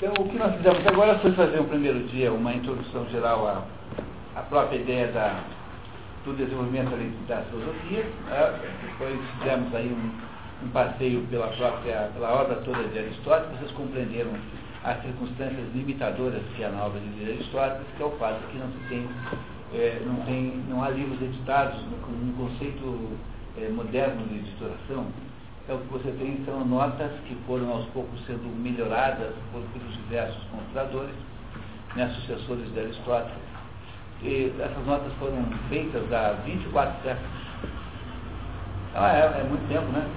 Então, o que nós fizemos agora foi fazer um primeiro dia uma introdução geral à, à própria ideia da, do desenvolvimento da filosofia. Né? Depois fizemos aí um, um, passeio pela própria pela obra toda de Aristóteles. Vocês compreenderam as circunstâncias limitadoras que há na obra de Aristóteles, que é o fato que não se tem, é, não, tem não há livros editados com um conceito é, moderno de editoração é o que você tem são notas que foram aos poucos sendo melhoradas por, pelos diversos computadores, né, sucessores de Aristóteles. E essas notas foram feitas há 24 séculos. Ah, é, é muito tempo, né?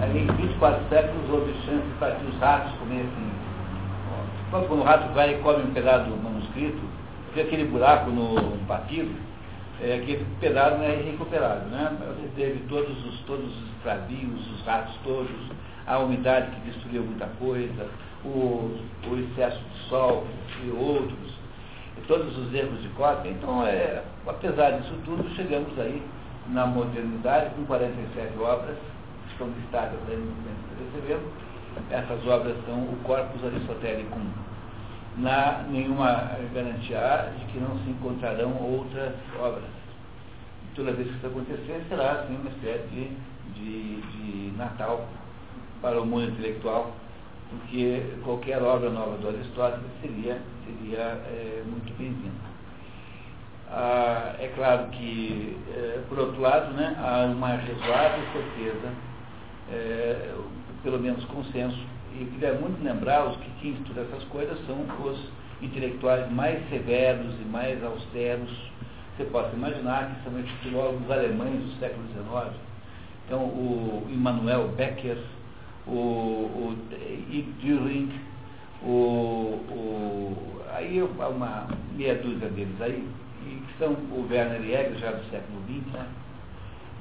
Aí, em 24 séculos houve chance para que os ratos comessem. Quando o rato vai e come um pedaço do manuscrito, tem aquele buraco no papiro, é, aquele pedaço é irrecuperável. Né? Você teve todos os, todos os extravios, os ratos todos, a umidade que destruiu muita coisa, o, o excesso de sol e outros, e todos os erros de cópia. Então, é, apesar disso tudo, chegamos aí na modernidade com 47 obras, que estão listadas aí no documento que recebemos. Essas obras são o corpus aristotélico não há nenhuma garantia de que não se encontrarão outras obras. Toda vez que isso acontecer, será assim uma espécie de, de, de Natal para o mundo intelectual, porque qualquer obra nova do Aristóteles seria, seria é, muito bem-vinda. Ah, é claro que, é, por outro lado, né, há uma razoável certeza, é, pelo menos consenso, e queria muito lembrar, os que tinham todas essas coisas são os intelectuais mais severos e mais austeros você possa imaginar, que são esses filólogos alemães do século XIX. Então, o Immanuel Becker, o, o Düring, o, o, aí há uma meia dúzia deles aí, que são o Werner Jäger, já do século XX, né?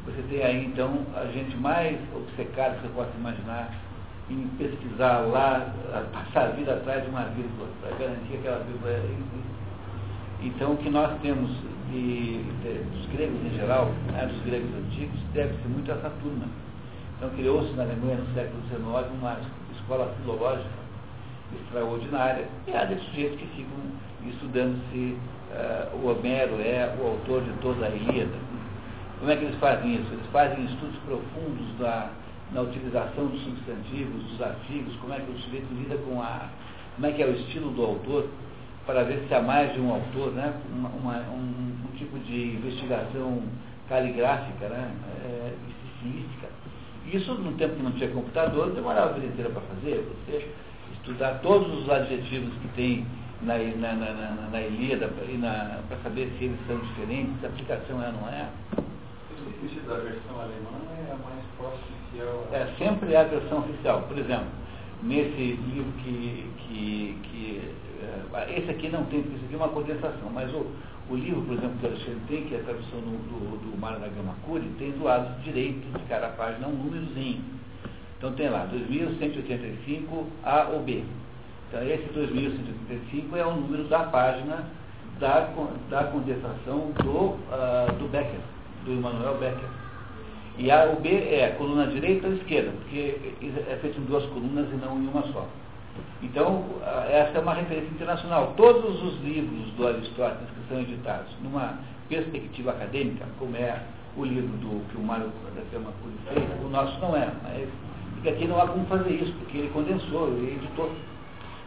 Você tem aí, então, a gente mais obcecada que você possa imaginar em pesquisar lá, passar a vida atrás de uma vírgula, para garantir que aquela vírgula existe. Então, o que nós temos de, de, dos gregos em geral, né, dos gregos antigos, deve-se muito a essa turma. Então, criou-se na Alemanha no século XIX uma escola filológica extraordinária, e há desses sujeitos que ficam estudando-se uh, o Homero é o autor de toda a Ilíada. Como é que eles fazem isso? Eles fazem estudos profundos da na utilização dos substantivos, dos artigos, como é que o sujeito lida com a. como é que é o estilo do autor, para ver se há mais de um autor, né? Uma, uma, um, um, tipo de investigação caligráfica, né? É, estilística. Isso, no tempo que não tinha computador, demorava a vida inteira para fazer. Você estudar todos os adjetivos que tem na, na, na, na, na Ilíada para saber se eles são diferentes, se a aplicação é ou não é. O da versão alemã é a mais próxima é, sempre a versão oficial. Por exemplo, nesse livro que. que, que é, esse aqui não tem, isso aqui é uma condensação, mas o, o livro, por exemplo, que Alexandre tem, que é a tradução do, do, do Mário Nagama Curi, tem do lado direito de cada página um númerozinho. Então tem lá, 2185 A ou B. Então esse 2185 é o número da página da, da condensação do, uh, do Becker, do Emmanuel Becker. E a, o B é coluna direita ou esquerda, porque é feito em duas colunas e não em uma só. Então, essa é uma referência internacional. Todos os livros do Aristóteles que são editados numa perspectiva acadêmica, como é o livro do que o Mário da Firma fez, o nosso não é. Mas, porque aqui não há como fazer isso, porque ele condensou, ele editou.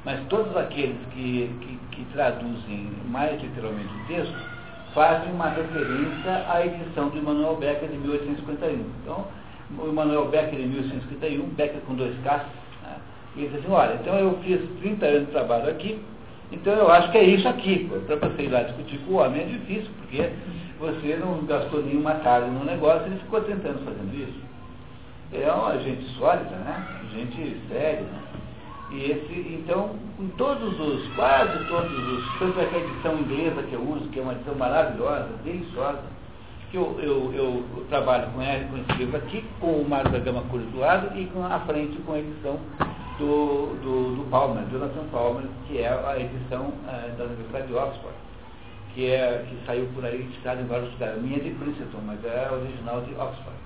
Mas todos aqueles que, que, que traduzem mais literalmente o texto, fazem uma referência à edição do Emmanuel Becker de 1851. Então, o Emmanuel Becker de 1851, Becker com dois Ks, né? e ele diz assim, olha, então eu fiz 30 anos de trabalho aqui, então eu acho que é isso aqui. Para você ir lá discutir com o homem é difícil, porque você não gastou nenhuma tarde no negócio, ele ficou tentando fazendo isso. É uma gente sólida, né? Gente séria, né? E esse, então, em todos os, quase todos os, tanto é que a edição inglesa que eu uso, que é uma edição maravilhosa, deliciosa, que eu, eu, eu trabalho com, ela, com esse livro aqui, com o Mário da Gama Cores do lado e com a frente com a edição do, do, do Palmer, Jonathan Palmer, que é a edição uh, da Universidade de Oxford, que, é, que saiu por aí, editado em vários lugares. A minha é de Princeton, mas é a original de Oxford.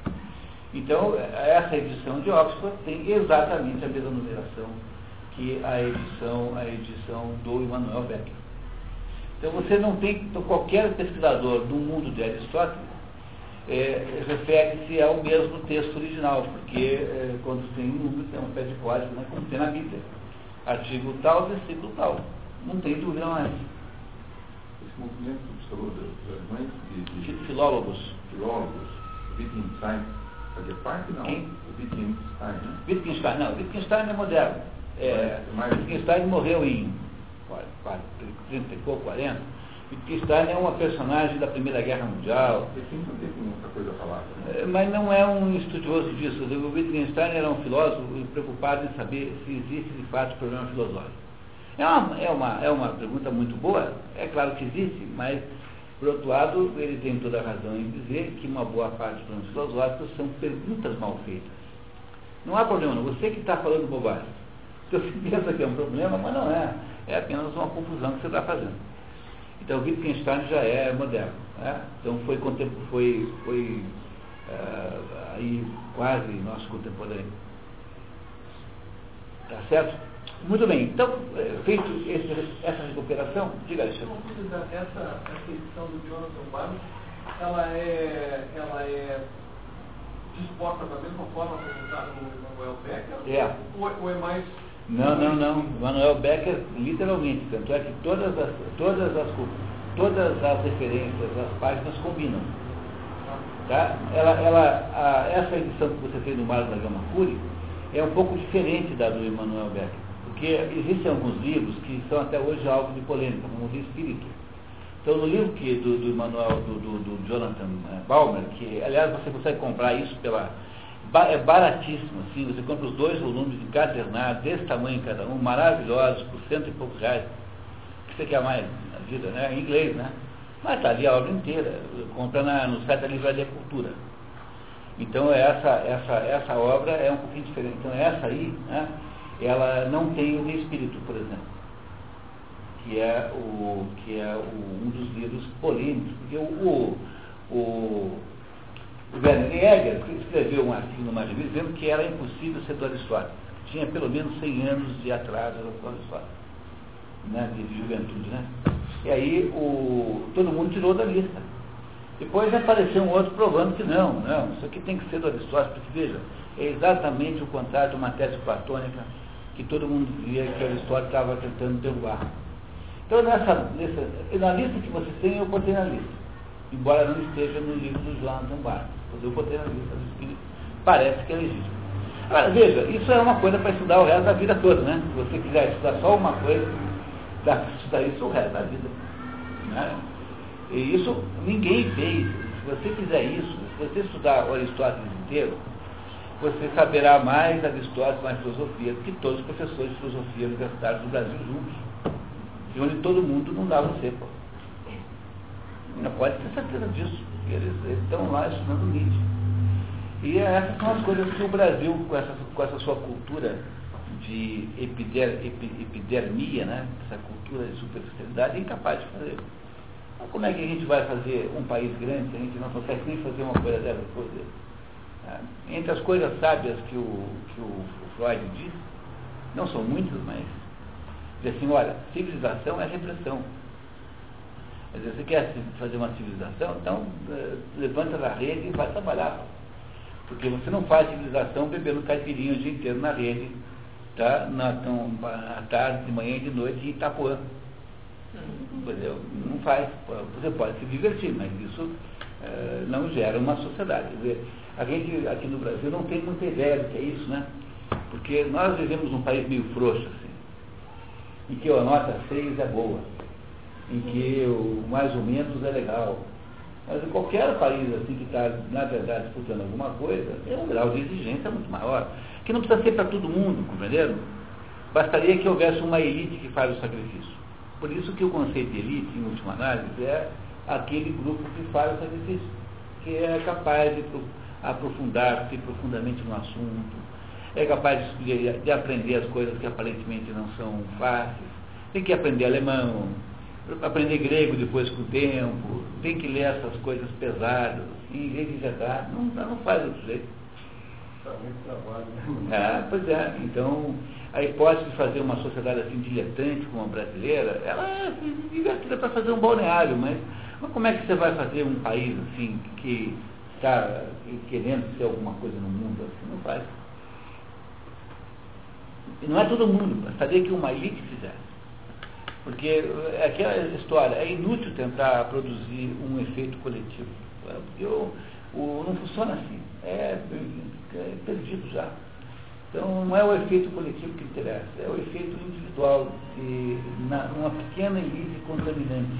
Então, essa edição de Oxford tem exatamente a mesma numeração que a edição, a edição do Immanuel Becker. Então você não tem, então, qualquer pesquisador do mundo de Aristóteles é, refere-se ao mesmo texto original, porque é, quando tem um número tem uma espécie de código, né, como tem na Bíblia. Artigo tal, versículo tal. Não tem dúvida mais. Esse movimento dos alemães de, de filólogos. filólogos, Wittgenstein, fazia parte não? Quem? O Wittgenstein, né? Wittgenstein, não, Wittgenstein é moderno. É, Wittgenstein morreu em 30 e pouco, 40. Wittgenstein é uma personagem da Primeira Guerra Mundial, Porque não tem muita coisa a falar. Né? É, mas não é um estudioso disso. O Wittgenstein era um filósofo preocupado em saber se existe de fato problema filosófico. É uma, é, uma, é uma pergunta muito boa, é claro que existe, mas, por outro lado, ele tem toda a razão em dizer que uma boa parte dos problemas filosóficos são perguntas mal feitas. Não há problema, não. Você que está falando bobagem. Você pensa que é um problema, mas não é. É apenas uma confusão que você está fazendo. Então, Wittgenstein já é moderno. Né? Então, foi, foi, foi ah, aí quase nosso contemporâneo. Tá certo? Muito bem. Então, eh, feito esse- essa recuperação, diga aí, essa, essa edição do Jonathan Barnes, ela é, ela é disposta da mesma forma como está no Manuel Becker? É. Ou, ou é mais... Não, não, não. Manuel Becker, literalmente, tanto é que todas as, todas as, todas as referências, as páginas combinam. Tá? Ela, ela, a- essa edição que você fez no Mar da Gama Cury é um pouco diferente da do Emmanuel Becker, porque existem alguns livros que são até hoje alvo de polêmica, como o de Espírito. Então, no livro que, do, do Emmanuel, do, do, do Jonathan eh, Balmer, que, aliás, você consegue comprar isso pela... É baratíssimo, assim, você compra os dois volumes encadernado, desse tamanho cada um, maravilhosos, por cento e poucos reais. O que você quer mais na vida, né? Em inglês, né? Mas está ali a obra inteira, compra na, no site da Livraria Cultura. Então essa, essa, essa obra é um pouquinho diferente. Então essa aí, né, ela não tem o de espírito, por exemplo, que é, o, que é o, um dos livros polêmicos, porque o, o, o Werner Jäger escreveu um artigo no Magazine dizendo que era impossível ser do Aristóteles. Tinha pelo menos 100 anos de atraso do Aristóteles, né, de, de juventude, né? E aí o, todo mundo tirou da lista. Depois apareceu um outro provando que não, não, isso aqui tem que ser do Aristóteles, porque veja, é exatamente o contrário de uma tese platônica que todo mundo dizia que Aristóteles estava tentando derrubar. Então nessa, nessa, na lista que vocês têm, eu botei na lista. Embora não esteja no livro do Jonathan Barnes. Eu botei na lista do Espírito. Parece que é legítimo. Agora, veja, isso é uma coisa para estudar o resto da vida toda, né? Se você quiser estudar só uma coisa, dá para estudar isso o resto da vida. Né? E isso ninguém fez. Se você fizer isso, se você estudar o Aristóteles inteiro, você saberá mais Aristóteles, mais filosofia, do que todos os professores de filosofia universitários do Brasil juntos. E onde todo mundo não dava cepa. Não pode ter certeza disso. Eles, eles estão lá estudando Nietzsche. E essas são as coisas que o Brasil, com essa, com essa sua cultura de epider, epi, epidermia, né? essa cultura de superficialidade, é incapaz de fazer. Mas como é que a gente vai fazer um país grande se a gente não consegue nem fazer uma coisa dessas coisas? Tá? Entre as coisas sábias que o, que o Freud diz, não são muitas, mas diz assim, olha, civilização é repressão. Quer dizer, você quer fazer uma civilização, então eh, levanta da rede e vai trabalhar. Porque você não faz civilização bebendo caipirinha o dia inteiro na rede, tá? na, tão, à tarde, de manhã e de noite em Itapuã. Entendeu? Não faz. Você pode se divertir, mas isso eh, não gera uma sociedade. Dizer, a gente aqui no Brasil não tem muita ideia do que é isso, né? Porque nós vivemos num país meio frouxo, assim, em que a nota 6 é boa, em que o mais ou menos é legal. Mas em qualquer país assim que está, na verdade, disputando alguma coisa, tem um grau de exigência muito maior. Que não precisa ser para todo mundo, compreenderam? Bastaria que houvesse uma elite que faz o sacrifício. Por isso que o conceito de elite, em última análise, é aquele grupo que faz o sacrifício, que é capaz de aprofundar-se profundamente no assunto, é capaz de, de aprender as coisas que aparentemente não são fáceis, tem que aprender alemão, aprender grego depois com o tempo, tem que ler essas coisas pesadas, em vez de jogar, não, não faz outro jeito. Dá muito trabalho, né? Ah, pois é, então a hipótese de fazer uma sociedade assim diletante como a brasileira, ela é divertida para fazer um balneário, mas, mas como é que você vai fazer um país assim que está querendo ser alguma coisa no mundo assim? Não faz. E não é todo mundo, bastaria que uma elite fizesse. Porque aquela história, é inútil tentar produzir um efeito coletivo. Porque o, o, não funciona assim. É, é perdido já. Então não é o efeito coletivo que interessa, é o efeito individual, de, na, numa pequena elite contaminante.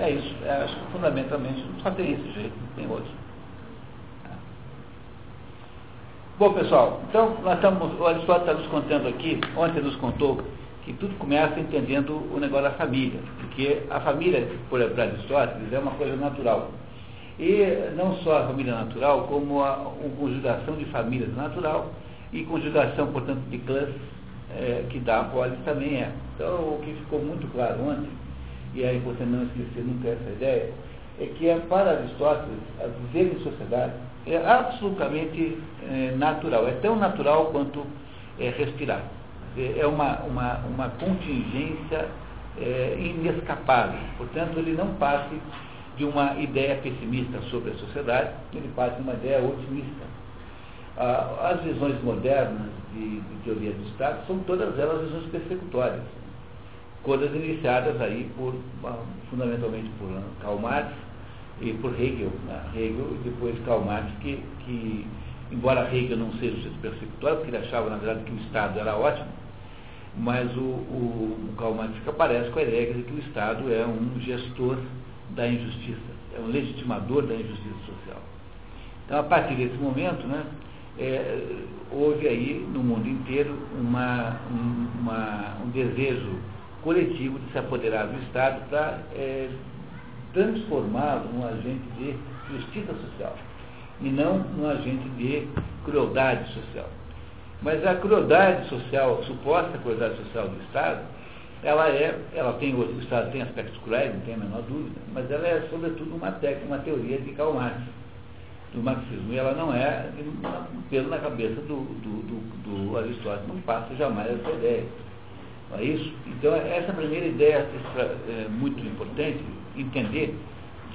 É isso, é, acho que fundamentalmente só tem esse jeito, não tem outro. Bom pessoal, então nós estamos, o Aristóteles está nos contando aqui, ontem nos contou que tudo começa entendendo o negócio da família, porque a família, para Aristóteles, é uma coisa natural. E não só a família natural, como a, a conjugação de famílias natural e conjugação, portanto, de clãs, é, que dá polis também é. Então, o que ficou muito claro ontem, e aí você não esquecer nunca essa ideia, é que é, para Aristóteles, viver em sociedade é absolutamente é, natural. É tão natural quanto é, respirar. É, é uma, uma, uma contingência é, inescapável. Portanto, ele não parte de uma ideia pessimista sobre a sociedade, ele de uma ideia otimista. Ah, as visões modernas de, de, teoria do Estado são todas elas visões persecutórias, todas iniciadas aí por, ah, fundamentalmente por Karl Marx e por Hegel, né? Hegel e depois Karl Marx, que, que embora Hegel não seja persecutório, porque ele achava na verdade que o Estado era ótimo, mas o, o, o Karl Marx aparece com a ideia de que o Estado é um gestor da injustiça, é um legitimador da injustiça social. Então, a partir desse momento, né, é, houve aí no mundo inteiro uma, um, uma, um desejo coletivo de se apoderar do Estado para é, transformá-lo num agente de justiça social e não num agente de crueldade social. Mas a crueldade social, suposta crueldade social do Estado, ela é, ela tem, o Estado tem aspectos cruéis, não tem a menor dúvida, mas ela é sobretudo uma técnica, uma teoria de Karl Marx, do marxismo, e ela não é pelo na cabeça do, do, do, do Aristóteles, não passa jamais essa ideia. É isso? Então, essa primeira ideia é muito importante, entender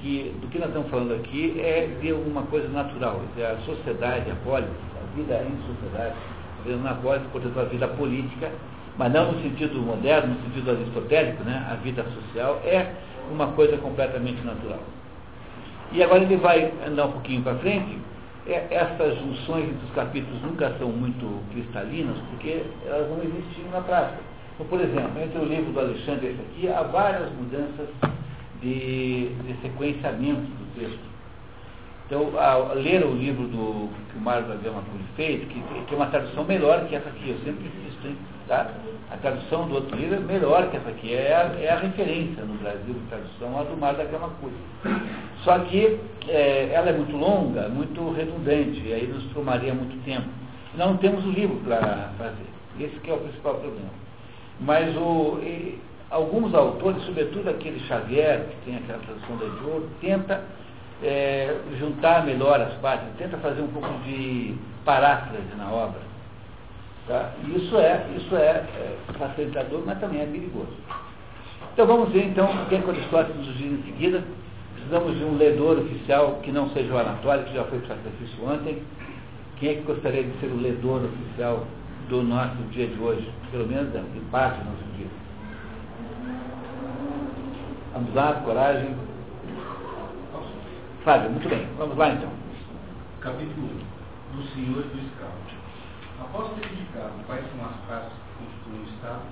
que do que nós estamos falando aqui é de alguma coisa natural, é a sociedade, a polis, a vida em sociedade, a vida na polis, portanto, a vida política, mas não no sentido moderno, no sentido aristotélico, né? a vida social é uma coisa completamente natural. E agora ele vai andar um pouquinho para frente. É, essas junções entre os capítulos nunca são muito cristalinas, porque elas não existiam na prática. Então, por exemplo, entre o livro do Alexandre e esse aqui, há várias mudanças de, de sequenciamento do texto. Então, a, ler o livro do que o Mário da Gama fez, que, é uma tradução melhor que essa aqui, eu sempre insisto, hein, tá? A tradução do outro livro é melhor que essa aqui, é a, é a referência no Brasil de tradução, a do Mário da Gama Só que é, ela é muito longa, muito redundante, e aí nos tomaria muito tempo. Não temos o livro para fazer. Esse que é o principal problema. Mas o, e, alguns autores, sobretudo aquele Xavier, que tem aquela tradução da Edior, tenta é, juntar melhor as partes, tenta fazer um pouco de paráfrase na obra. Tá? Isso é, isso é, é facilitador, mas também é perigoso. Então vamos ver então o que é Aristóteles nos diz em seguida. Precisamos de um ledor oficial que não seja o Anatório, que já foi para sacrifício ontem. Quem é que gostaria de ser o ledor oficial do nosso dia de hoje? Pelo menos de parte do nosso dia. Vamos lá, coragem. Fábio, muito bem. Vamos lá então. Capítulo 1. Do Senhor e do Escravo. Após ter indicado quais são as partes que constituem o Estado,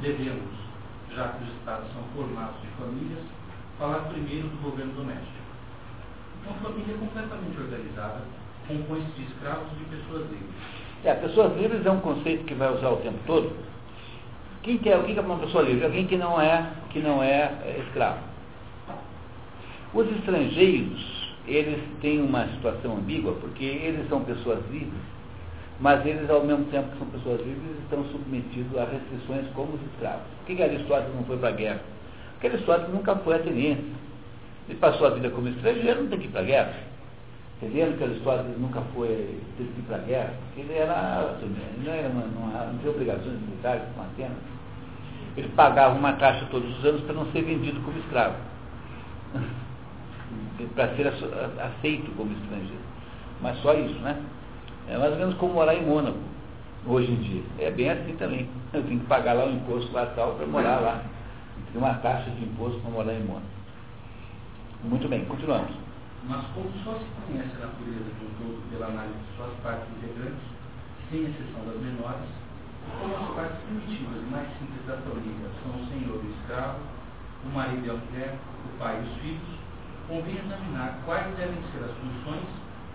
devemos, já que os Estados são formados de famílias, falar primeiro do governo doméstico. Uma família completamente organizada compõe-se de escravos e de pessoas livres. É, pessoas livres é um conceito que vai usar o tempo todo. Quem que é, o que é uma pessoa livre? Alguém que não é, que não é, é escravo. Os estrangeiros, eles têm uma situação ambígua, porque eles são pessoas livres, mas eles, ao mesmo tempo que são pessoas livres, estão submetidos a restrições como os escravos. Por que Aristóteles não foi para a guerra? Porque Aristóteles nunca foi ateniense. Ele passou a vida como estrangeiro, não tem que ir para a guerra. Entendendo que Aristóteles nunca foi teve que ir para a guerra, porque ele era, não, era uma, não, não tinha obrigações militares com Atenas. Ele pagava uma taxa todos os anos para não ser vendido como escravo. Para ser aceito como estrangeiro. Mas só isso, né? É mais ou menos como morar em Mônaco, hoje em dia. É bem assim também. Eu tenho que pagar lá o imposto lá tal para morar lá. Tem uma taxa de imposto para morar em Mônaco. Muito bem, continuamos. Mas como só se conhece a natureza de um todo pela análise de suas partes integrantes, sem exceção das menores, como as partes primitivas e mais simples da família são o senhor e o escravo, o marido e a mulher, o pai e os filhos, convém examinar quais devem ser as funções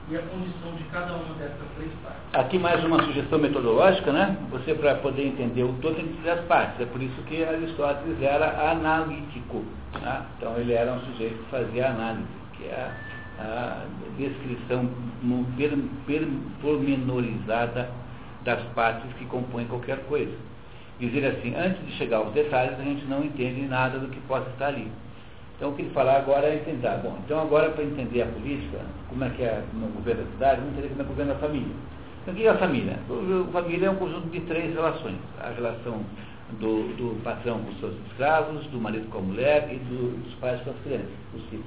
e a condição de cada uma dessas três partes. Aqui mais uma sugestão metodológica, né? Você, para poder entender o todo, tem que ter as partes. É por isso que Aristóteles era analítico. Né? Então, ele era um sujeito que fazia análise, que é a descrição pormenorizada das partes que compõem qualquer coisa. Dizer assim, antes de chegar aos detalhes, a gente não entende nada do que possa estar ali. Então, o que ele falar agora é tentar. Bom, então agora para entender a política, como é que é no governo da cidade, vamos entender como é o governo da família. Então, o que é a família? A família é um conjunto de três relações. A relação do, do patrão com os seus escravos, do marido com a mulher e do, dos pais com as crianças, os filhos.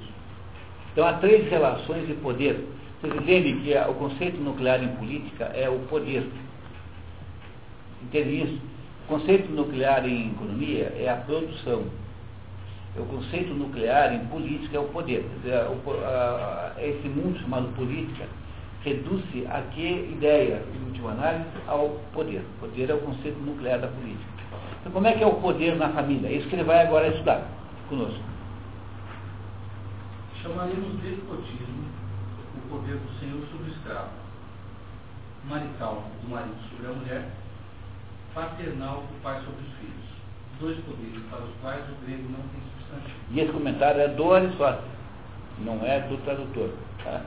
Então, há três relações de poder. Vocês entendem que o conceito nuclear em política é o poder. Entende isso? O conceito nuclear em economia é a produção. O conceito nuclear em política é o poder. Esse mundo chamado política reduz-se a que ideia, em última análise, ao poder. O poder é o conceito nuclear da política. Então, como é que é o poder na família? É isso que ele vai agora estudar conosco. Chamaremos despotismo o poder do senhor sobre o escravo, marital do marido sobre a mulher, paternal do pai sobre os filhos. Dois poderes para os quais o grego não tem e esse comentário é do Aristóteles, não é do tradutor. Tá?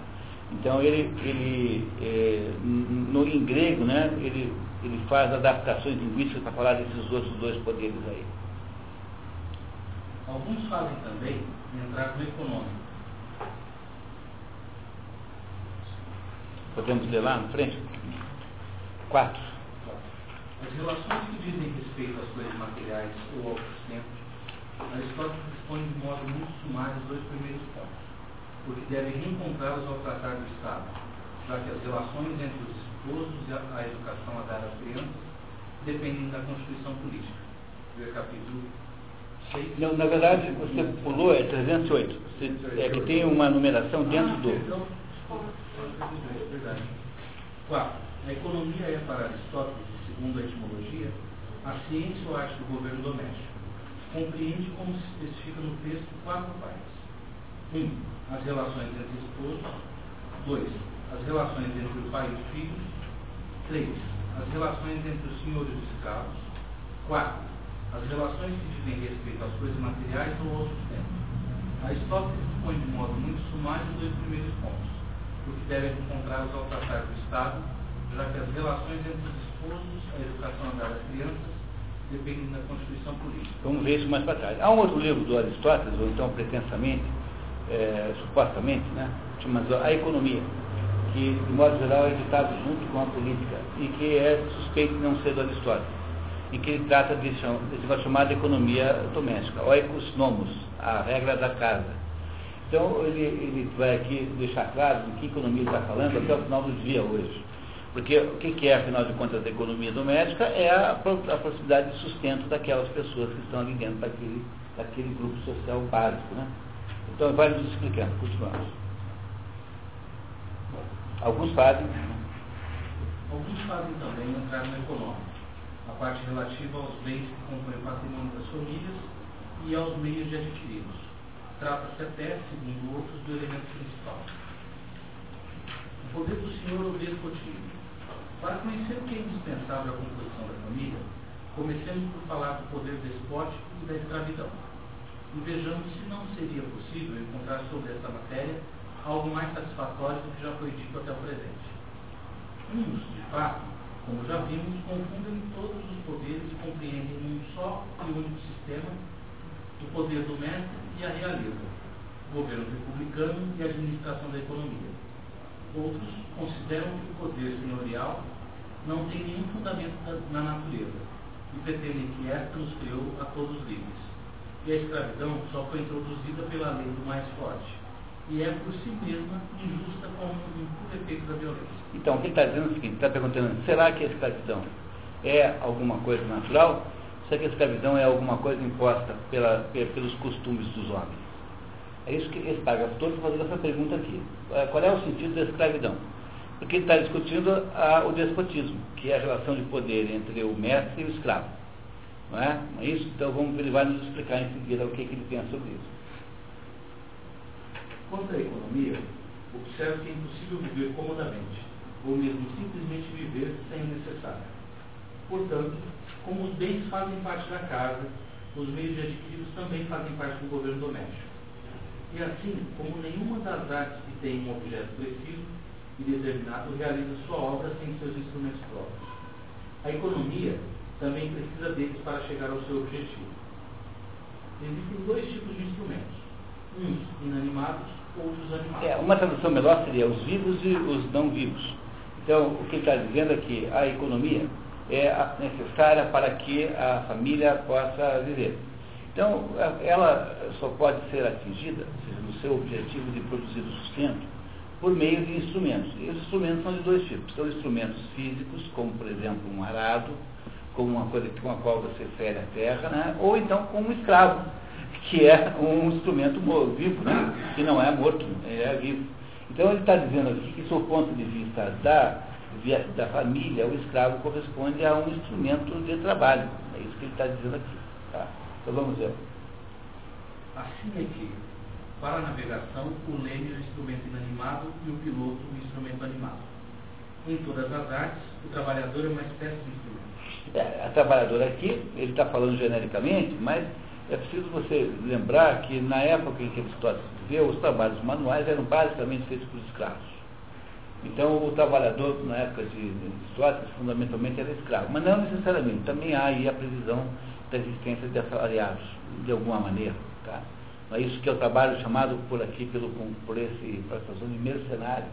Então ele, ele é, no, em grego, né, ele, ele faz adaptações linguísticas para falar desses outros dois poderes aí. Alguns fazem também entrar no econômico. Podemos ler lá na frente? Quatro. As relações que dizem respeito às coisas materiais ou ao sustento Aristóteles dispõe de modo muito sumário os dois primeiros pontos, porque deve reencontrá-los ao tratar do Estado, já que as relações entre os esposos e a educação a dar às crianças dependem da Constituição Política. Ver capítulo 6. Não, na verdade, você pulou, é 308. Você, é que tem uma numeração dentro do. Verdade. 4. A economia é para Aristóteles, segundo a etimologia, a ciência ou arte do governo doméstico compreende como se especifica no texto quatro partes. Um, as relações entre esposos. Dois, as relações entre o pai e os filhos. Três, as relações entre os senhores e os escravos. Quatro, as relações que dizem respeito às coisas materiais ou ao sustento. Aristóteles expõe de modo muito sumário dois primeiros pontos, porque devem encontrá-los ao tratar do Estado, já que as relações entre os esposos, a educação das crianças dependem da Constituição Política. Vamos ver isso mais para trás. Há um outro livro do Aristóteles, ou então pretensamente, é, supostamente, né, chamado A Economia, que de modo geral é editado junto com a política e que é suspeito de não ser do Aristóteles, em que ele trata de desse chamado economia doméstica, oikos nomos, a regra da casa. Então ele, ele vai aqui deixar claro de que economia está falando até o final do dia hoje. Porque o que é, afinal de contas, a economia doméstica? É a, a possibilidade de sustento daquelas pessoas que estão ali dentro daquele, daquele grupo social básico. Né? Então, vai nos explicando. Continuamos. Alguns fazem. Alguns fazem também entrar no econômico, a parte relativa aos bens que compõem o patrimônio das famílias e aos meios de adquiri-los. Trata-se até, segundo outros, do elemento principal. O poder do Senhor ou despotismo para conhecer o que é indispensável à composição da família, comecemos por falar do poder despótico e da escravidão. E vejamos se não seria possível encontrar sobre essa matéria algo mais satisfatório do que já foi dito até o presente. Uns, de fato, como já vimos, confundem todos os poderes e compreendem num só e único sistema o poder do mestre e a realeza, o governo republicano e a administração da economia. Outros consideram que o poder senhorial não tem nenhum fundamento na natureza e pretendem que esta nos criou a todos livres. E a escravidão só foi introduzida pela lei do mais forte e é por si mesma injusta como um puro efeito da violência. Então, o que ele está dizendo é o seguinte, está perguntando, será que a escravidão é alguma coisa natural? Será que a escravidão é alguma coisa imposta pela, pelos costumes dos homens? É isso que esse parágrafo todo fazendo essa pergunta aqui. É, qual é o sentido da escravidão? Porque ele está discutindo a, o despotismo, que é a relação de poder entre o mestre e o escravo. Não é? Não é isso? Então vamos, ele vai nos explicar em seguida o que, que ele pensa sobre isso. Quanto à economia, observa que é impossível viver comodamente, ou mesmo simplesmente viver sem o necessário. Portanto, como os bens fazem parte da casa, os meios de adquiri-los também fazem parte do governo doméstico. E assim, como nenhuma das artes que tem um objeto preciso e determinado realiza sua obra sem seus instrumentos próprios. A economia também precisa deles para chegar ao seu objetivo. Existem dois tipos de instrumentos, uns inanimados, outros animados. É, uma tradução melhor seria os vivos e os não vivos. Então, o que ele está dizendo é que a economia é necessária para que a família possa viver. Então, ela só pode ser atingida, seja, no seu objetivo de produzir o sustento, por meio de instrumentos. E os instrumentos são de dois tipos. São instrumentos físicos, como por exemplo um arado, como uma coisa com a qual você fere a terra, né? ou então como um escravo, que é um instrumento vivo, né? que não é morto, é vivo. Então ele está dizendo aqui que, do ponto de vista da, da família, o escravo corresponde a um instrumento de trabalho. É isso que ele está dizendo aqui. Tá? Então vamos ver. Assim é que, para a navegação, o leme é o instrumento inanimado e o piloto o instrumento animado. Em todas as artes, o trabalhador é uma espécie de instrumento. É, a trabalhadora aqui, ele está falando genericamente, mas é preciso você lembrar que na época em que Aristóteles viveu, os trabalhos manuais eram basicamente feitos por escravos. Então, o trabalhador, na época de Aristóteles, fundamentalmente era escravo. Mas não necessariamente. Também há aí a previsão da existência de assalariados, de alguma maneira. Tá? É isso que é o trabalho chamado por aqui, pelo, por esse, por essa zona de mercenário.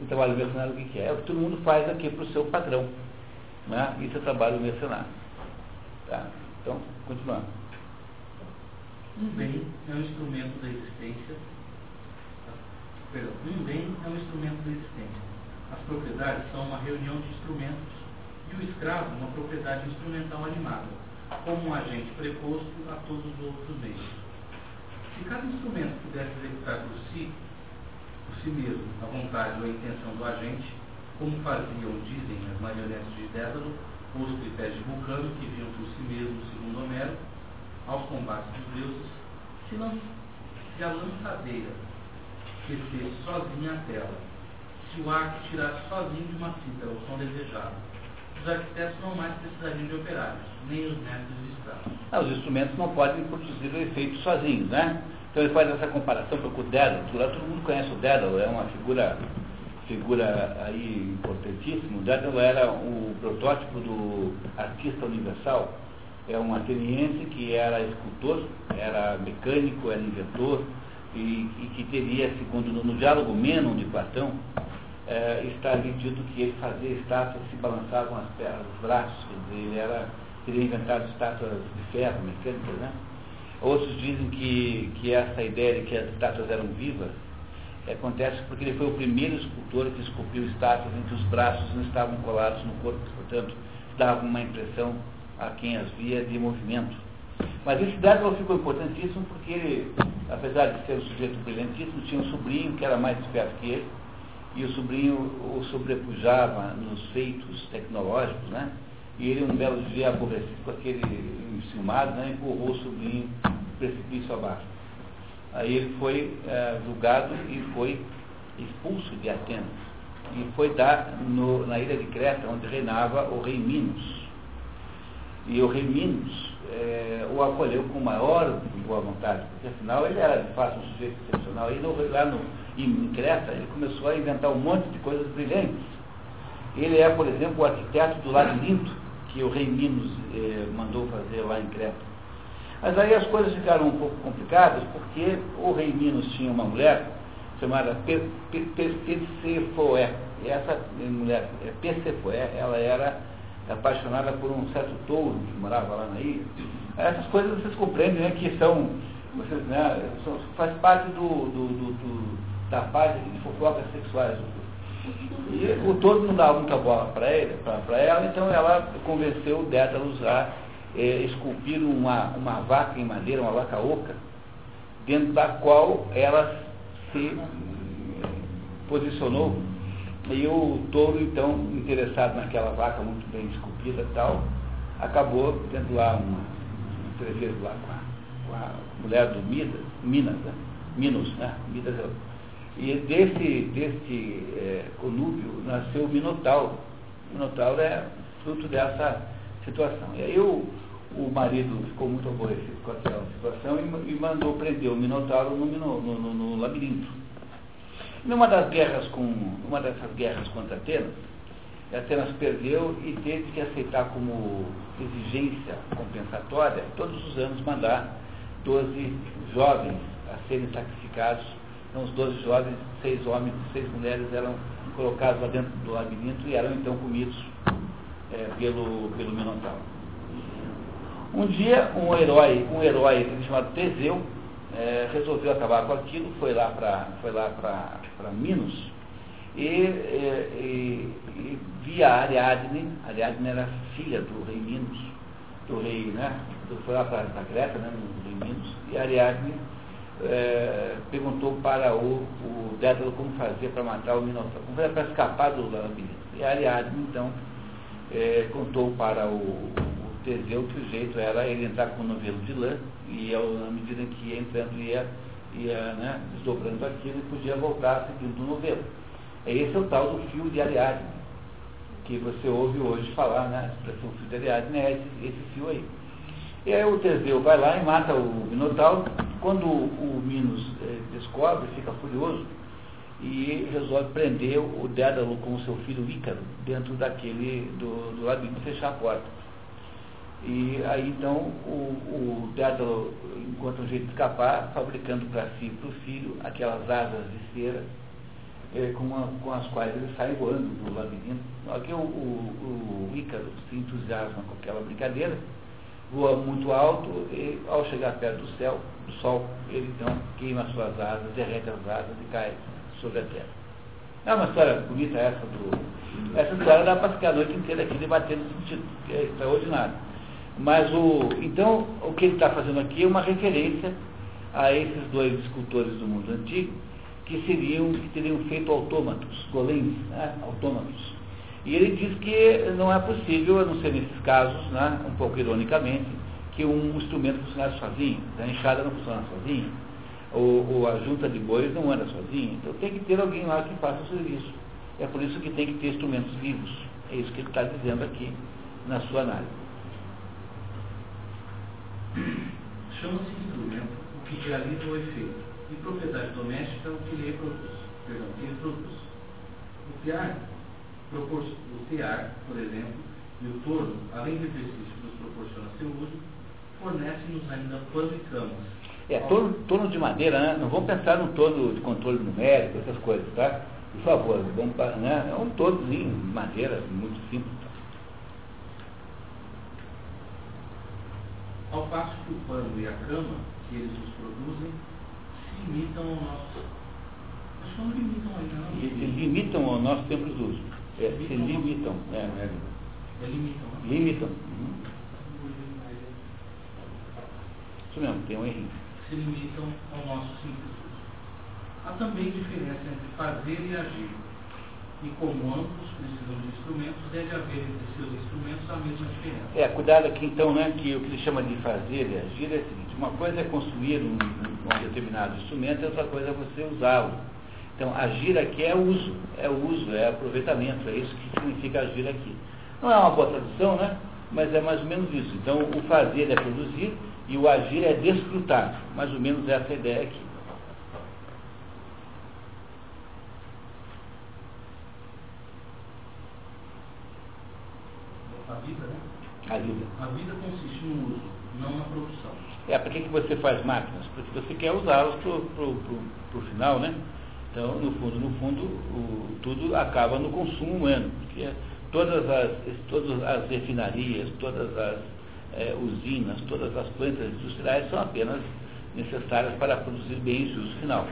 O trabalho mercenário o que, que é? É o que todo mundo faz aqui para o seu patrão. Né? Isso é trabalho mercenário. Tá? Então, continuando. Um bem é um instrumento da existência. Perdão, um bem é um instrumento da existência. As propriedades são uma reunião de instrumentos e o escravo uma propriedade instrumental animada, como um agente preposto a todos os outros meios. Se cada instrumento pudesse executar por si, por si mesmo, a vontade ou a intenção do agente, como faziam, dizem, as marionetes de Dédalo, ou os tripés de Vulcano, que viam por si mesmos, segundo Homero, aos combates dos deuses, se não se a lançadeira descesse sozinha a tela, se o arco tirasse sozinho de uma fita o som desejado, os arquitetos não mais precisariam de operários, nem os mestres de escravos. Ah, os instrumentos não podem produzir o efeito sozinhos, né? Então ele faz essa comparação com o Dédalo. Todo mundo conhece o Dédalo, é uma figura, figura aí importantíssima. O Dédalo era o protótipo do artista universal. É um ateniense que era escultor, era mecânico, era inventor, e, e que teria, segundo no diálogo Menon de Platão, é, está ali dito que ele fazia estátuas que se balançavam as pernas, os braços, ele era, teria inventado estátuas de ferro, mecânicas, né? Outros dizem que, que essa ideia de que as estátuas eram vivas é, acontece porque ele foi o primeiro escultor que esculpiu estátuas em que os braços não estavam colados no corpo, portanto, dava uma impressão a quem as via de movimento. Mas esse dado ficou importantíssimo porque ele, apesar de ser um sujeito brilhantíssimo, tinha um sobrinho que era mais esperto que ele, e o sobrinho o sobrepujava nos feitos tecnológicos, né? E ele, um belo dia, aborrecido com aquele enciumado, né, empurrou o sobrinho precipício abaixo. Aí ele foi é, julgado e foi expulso de Atenas. E foi dar no, na ilha de Creta, onde reinava o rei Minos. E o rei Minos é, o acolheu com maior boa vontade, porque afinal ele era de fato um sujeito excepcional. E no, lá no, em Creta ele começou a inventar um monte de coisas brilhantes. Ele é, por exemplo, o arquiteto do labirinto que o rei Minos eh, mandou fazer lá em Creta. Mas aí as coisas ficaram um pouco complicadas, porque o rei Minos tinha uma mulher chamada Persefoé. E essa mulher, é, Persefoé, ela era apaixonada por um certo touro que morava lá na ilha. Essas coisas vocês compreendem, né, que são, vocês, né, são faz parte do, do, do, do da parte de fofocas sexuais. E o touro não dava muita bola para ela, então ela convenceu o Dédalus a é, esculpir uma, uma vaca em madeira, uma vaca oca, dentro da qual ela se posicionou. E o touro, então, interessado naquela vaca muito bem esculpida e tal, acabou tendo lá uma, um entreveiro lá com a, com a, mulher do Midas, Minas, né? Minos, né? Midas é e desse, desse é, conúbio nasceu o Minotauro. O Minotauro é fruto dessa situação. E aí o, o marido ficou muito aborrecido com aquela situação e, e mandou prender o Minotauro no, no, no, no labirinto. Numa das guerras com, uma dessas guerras contra Atenas, Atenas perdeu e teve que aceitar como exigência compensatória todos os anos mandar 12 jovens a serem sacrificados. Então os 12 jovens, seis homens e seis mulheres eram colocados lá dentro do labirinto e eram então comidos é, pelo, pelo Minotauro. Um dia, um herói, um herói chamado Teseu, é, resolveu acabar com aquilo, foi lá para Minos e, e, e, via Ariadne, Ariadne era filha do rei Minos, do rei, né? Foi lá para a Grécia, né, no rei Minos, e Ariadne é, perguntou para o, o Dédalo como fazer para matar o Minotauro, como fazer para escapar do labirinto. E Ariadne, então, é, contou para o, Teseu que o jeito era ele entrar com um novelo de lã e à medida que ia entrando ia, ia né, desdobrando aquilo e podia voltar seguindo o novelo. Esse é o tal do fio de Ariadne, que você ouve hoje falar, né? A expressão fio de Ariadne é esse, esse fio aí. E aí o Teseu vai lá e mata o Minotauro. Quando o Minos eh, descobre, fica furioso e resolve prender o Dédalo com o seu filho Ícaro dentro daquele do, do labirinto e fechar a porta. E aí então o, o Dédalo encontra um jeito de escapar, fabricando para si e para o filho aquelas asas de cera é, com, a, com, as quais ele sai voando do labirinto. Aqui o, o, o Ícaro se entusiasma com aquela brincadeira, voa muito alto e ao chegar perto do céu, do sol, ele então queima as suas asas, derrete as asas e cai sobre a terra. É uma história bonita essa do. Essa história dá para ficar a noite inteira aqui debatendo sentido, que é extraordinário. Mas o, então, o que ele está fazendo aqui é uma referência a esses dois escultores do mundo antigo, que seriam, que teriam feito autômatos, golems, né, autômatos. E ele diz que não é possível, a não ser nesses casos, né, um pouco ironicamente, que um instrumento funcionasse sozinho. A enxada não funciona sozinha, ou, ou, a junta de bois não anda sozinha. Então tem que ter alguém lá que faça o serviço. É por isso que tem que ter instrumentos vivos. É isso que ele está dizendo aqui na sua análise. Chama-se instrumento o que realiza o efeito, e propriedade doméstica o que lhe produz. Perdão, que lhe produz. O tear, o tear, por exemplo, e o torno, além do exercício que nos proporciona seu uso, fornecem-nos ainda pano e camas. É, torno, torno de madeira, né? Não vamos pensar num torno de controle numérico, essas coisas, tá? Por favor, vamos, né? é um torno de madeira, muito simples. Ao passo que o pano e a cama, que eles nos produzem, se limitam ao nosso. Acho que não limitam ainda, não. Se limitam ao nosso tempo de uso. É, se limitam. É, é. limitam. Né? Limitam. Uhum. Isso mesmo, tem um erro. Se limitam ao nosso simples. Há também diferença entre fazer e agir e como ambos precisam de instrumentos, deve haver entre seus instrumentos a mesma diferença. É, cuidado aqui então, né, que o que se chama de fazer e agir é o seguinte, uma coisa é construir um, um determinado instrumento, e outra coisa é você usá-lo. Então, agir aqui é uso, é uso, é aproveitamento, é isso que significa agir aqui. Não é uma boa tradução, né? Mas é mais ou menos isso. Então, o fazer é produzir e o agir é desfrutar. Mais ou menos essa ideia aqui. A vida. A vida consiste no uso, não na produção. É, para que, que você faz máquinas? Porque você quer usá-las para o final, né? Então, no fundo, no fundo, o, tudo acaba no consumo humano, porque todas as, todas as refinarias, todas as é, usinas, todas as plantas industriais são apenas necessárias para produzir bens de uso final.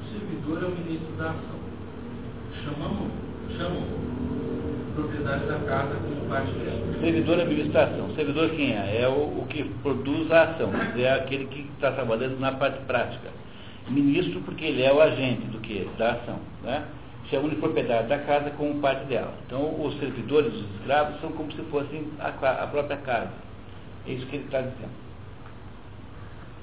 O servidor é o ministro da ação. Chamamos, chamam propriedade da casa como parte dela. Servidor é administração. Servidor quem é? É o, o que produz a ação, é aquele que está trabalhando na parte prática. Ministro porque ele é o agente do que? Da ação. Né? Chamam de propriedade da casa como parte dela. Então os servidores, os escravos, são como se fossem a, a própria casa. É isso que ele está dizendo.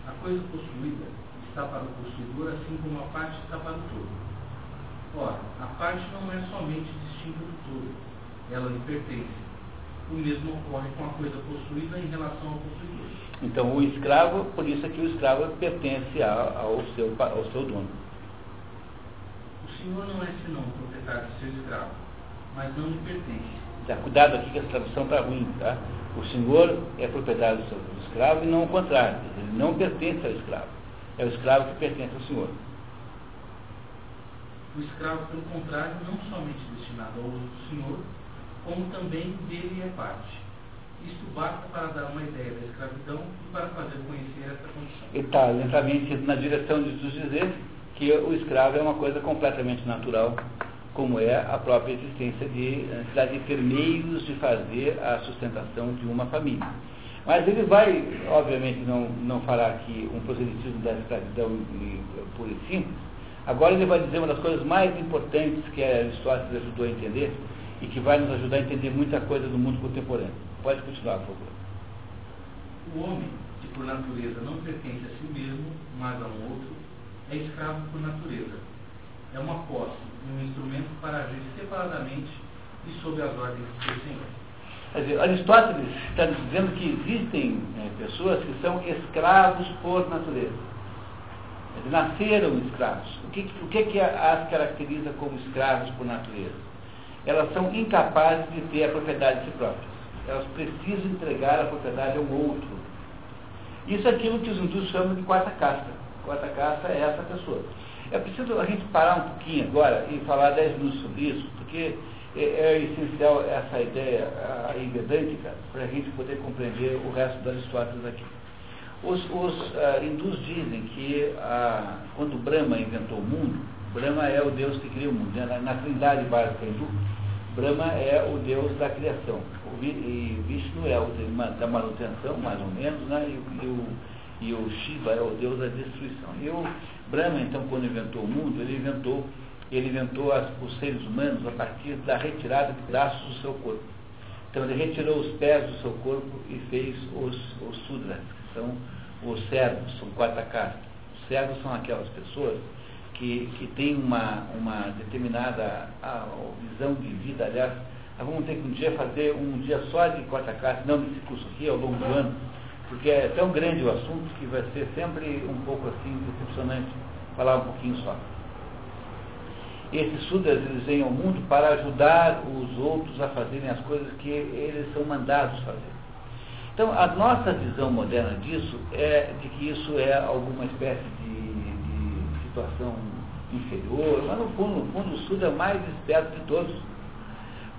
A coisa possuída está para o possuidor, assim como a parte está para o todo. Ora, a parte não é somente distinta do todo, ela lhe pertence. O mesmo ocorre com a coisa possuída em relação ao possuidor. Então, o escravo, por isso é que o escravo pertence ao seu, ao seu dono. O senhor não é senão o proprietário de seu escravo, mas não lhe pertence. Tá, cuidado aqui que a tradução está ruim, tá? O senhor é proprietário do seu escravo e não o contrário. Ele não pertence ao escravo. É o escravo que pertence ao senhor. O escravo, pelo contrário, não somente destinado ao uso do senhor, como também dele é parte. Isto basta para dar uma ideia da escravidão e para fazer conhecer essa condição. Ele está lentamente na direção de dizer que o escravo é uma coisa completamente natural, como é a própria existência de a necessidade de ter meios de fazer a sustentação de uma família. Mas ele vai, obviamente, não, não fará aqui um proselitismo da escravidão por e simples. Agora ele vai dizer uma das coisas mais importantes que Aristóteles ajudou a entender e que vai nos ajudar a entender muita coisa do mundo contemporâneo. Pode continuar, por favor. O homem, que por natureza não pertence a si mesmo, mas a um outro, é escravo por natureza. É uma posse, um instrumento para agir separadamente e sob as ordens do seu Senhor. Quer dizer, Aristóteles está dizendo que existem é, pessoas que são escravos por natureza. Eles nasceram escravos. O que, o que, que as caracteriza como escravos por natureza? Elas são incapazes de ter a propriedade de si próprias. Elas precisam entregar a propriedade a um outro. Isso é aquilo que os hindus chamam de quarta casta. Quarta casta é essa pessoa. É preciso a gente parar um pouquinho agora e falar dez minutos sobre isso, porque é, é essencial essa ideia aí vedântica para a gente poder compreender o resto das Aristóteles aqui. Os, os uh, hindus dizem que uh, quando Brahma inventou o mundo, Brahma é o Deus que cria o mundo. Né? Na, na trindade básica hindu, Brahma é o Deus da criação. O, e Vishnu é o da manutenção, mais ou menos, né? e, e, o, e o Shiva é o Deus da destruição. E o Brahma, então, quando inventou o mundo, ele inventou ele inventou as, os seres humanos a partir da retirada de braços do seu corpo. Então ele retirou os pés do seu corpo e fez os, os sudras, que são os servos, são quarta casta. Os servos são aquelas pessoas que, que têm uma, uma determinada a, visão de vida. Aliás, nós vamos ter que um dia fazer um dia só de quarta casta, não desse curso aqui, ao longo do ano, porque é tão grande o assunto que vai ser sempre um pouco assim decepcionante falar um pouquinho só esses sudras eles vêm ao mundo para ajudar os outros a fazerem as coisas que eles são mandados fazer. Então, a nossa visão moderna disso é de que isso é alguma espécie situação inferior, mas no fundo, no fundo, o Sudra é o mais esperto de todos.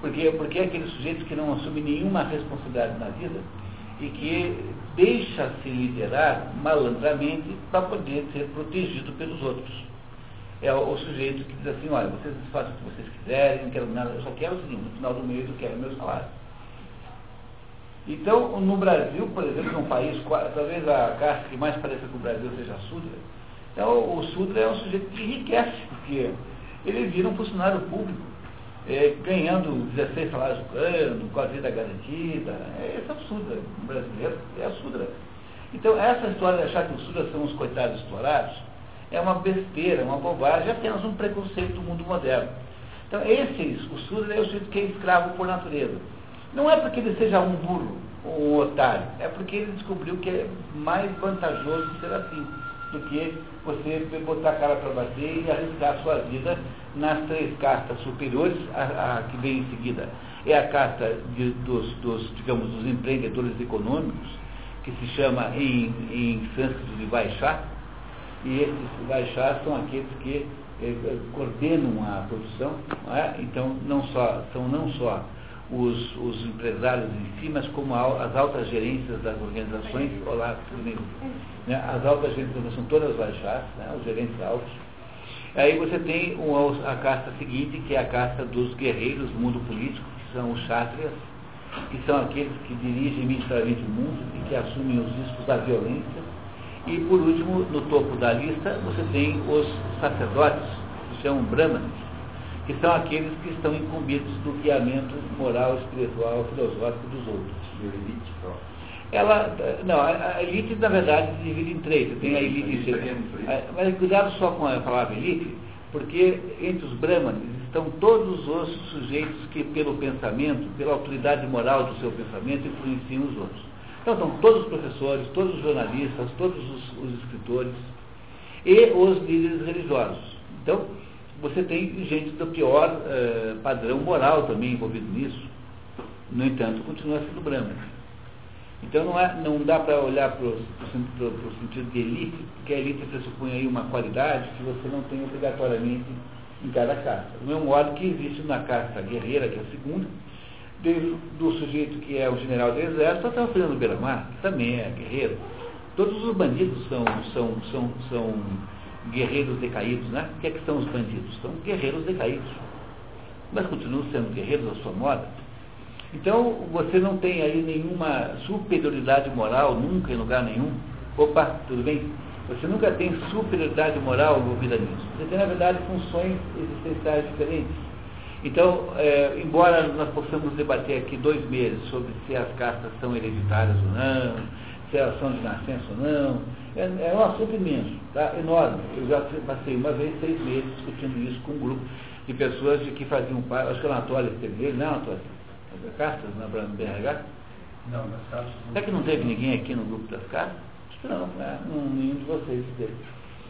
Porque, porque é aquele sujeito que não assume nenhuma responsabilidade na vida e que deixa-se liderar malandramente para poder ser protegido pelos outros é o, sujeito que diz assim, olha, vocês façam o que vocês quiserem, não quero nada, eu só quero o seguinte, no final do mês eu quero meu salário. Então, no Brasil, por exemplo, que é um país, talvez a casta que mais pareça com o Brasil seja a Sudra, então o Sudra é um sujeito que enriquece, porque ele vira um funcionário público, é, ganhando 16 salários por ano, com a vida garantida. É, esse é o Sudra brasileiro, é a Sudra. Então, essa história de achar que os Sudras são os coitados explorados, é uma besteira, uma bobagem, é apenas um preconceito do mundo moderno. Então, esse, o Sudra é o sujeito que é escravo por natureza. Não é porque ele seja um burro ou um otário, é porque ele descobriu que é mais vantajoso ser assim do que você botar a cara para bater e arriscar a sua vida nas três castas superiores, a, a que vem em seguida. É a casta de, dos, dos, digamos, dos empreendedores econômicos, que se chama em, em sânscrito de Vaixá, e esses baixás são aqueles que eh, coordenam a produção, não é? então não só, são não só os, os, empresários em si, mas como as altas gerências das organizações, olá, né? as altas gerências são todas baixás, né? os gerentes altos. Aí você tem a casta seguinte, que é a casta dos guerreiros do mundo político, que são os chátrias, que são aqueles que dirigem militarmente o mundo e que assumem os riscos da violência. E, por último, no topo da lista, você tem os sacerdotes, que se chamam brahmanes, que são aqueles que estão incumbidos do guiamento moral, espiritual, filosófico dos outros. A elite Ela, não, a elite, na verdade, se divide em três. Você tem a elite... Mas cuidado só com a palavra elite, porque entre os brahmanes estão todos os sujeitos que, pelo pensamento, pela autoridade moral do seu pensamento, influenciam os outros. Então, estão todos os professores, todos os jornalistas, todos os, os escritores e os líderes religiosos. Então, você tem gente do pior eh, padrão moral também envolvido nisso. No entanto, continua sendo Brahma. Então não, é, não dá para olhar para o sentido de elite, porque a elite pressupõe aí uma qualidade que você não tem obrigatoriamente em cada casta. Do mesmo modo que existe na casta guerreira, que é a segunda, desde do sujeito que é o general do exército até o Fernando Beiramar, que também é guerreiro. Todos os bandidos são, são, são, são guerreiros decaídos, né? O que é que são os bandidos? São guerreiros decaídos. Mas continuam sendo guerreiros à sua moda. Então, você não tem aí nenhuma superioridade moral, nunca em lugar nenhum. Opa, tudo bem? Você nunca tem superioridade moral envolvida nisso. Você tem, na verdade, funções existenciais diferentes. Então, é, embora nós possamos debater aqui dois meses sobre se as castas são hereditárias ou não, se elas são de nascença ou não, é, é um assunto imenso, tá? enorme. Eu já passei uma vez seis meses discutindo isso com um grupo de pessoas de que faziam parte, acho que o Anatólia teve ele, não, Anatólia? Castas na BRH? Não, nas castas. Será que não teve ninguém aqui no grupo das castas? Não, né? não nenhum de vocês teve.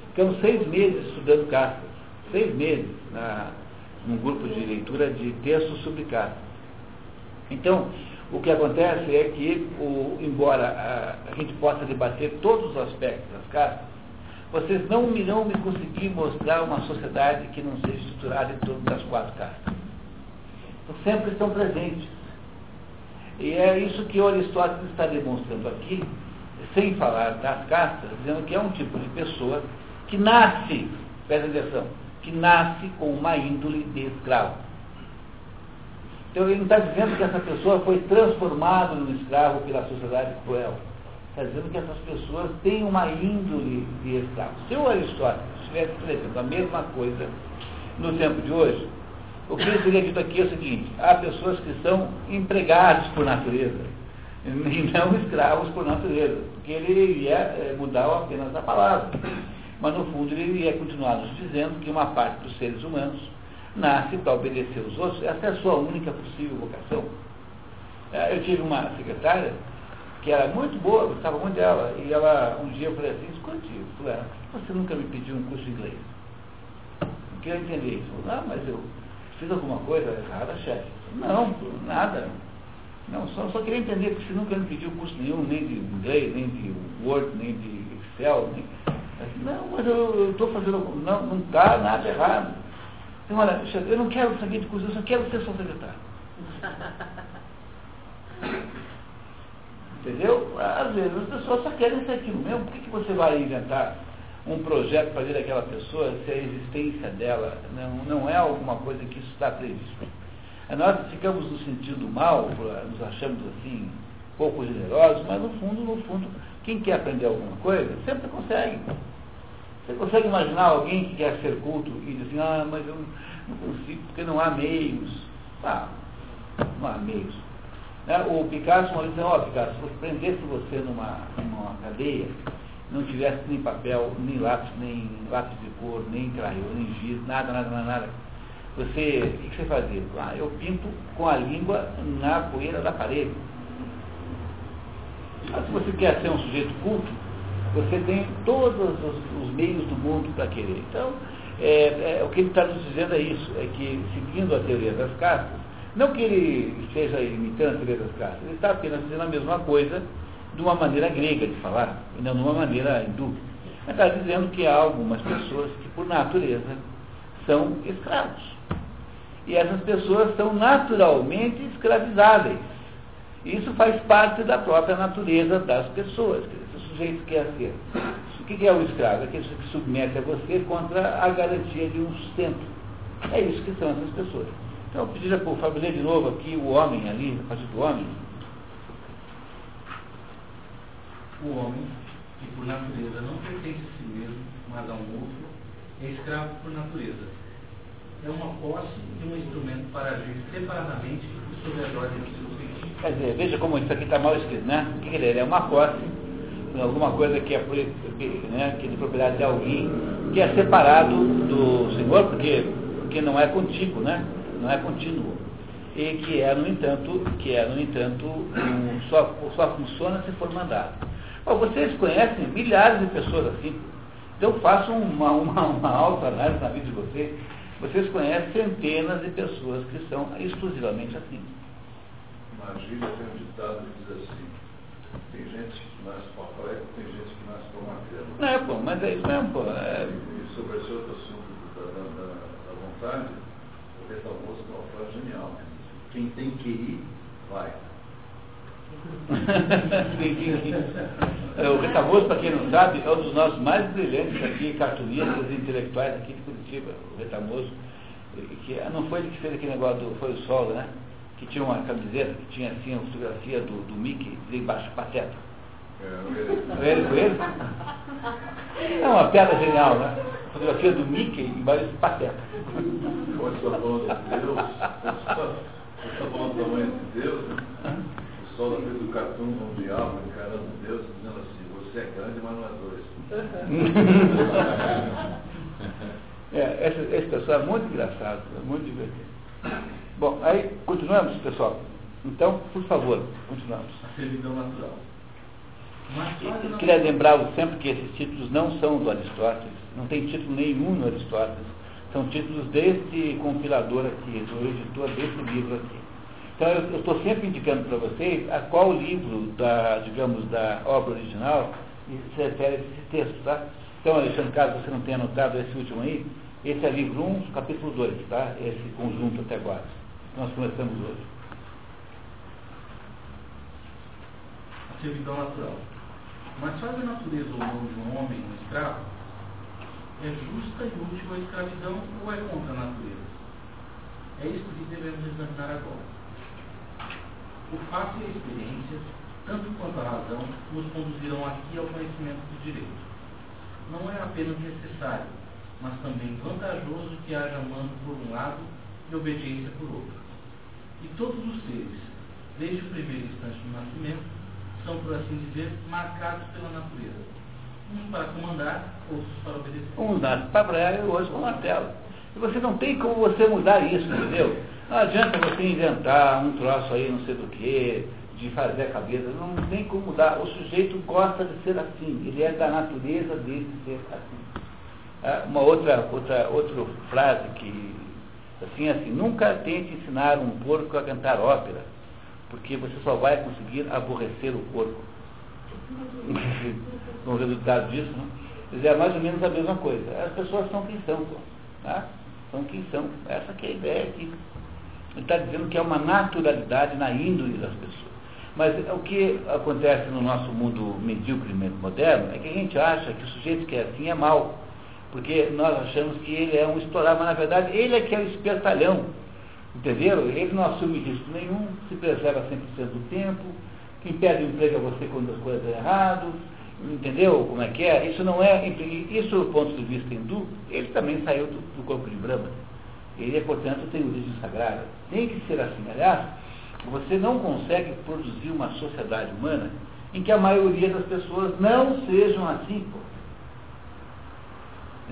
Ficamos seis meses estudando castas, seis meses na, num grupo de leitura de textos sobre castas. Então, o que acontece é que, o, embora a, a, gente possa debater todos os aspectos das castas, vocês não irão me conseguir mostrar uma sociedade que não seja estruturada em torno das quatro castas. Sempre estão presentes. E é isso que Aristóteles está demonstrando aqui, sem falar das castas, dizendo que é um tipo de pessoa que nasce, presta atenção, que nasce com uma índole de escravo. Então ele não está dizendo que essa pessoa foi transformada num escravo pela sociedade cruel. Está dizendo que essas pessoas têm uma índole de escravo. Se o Aristóteles estivesse escrevendo a mesma coisa no tempo de hoje, o que ele teria dito aqui é o seguinte, há pessoas que são empregados por natureza, e não escravos por natureza, porque ele iria eh, mudar apenas a palavra. Mas no fundo ele ia continuar nos dizendo que uma parte dos seres humanos nasce para obedecer os outros, essa é a sua única possível vocação. É, eu tive uma secretária que era muito boa, gostava muito dela, e ela, um dia eu falei assim, escute, você nunca me pediu um curso de inglês? Eu queria entender isso. Ah, mas eu fiz alguma coisa errada, chefe? Não, nada. Não, só, só queria entender, porque você nunca me pediu curso nenhum, nem de inglês, nem de Word, nem de Excel, nem... Não, mas eu estou fazendo. Não, não está nada errado. Então, olha, eu não quero saber de curso, eu só quero ser sua. Entendeu? Às vezes as pessoas só querem ser aquilo mesmo. Por que, que você vai inventar um projeto para ver aquela pessoa se a existência dela não, não é alguma coisa que está previsto? Nós ficamos no sentido mal, nos achamos assim, pouco generosos, mas no fundo, no fundo, quem quer aprender alguma coisa, sempre consegue. Você consegue imaginar alguém que quer ser culto e diz assim, ah, mas eu não consigo, porque não há meios. Ah, não há meios. Né? O Picasso uma vez disse, ó, oh, Picasso, se prendesse você numa, numa cadeia, não tivesse nem papel, nem lápis, nem lápis de cor, nem crayon, nem giz, nada, nada, nada, nada. Você, o que você fazia? Ah, eu pinto com a língua na poeira da parede. Mas se você quer ser um sujeito culto, você tem todos os, os meios do mundo para querer. Então, é, é, o que ele está nos dizendo é isso, é que, seguindo a teoria das castas, não que ele esteja imitando a teoria das castas, ele está apenas dizendo a mesma coisa de uma maneira grega de falar, e não de uma maneira hindu. Mas está dizendo que há algumas pessoas que, por natureza, são escravos. E essas pessoas são naturalmente escravizáveis. Isso faz parte da própria natureza das pessoas. Sujeito quer ser. O que é o escravo? É aquele que submete a você contra a garantia de um sustento. É isso que são essas pessoas. Então, eu pediria para o Fábio ler de novo aqui o homem ali, a partir do homem. O homem, que por natureza não pertence a si mesmo, mas a um outro, é escravo por natureza. É uma posse e um instrumento para agir separadamente e sob as ordens do seu. Quer dizer, veja como isso aqui está mal escrito, né? O que ele é? É uma posse, alguma coisa que é, né, que é de propriedade de alguém, que é separado do Senhor, porque, porque não é contigo, né? Não é contínuo. E que é, no entanto, que é, no entanto, um, só, só funciona se for mandado. Bom, vocês conhecem milhares de pessoas assim. Então façam uma, uma, uma autoanálise na vida de vocês. Vocês conhecem centenas de pessoas que são exclusivamente assim. Na gíria tem um ditado que diz assim, tem gente nasce tem gente que nasce uma crema. Não é, pô, mas é isso mesmo, pô. É... E sobre esse outro assunto da, da, da, da vontade, o Moço tem uma frase genial. Quem tem que ir, vai. É, o Retamoso, para quem não sabe, é um dos nossos mais brilhantes aqui, cartunistas intelectuais aqui de Curitiba, o Retamoso. Que, não foi ele que fez aquele negócio do Foi o Sol, né? Que tinha uma camiseta que tinha assim a fotografia do, do Mickey de embaixo, pateta. É, foi ele? É uma piada genial, né? Fotografia do Mickey embaixo de pateta. Quando você está falando de Deus, você está falando do tamanho de Deus, né? o sol da um diabo encarando Deus, dizendo assim, você é grande, mas não é dois. É, esse, esse pessoal é muito engraçado, é muito divertido. Bom, aí continuamos, pessoal. Então, por favor, continuamos. A servidão natural. Eu queria lembrar sempre que esses títulos não são do Aristóteles, não tem título nenhum no Aristóteles, são títulos deste compilador aqui, do editor desse livro aqui. Então eu estou sempre indicando para vocês a qual livro da, digamos, da obra original se refere esse texto, tá? Então, Alexandre, caso você não tenha anotado esse último aí, esse é livro 1, capítulo 2, tá? Esse conjunto até agora. Nós começamos hoje. a servidão natural. Mas faz a natureza ou não de um homem um escravo? É justa e útil a escravidão ou é contra a natureza? É isso que devemos examinar agora. O fato e a experiência, tanto quanto a razão, nos conduzirão aqui ao conhecimento do direito. Não é apenas necessário, mas também vantajoso que haja mando por um lado e obediência por outro. E todos os seres, desde o primeiro instante do nascimento, são, por assim dizer, marcados pela natureza. Uns para comandar, outros para obedecer. Um nasce para praia e o outro com martelo. E você não tem como você mudar isso, entendeu? Não adianta você inventar um troço aí, não sei do que, de fazer a cabeça. Não tem como mudar. O sujeito gosta de ser assim. Ele é da natureza dele ser assim. Ah, Uma outra, outra, outra frase que, assim, assim, nunca tente ensinar um porco a cantar ópera, porque você só vai conseguir aborrecer o porco. o resultado disso, né? Dizer, é mais ou menos a mesma coisa. As pessoas são quem são, pô, tá? São quem são. Essa que é a ideia aqui. Ele está dizendo que é uma naturalidade na índole das pessoas. Mas o que acontece no nosso mundo medíocre moderno é que a gente acha que o sujeito que é assim é mal. Porque nós achamos que ele é um estourado, mas na verdade ele é que é o espertalhão. Entenderam? Ele não assume risco nenhum, se preserva 100% do tempo, quem perde o emprego é você quando as coisas dão errado, entendeu como é que é? Isso não é, isso do ponto de vista hindu, ele também saiu do, do corpo de Brahma. Ele, portanto, tem origem sagrada. Tem que ser assim. Aliás, você não consegue produzir uma sociedade humana em que a maioria das pessoas não sejam assim, pô.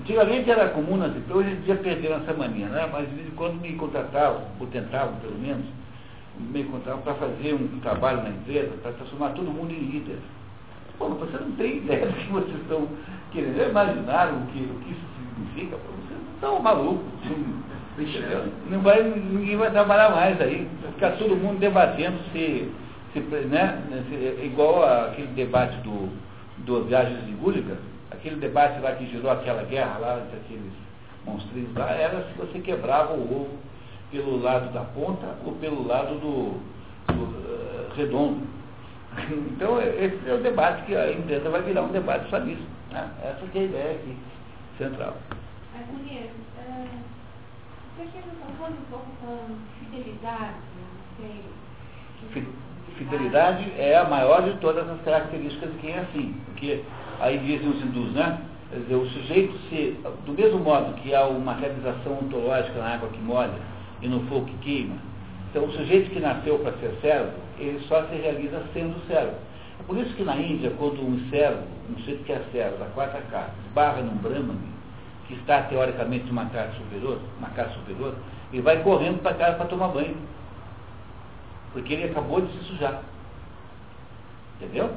Antigamente era comum hoje em dia perderam essa mania, né? mas de vez em quando me contratavam, ou tentavam pelo menos, me contratavam para fazer um trabalho na empresa, para transformar todo mundo em líder. Pô, você não tem ideia do que vocês estão querendo. Já imaginaram o que, o que isso significa? Pô, vocês estão malucos. Entendeu? Não vai, ninguém vai trabalhar mais aí. Ficar todo mundo debatendo se, se, né, se igual aquele debate do, do Viagens de Gulliver, Aquele debate lá que gerou aquela guerra lá entre aqueles monstrinhos lá, era se você quebrava o ovo pelo lado da ponta ou pelo lado do, do uh, redondo. Então, esse é o debate que a empresa vai virar um debate só nisso. Né? Essa é a ideia aqui, central. Mas, Muniz, uh, você chega falando um pouco com fidelidade, não sei. Fidelidade é a maior de todas as características de quem é assim. Porque aí dizem os hindus, né? Quer dizer, o sujeito se, do mesmo modo que há uma realização ontológica na água que molha e no fogo que queima, então o sujeito que nasceu para ser servo, ele só se realiza sendo servo. É por isso que na Índia, quando um servo, um sujeito que é servo da quarta casa, esbarra num brahmane, que está teoricamente numa casa superior, uma casa superior, ele vai correndo para casa para tomar banho. Porque ele acabou de se sujar. Entendeu?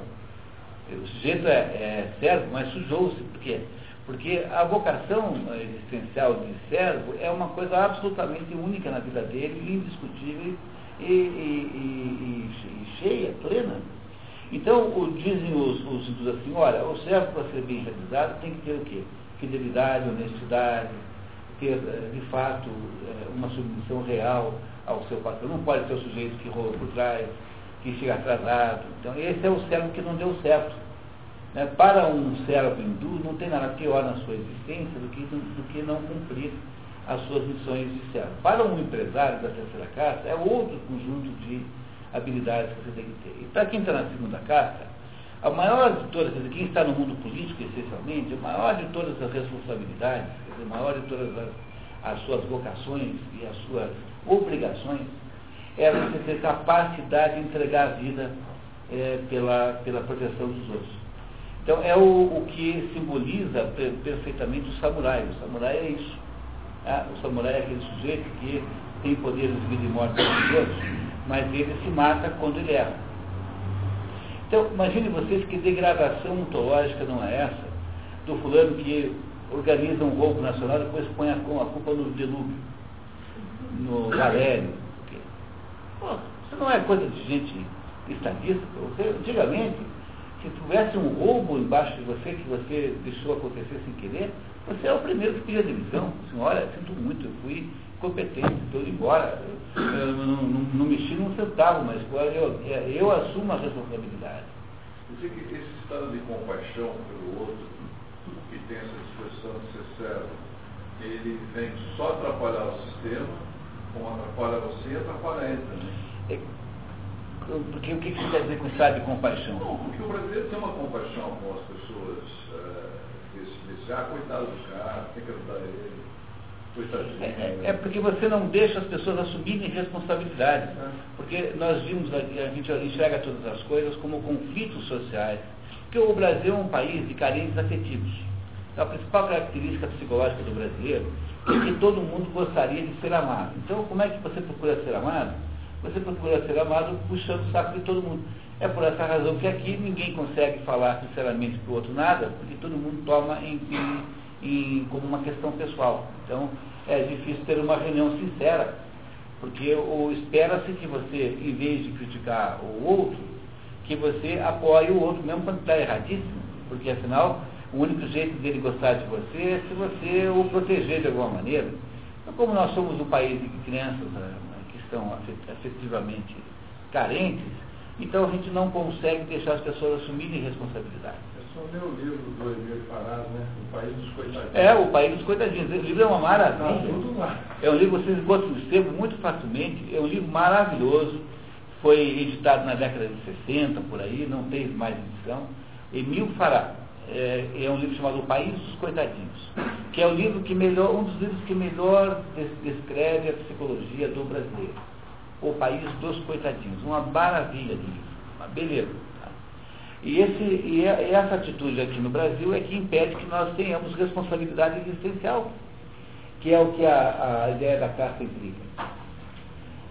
O sujeito é, é servo, mas sujou-se. Por quê? Porque a vocação existencial de servo é uma coisa absolutamente única na vida dele, indiscutível e, e, e, e cheia, plena. Então, o, dizem os, os assim, olha, o servo para ser bem realizado tem que ter o quê? Fidelidade, honestidade, ter, eh, de fato, eh, uma submissão real ao seu patrão. Não pode ser o sujeito que rouba por trás, que chega atrasado. Então, esse é o servo que não deu certo. Né? Para um servo hindu, não tem nada pior na sua existência do que, do que não cumprir as suas missões de servo. Para um empresário da terceira casta, é outro conjunto de habilidades que você tem que ter. E para quem está na segunda casta, a maior de todas, quem está no mundo político, essencialmente, a maior de todas as responsabilidades, a maior de todas as, as suas vocações e as suas obrigações, é você ter capacidade de entregar a vida é, pela, pela proteção dos outros. Então é o, o que simboliza perfeitamente o samurai. O samurai é isso. Né? O samurai é aquele sujeito que tem poderes de vida e morte dos outros, mas ele se mata quando ele erra. Então, imagine vocês que degradação ontológica não é essa do fulano que organiza um roubo nacional e depois põe a, a culpa no dilúvio, no Valério. Pô, isso não é coisa de gente estadista. Você, antigamente, se tivesse um roubo embaixo de você que você deixou acontecer sem querer, você é o primeiro que pedia demissão. Assim, olha, sinto muito, eu fui competente, estou indo embora. Eu, não, não, não, mexi num centavo, mas eu, eu assumo a responsabilidade. Você que esse estado de compaixão pelo outro, que tem essa expressão de ser servo, ele vem só atrapalhar o sistema, como atrapalha você atrapalha ele também. É, porque o que você quer dizer com estado de compaixão? Não, porque o brasileiro tem uma compaixão com as pessoas desse, desse, ah, coitado do cara, tem que ajudar ele. É, é, é, porque você não deixa as pessoas assumirem responsabilidade. É. Porque nós vimos, a, a gente enxerga todas as coisas como conflitos sociais. Porque o Brasil é um país de carências afetivos. Então, a principal característica psicológica do brasileiro é que todo mundo gostaria de ser amado. Então, como é que você procura ser amado? você procura ser amado puxando o saco de todo mundo. É por essa razão que aqui ninguém consegue falar sinceramente para o outro nada, porque todo mundo toma em, em, em, como uma questão pessoal. Então é difícil ter uma reunião sincera, porque espera-se que você, em vez de criticar o outro, que você apoie o outro, mesmo quando está erradíssimo, porque afinal o único jeito dele gostar de você é se você o proteger de alguma maneira. Então, como nós somos um país de crianças né, estão afetivamente carentes, então a gente não consegue deixar as pessoas assumirem responsabilidade. É só ler o livro do Emílio Parás, né? O País dos Coitadinhos. É, O País dos Coitadinhos. O livro é uma maravilha. É um livro que vocês gostam de ser muito facilmente. É um livro maravilhoso. Foi editado na década de 60, por aí, não teve mais edição. Emílio Fará. É, é, um livro chamado O País dos Coitadinhos, que é o livro que melhor, um dos livros que melhor descreve a psicologia do brasileiro. O País dos Coitadinhos. Uma maravilha de livro, uma beleza. Tá? E, esse, e, essa atitude aqui no Brasil é que impede que nós tenhamos responsabilidade existencial, que é o que a, a ideia da carta implica.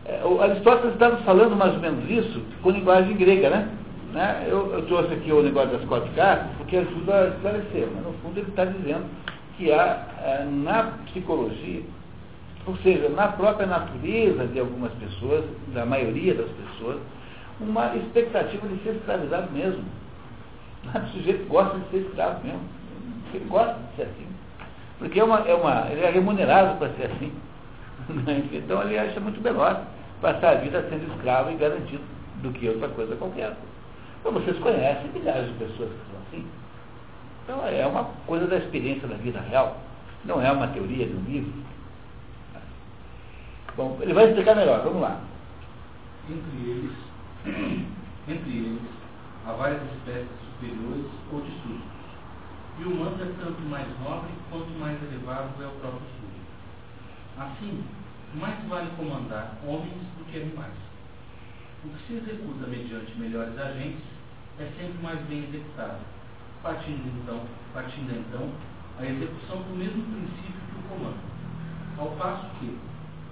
É, o Aristóteles falando mais ou menos isso com linguagem grega, né? Né? Eu, eu, trouxe aqui o negócio das quatro cartas porque ajuda a esclarecer, mas no fundo ele está dizendo que há é, na psicologia, ou seja, na própria natureza de algumas pessoas, da maioria das pessoas, uma expectativa de ser escravizado mesmo. O sujeito gosta de ser escravo mesmo. Ele gosta de ser assim. Porque é uma, é uma, ele é remunerado para ser assim. Então ele acha muito melhor passar a vida sendo escravo e garantido do que outra coisa qualquer. Então vocês conhecem milhares de pessoas que são assim. Então é uma coisa da experiência da vida real. Não é uma teoria de um livro. Bom, ele vai explicar melhor, vamos lá. Entre eles, entre eles, há várias espécies superiores ou de súditos. E o mando é tanto mais nobre quanto mais elevado é o próprio súdito. Assim, mais vale comandar homens do que animais. O que se executa mediante melhores agentes é sempre mais bem executado, partindo então, partindo então a execução do mesmo princípio que o comando. Ao passo que,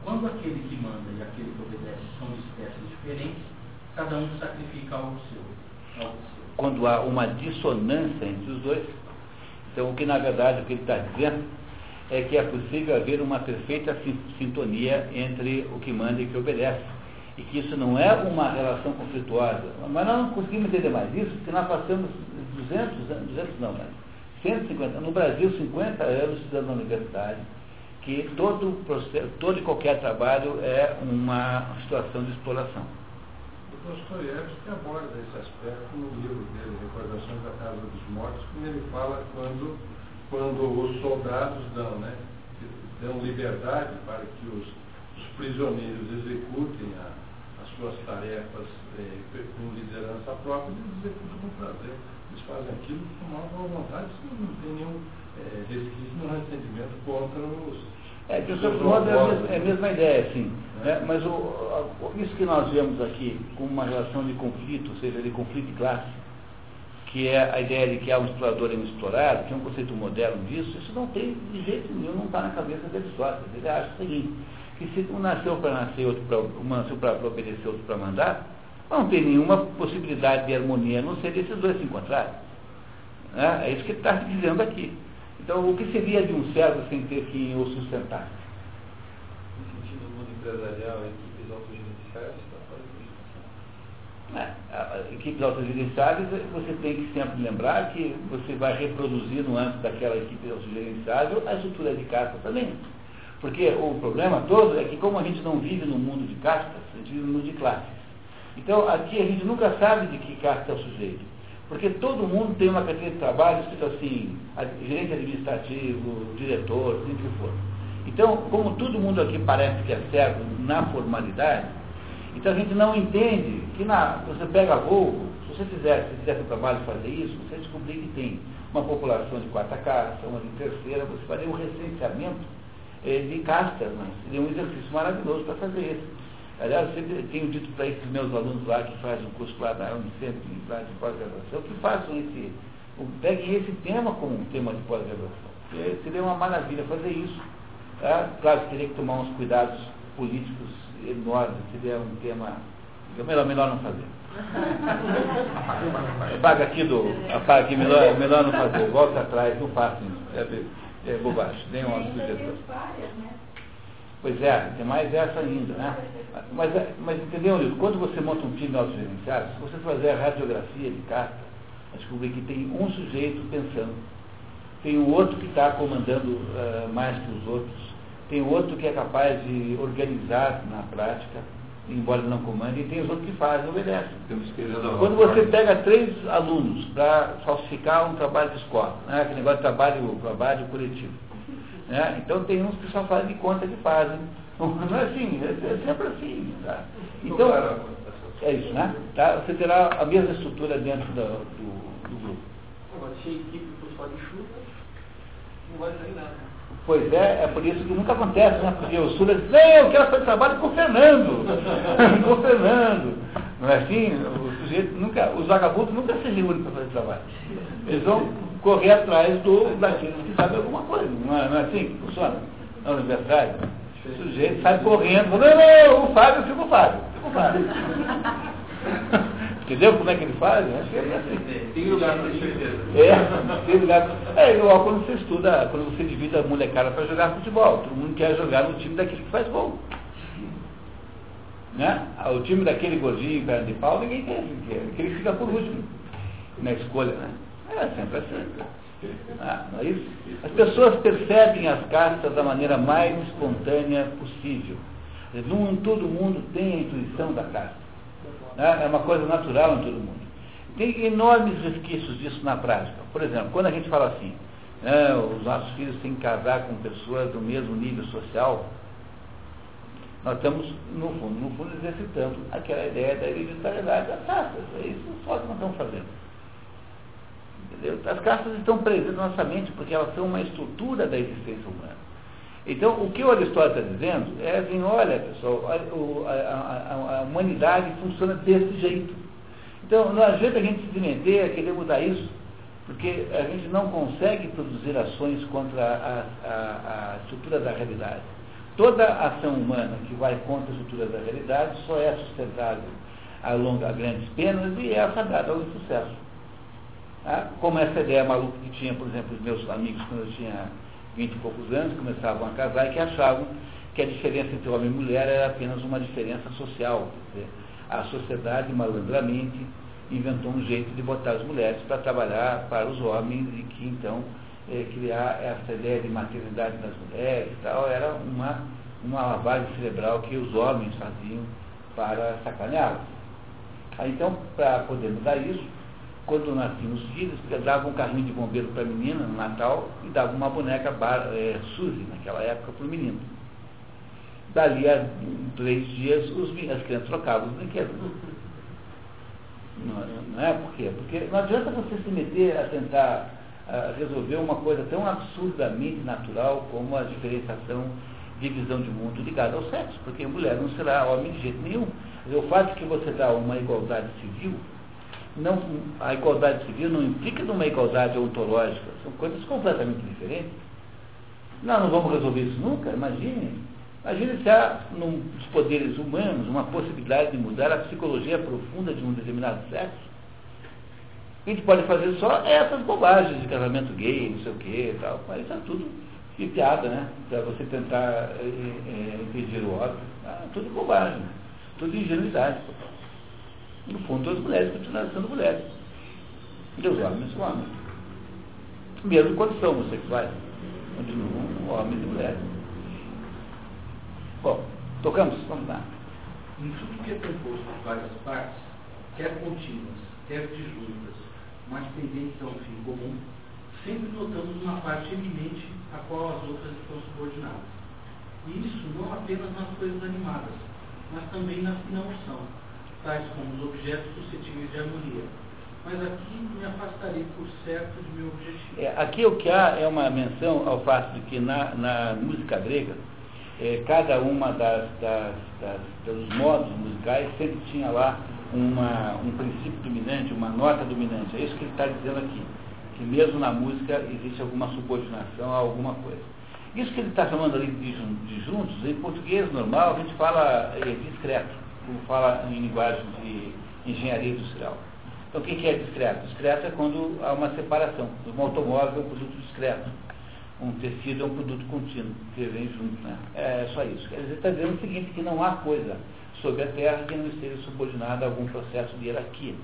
quando aquele que manda e aquele que obedece são espécies diferentes, cada um sacrifica algo seu. Algo seu. Quando há uma dissonância entre os dois, então o que na verdade o que ele está dizendo é que é possível haver uma perfeita sintonia entre o que manda e o que obedece. E que isso não é uma relação conflituosa. Mas nós não conseguimos entender mais isso, porque nós passamos 200 anos, 200 não, mas 150, no Brasil 50 anos estudando na universidade, que todo, processo, todo e qualquer trabalho é uma situação de exploração. O Dostoiévski aborda esse aspecto no livro dele, Recordações da Casa dos Mortos, quando ele fala quando, quando os soldados dão, né, dão liberdade para que os, os prisioneiros executem a, as suas tarefas eh, com liderança própria, eles executam com prazer. Eles fazem aquilo com uma boa vontade, não tem nenhum é, resquício no ressentimento contra os. É, de certo modo é a mesma, é a mesma ideia, sim. Né? Mas o, isso que nós vemos aqui como uma relação de conflito, ou seja, de conflito de classe, que é a ideia de que há um explorador e um explorado, que é um conceito moderno disso, isso não tem de jeito nenhum, não está na cabeça de Aristóteles. Ele acha o seguinte, que se um nasceu para nascer, outro para, um nasceu para obedecer, outro para mandar, não tem nenhuma possibilidade de harmonia, a não ser desses dois se encontrarem. É, é isso que ele está dizendo aqui. Então, o que seria de um servo sem ter quem o sustentar? No sentido do mundo empresarial, equipes autogerenciais, está fora é, Equipes autogerenciais, você tem que sempre lembrar que você vai reproduzir no âmbito daquela equipe autogerenciável a estrutura de casta também. Porque o problema todo é que como a gente não vive no mundo de castas, a gente vive no mundo de classes. Então, aqui a gente nunca sabe de que casta é o sujeito. Porque todo mundo tem uma carteira de trabalho escrito assim, gerente administrativo, diretor, assim que for. Então, como todo mundo aqui parece que é servo na formalidade, então a gente não entende que na, você pega voo, se você fizer, se fizer seu trabalho fazer isso, você descobrir que tem uma população de quarta casta, uma de terceira, você faria um recenseamento de castas, mas seria um exercício maravilhoso para fazer isso. Aliás, eu sempre tenho dito para esses meus alunos lá que fazem um curso lá da Unicef, lá de pós-graduação, que façam esse, peguem esse tema como um tema de pós-graduação. Seria uma maravilha fazer isso. Tá? Claro que teria que tomar uns cuidados políticos enormes, seria um tema. É melhor, melhor não fazer. Apaga aqui do. Apaga aqui, melhor, melhor não fazer. Volta atrás, não faça isso. É, bobagem. Nem uma sugestão. Pois é, tem mais essa ainda, né? Mas, mas entendeu, Nilton? Quando você monta um time autogerenciado, se você fazer a radiografia de carta, descobrir que tem um sujeito pensando, tem o outro que está comandando uh, mais que os outros, tem o outro que é capaz de organizar na prática, embora não comande, e tem os outros que fazem, obedecem. Quando você pega três alunos para falsificar um trabalho de escola, né, aquele negócio de trabalho, trabalho coletivo, né? Então tem uns que só fazem de conta que fazem. Não é assim, é, é sempre assim. Tá? Então, é isso, né? Tá? Você terá a mesma estrutura dentro do, do, do grupo. Agora, se a equipe for só de chuva, não vai sair nada. Pois é, é por isso que nunca acontece, né? Porque o Sula diz, não, eu quero fazer trabalho com o Fernando. com o Fernando. Não é assim? O sujeito nunca, os vagabundos nunca se reúnem para fazer trabalho. Eles vão correr atrás do, daqueles que sabem alguma coisa. Não é, não é assim que funciona na universidade? O sujeito sai correndo, não, não, o Fábio, fica o Fábio, fica o Fábio. Entendeu como é que ele faz? É assim. Tem lugar para certeza. É, tem lugar. É igual quando você estuda, quando você divide a molecada para jogar futebol. Todo mundo quer jogar no time daquele que faz gol. Né? O time daquele gordinho, perna de pau, ninguém quer, aquele que fica por último na escolha, né? É sempre assim. Ah, não é isso? As pessoas percebem as castas da maneira mais espontânea possível. Não todo mundo tem a intuição da casta. Né? É uma coisa natural em todo mundo. Tem enormes resquícios disso na prática. Por exemplo, quando a gente fala assim, né, os nossos filhos têm que casar com pessoas do mesmo nível social, nós estamos, no fundo, no fundo, exercitando aquela ideia da hereditariedade das castas. É isso só que nós estamos fazendo. Entendeu? As castas estão presentes na nossa mente porque elas são uma estrutura da existência humana. Então, o que o Aristóteles está dizendo é assim, olha, pessoal, a, a, a, humanidade funciona desse jeito. Então, não adianta a gente se meter a querer mudar isso, porque a gente não consegue produzir ações contra a, estrutura da realidade. Toda ação humana que vai contra a estrutura da realidade só é sustentável a, longa, a grandes penas e é afadada ao sucesso. Ah, como essa ideia maluca que tinha, por exemplo, os meus amigos quando eu tinha 20 e poucos anos, começavam a casar e que achavam que a diferença entre homem e mulher era apenas uma diferença social. Dizer, a sociedade, malandramente, inventou um jeito de botar as mulheres para trabalhar para os homens e que então é, criar essa ideia de maternidade das mulheres e tal era uma, uma lavagem cerebral que os homens faziam para sacaneá-las. Então, para poder mudar isso, quando nasciam os filhos, dava um carrinho de bombeiro para a menina no Natal e dava uma boneca bar, é, Suzy, naquela época, para o menino. Dali a três dias, os, as crianças trocavam os brinquedos. Não, não é? Por quê? Porque não adianta você se meter a tentar a resolver uma coisa tão absurdamente natural como a diferenciação de visão de mundo ligada ao sexo, porque mulher não será homem de jeito nenhum. O fato que você dá uma igualdade civil não, a igualdade civil não implica numa igualdade ontológica, são coisas completamente diferentes. Nós não vamos resolver isso nunca, imagine. Imagine se há nos poderes humanos uma possibilidade de mudar a psicologia profunda de um determinado sexo. A gente pode fazer só essas bobagens de casamento gay, não sei o que e tal, mas isso é tudo de piada, né? Para você tentar é, é, impedir o óbvio. Ah, tudo bobagem, tudo ingenuidade. No fundo, as mulheres continuam sendo mulheres. E os homens homens. Mesmo quando são homossexuais. Continuam homens e mulheres. Bom, tocamos? Vamos lá. Em tudo que é composto por várias partes, quer contínuas, quer disjuntas, mas tendentes a um fim comum, sempre notamos uma parte eminente a qual as outras estão subordinadas. E isso não apenas nas coisas animadas, mas também nas que não são tais como os objetos suscetíveis de harmonia. Mas aqui me afastarei por certo de meu objetivo. É, aqui o que há é uma menção ao fato de que na, na música grega, é, cada uma das, das, das, dos modos musicais sempre tinha lá uma, um princípio dominante, uma nota dominante. É isso que ele está dizendo aqui. Que mesmo na música existe alguma subordinação a alguma coisa. Isso que ele está chamando ali de, de juntos, em português normal, a gente fala é, discreto como fala em linguagem de engenharia industrial. Então, o que é discreto? Discreto é quando há uma separação. Um automóvel é um produto discreto. Um tecido é um produto contínuo, que vem junto. Né? É só isso. Dizer, está dizendo o seguinte, que não há coisa sobre a Terra que não esteja subordinada a algum processo de hierarquia.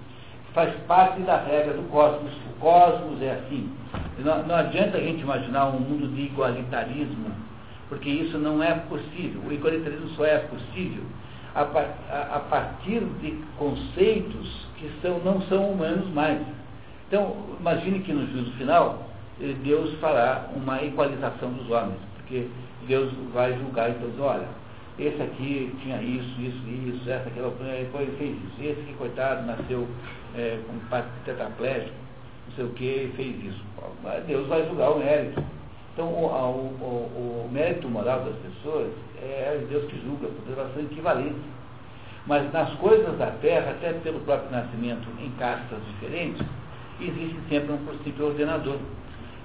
Faz parte da regra do cosmos. O cosmos é assim. Não, não adianta a gente imaginar um mundo de igualitarismo, porque isso não é possível. O igualitarismo só é possível a, a, a partir de conceitos que são, não são humanos mais. Então, imagine que no juízo final, eh, Deus fará uma equalização dos homens, porque Deus vai julgar e então dizer, olha, esse aqui tinha isso, isso, isso, essa aqui, depois fez isso, esse que, coitado, nasceu é, com tetraplégico, não sei o que, fez isso. Deus vai julgar o mérito. Então, o, o, o, mérito moral das pessoas é Deus que julga, porque elas são equivalentes. Mas nas coisas da terra, até pelo próprio nascimento em castas diferentes, existe sempre um princípio ordenador.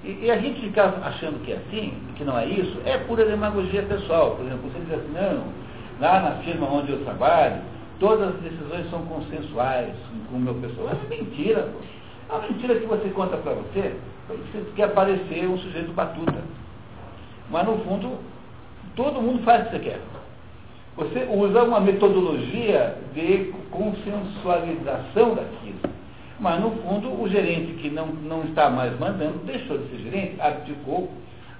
E, e, a gente ficar achando que é assim, que não é isso, é pura demagogia pessoal. Por exemplo, você diz assim, não, lá na firma onde eu trabalho, todas as decisões são consensuais com o meu pessoal. É mentira. Pô. Uma mentira que você conta para você, você quer parecer um sujeito batuta. Mas no fundo, Todo mundo faz o que você quer. Você usa uma metodologia de consensualização daquilo. Mas, no fundo, o gerente que não, não está mais mandando deixou de ser gerente, abdicou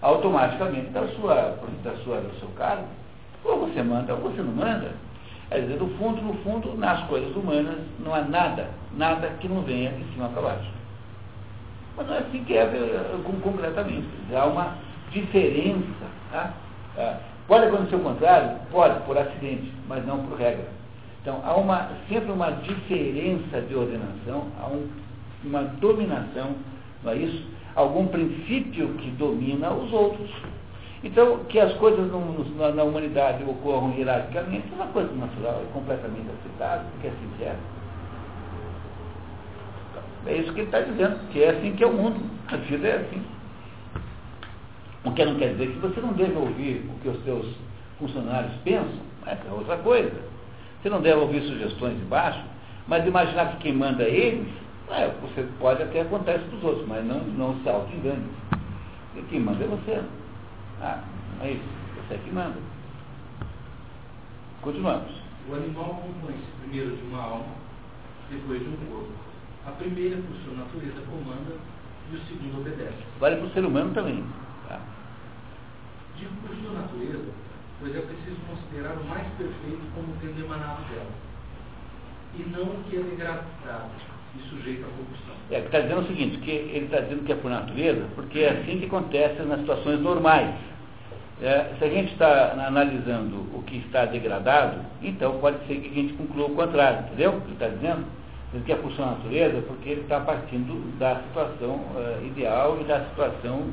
automaticamente da sua, da sua, do seu cargo. Ou você manda ou você não manda. Quer dizer, no fundo, no fundo, nas coisas humanas não há nada, nada que não venha de cima para baixo. Mas não é assim que é eh, concretamente. Há uma diferença. Tá? Ah, pode acontecer o contrário? Pode, por acidente, mas não por regra. Então, há uma, sempre uma diferença de ordenação, há um, uma dominação, não é isso? Algum princípio que domina os outros. Então, que as coisas no, na, na, humanidade ocorram hierarquicamente é uma coisa natural, é completamente aceitável, porque é assim que é. É isso que ele está dizendo, que é assim que é o mundo. A vida é assim. O que não quer dizer que você não deve ouvir o que os seus funcionários pensam, é outra coisa. Você não deve ouvir sugestões de baixo, mas imaginar que quem manda eles, é, você pode até acontecer dos outros, mas não, não se auto-engane. Quem manda é você. Ah, não é isso. Você é que manda. Continuamos. O animal compõe-se primeiro de uma alma, depois de um corpo. A primeira, por sua natureza, comanda e o segundo obedece. Vale para o ser humano também. Tá? Digo por sua natureza, pois é preciso considerar o mais perfeito como tendo emanado dela, e não o que é degradado e sujeito à corrupção. É, está dizendo o seguinte, que ele está dizendo que é por natureza, porque é assim que acontece nas situações normais. É, se a gente está analisando o que está degradado, então pode ser que a gente conclua o contrário, entendeu? Ele está dizendo, dizendo que é por sua natureza, porque ele está partindo da situação uh, ideal e da situação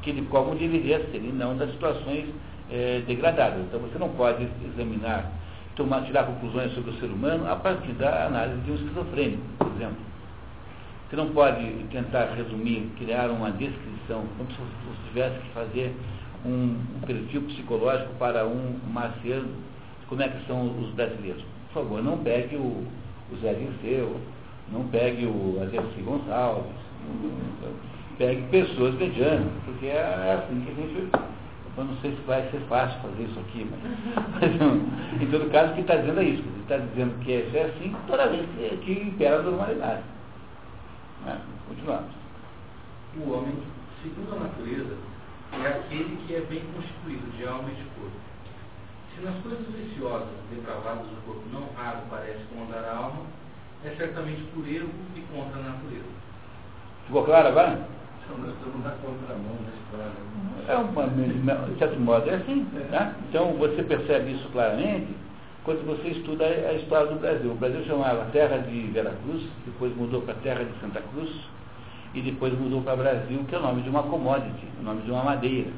que ele como deveria ser, e não das situações é, degradadas. Então você não pode examinar, tomar, tirar conclusões sobre o ser humano a partir da análise de um esquizofrênico, por exemplo. Você não pode tentar resumir, criar uma descrição, como se você tivesse que fazer um, um perfil psicológico para um marciano, como é que são os brasileiros. Por favor, não pegue o, o Zé Dirceu, não pegue o Ademir Gonçalves, pegue pessoas medianas, porque é assim que a gente eu não sei se vai ser fácil fazer isso aqui, mas, mas em todo caso, o que está dizendo é isso. Ele está dizendo que é assim toda vez que impera a normalidade. Né? Continuamos. O homem, segundo a natureza, é aquele que é bem constituído de alma e de corpo. Se nas coisas viciosas, depravadas do corpo não raro parece comandar a alma, é certamente por erro e contra a natureza. Ficou claro agora? Então, nós estamos na contramão da história. É uma, de certo modo é assim. Tá? Então você percebe isso claramente quando você estuda a história do Brasil. O Brasil chamava Terra de Veracruz, depois mudou para Terra de Santa Cruz e depois mudou para Brasil, que é o nome de uma commodity, o nome de uma madeira.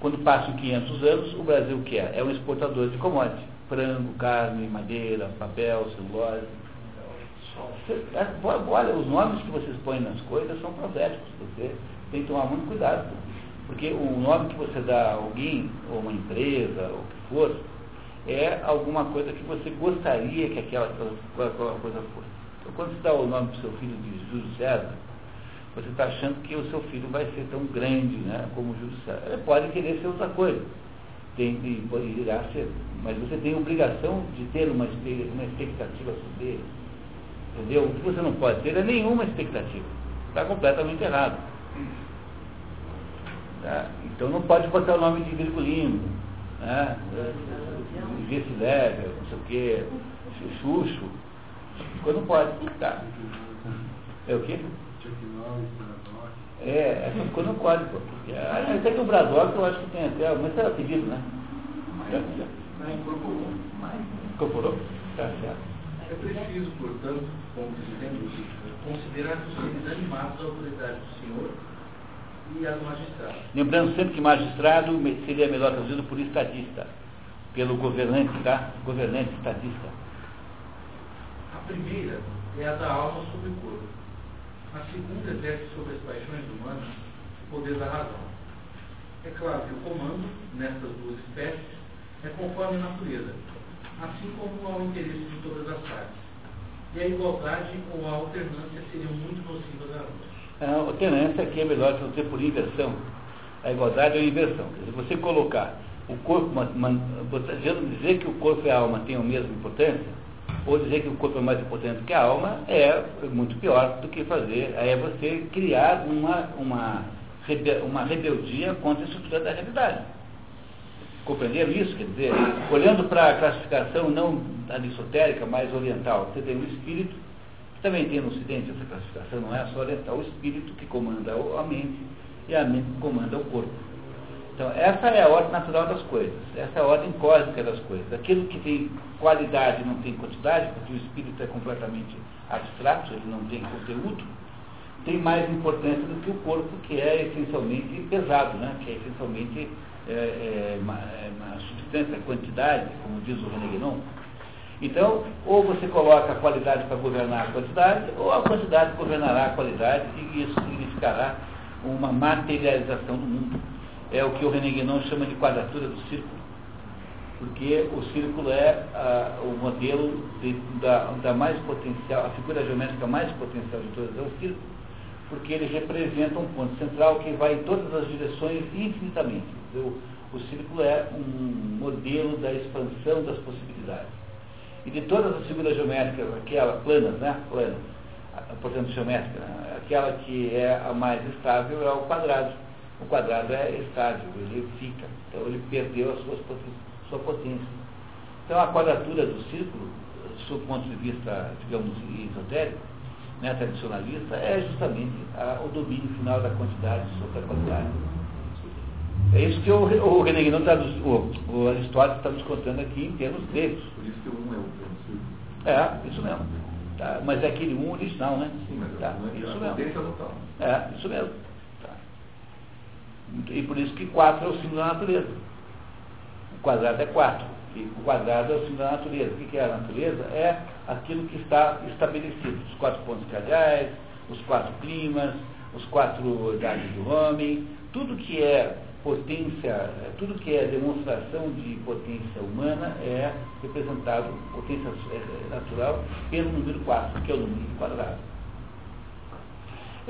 Quando passam 500 anos, o Brasil o que é? É um exportador de commodity. Frango, carne, madeira, papel, celulose. É, olha, os nomes que vocês põem nas coisas são proféticos. Você tem que tomar muito cuidado. Porque o nome que você dá a alguém, ou uma empresa, ou o que for, é alguma coisa que você gostaria que aquela, aquela coisa fosse. Então, quando você dá o nome para o seu filho de Júlio César, você está achando que o seu filho vai ser tão grande né, como César. Ele pode querer ser outra coisa. Tem, e irá ser. Mas você tem obrigação de ter uma, uma expectativa sobre ele. Entendeu? O que você não pode ter é nenhuma expectativa. Está completamente errado. Tá? Então não pode botar o nome de Virgulino, né? Vice Lever, não sei o quê, Xuxo. Quando não pode. Tá. É o quê? É, coisas não pode, pô. Porque, até que o Brazoc eu acho que tem até, mas era pedido, né? Incorporou. Incorporou? Tá certo. É preciso, portanto, como dizemos, considerar os seres animados à autoridade do Senhor e as magistrados. Lembrando sempre que magistrado seria melhor traduzido por estadista, pelo governante, tá? Governante estadista. A primeira é a da alma sobre o corpo. A segunda exerce sobre as paixões humanas o poder da razão. É claro que o comando, nestas duas espécies, é conforme a natureza, assim como ao interesse de todas as partes. E a igualdade ou a alternância seriam muito nocivas a ambas. A alternância aqui é melhor fazer por inversão. A igualdade é a inversão. Quer dizer, você colocar o corpo, dizer que o corpo e a alma têm a mesma importância, ou dizer que o corpo é mais importante que a alma é muito pior do que fazer, é você criar uma, uma, uma rebeldia contra a estrutura da realidade. Compreenderam isso? Quer dizer, olhando para a classificação não aristotérica, mas oriental, você tem o espírito, que também tem no ocidente essa classificação, não é só oriental, o espírito que comanda a mente e a mente que comanda o corpo. Então, essa é a ordem natural das coisas, essa é a ordem cósmica das coisas. Aquilo que tem qualidade não tem quantidade, porque o espírito é completamente abstrato, ele não tem conteúdo, tem mais importância do que o corpo, que é essencialmente pesado, né? que é essencialmente é, é, uma, é uma substância, quantidade, como diz o René Guénon. Então, ou você coloca a qualidade para governar a quantidade, ou a quantidade governará a qualidade, e isso significará uma materialização do mundo é o que o René Guénon chama de quadratura do círculo, porque o círculo é o modelo de, da, da, mais potencial, a figura geométrica mais potencial de todas é o círculo, porque ele representa um ponto central que vai em todas as direções infinitamente. O, o círculo é um modelo da expansão das possibilidades. E de todas as figuras geométricas, aquela planas, né? Planas, portanto geométrica, aquela que é a mais estável é o quadrado o quadrado é estável, ele fica. Então ele perdeu a sua, potência. Então a quadratura do círculo, sob o ponto de vista, digamos, esotérico, né, tradicionalista, é justamente a, o domínio final da quantidade sobre a qualidade. É isso que o, o René Guénon está o, o Aristóteles está nos contando aqui em termos gregos. Por isso que o um é o círculo. É, isso mesmo. Tá? Mas é aquele um original, né? Sim, mas tá? é isso a mesmo. É, isso mesmo. E por isso que 4 é o símbolo da natureza. O quadrado é 4. E o quadrado é o símbolo da natureza. O que é a natureza? É aquilo que está estabelecido. Os quatro pontos cardeais, os quatro climas, os quatro idades do homem, tudo que é potência, tudo que é demonstração de potência humana é representado, potência natural, pelo número 4, que é o número quadrado.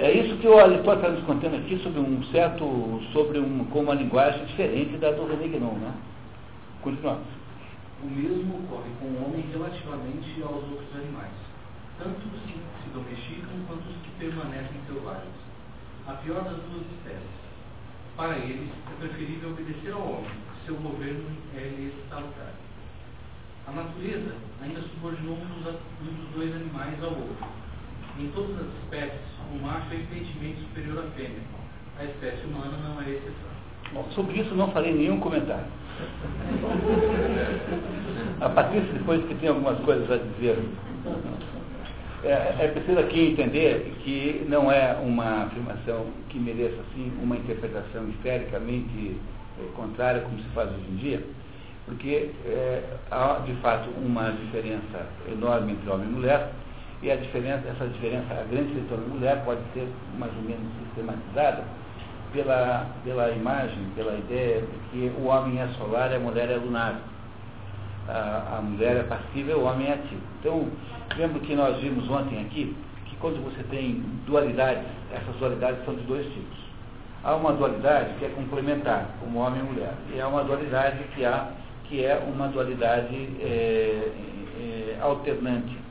É isso que o Aristóteles está nos contando aqui sobre um certo, sobre um, com uma linguagem diferente da do René Guénon, né? Continuamos. O mesmo ocorre com o homem relativamente aos outros animais, tanto os que se domesticam quanto os que permanecem selvagens. A pior das duas espécies. Para eles, é preferível obedecer ao homem, seu governo é salutar. A natureza ainda subordinou um dos dois animais ao outro. Em todas as espécies, o macho é evidentemente superior à fêmea. A espécie humana não é exceção. Bom, sobre isso não farei nenhum comentário. A Patrícia, depois que tem algumas coisas a dizer, é, é preciso aqui entender que não é uma afirmação que mereça assim uma interpretação histericamente é, contrária, como se faz hoje em dia, porque é, há de fato uma diferença enorme entre homem e mulher, e a diferença, essa diferença, a grande diferença homem-mulher pode ser mais ou menos sistematizada pela, pela imagem, pela ideia de que o homem é solar e a mulher é lunar. A, a mulher é passiva e o homem é ativo. Então, lembro que nós vimos ontem aqui que quando você tem dualidades, essas dualidades são de dois tipos. Há uma dualidade que é complementar, como homem e mulher, e há uma dualidade que, há, que é uma dualidade é, é, alternante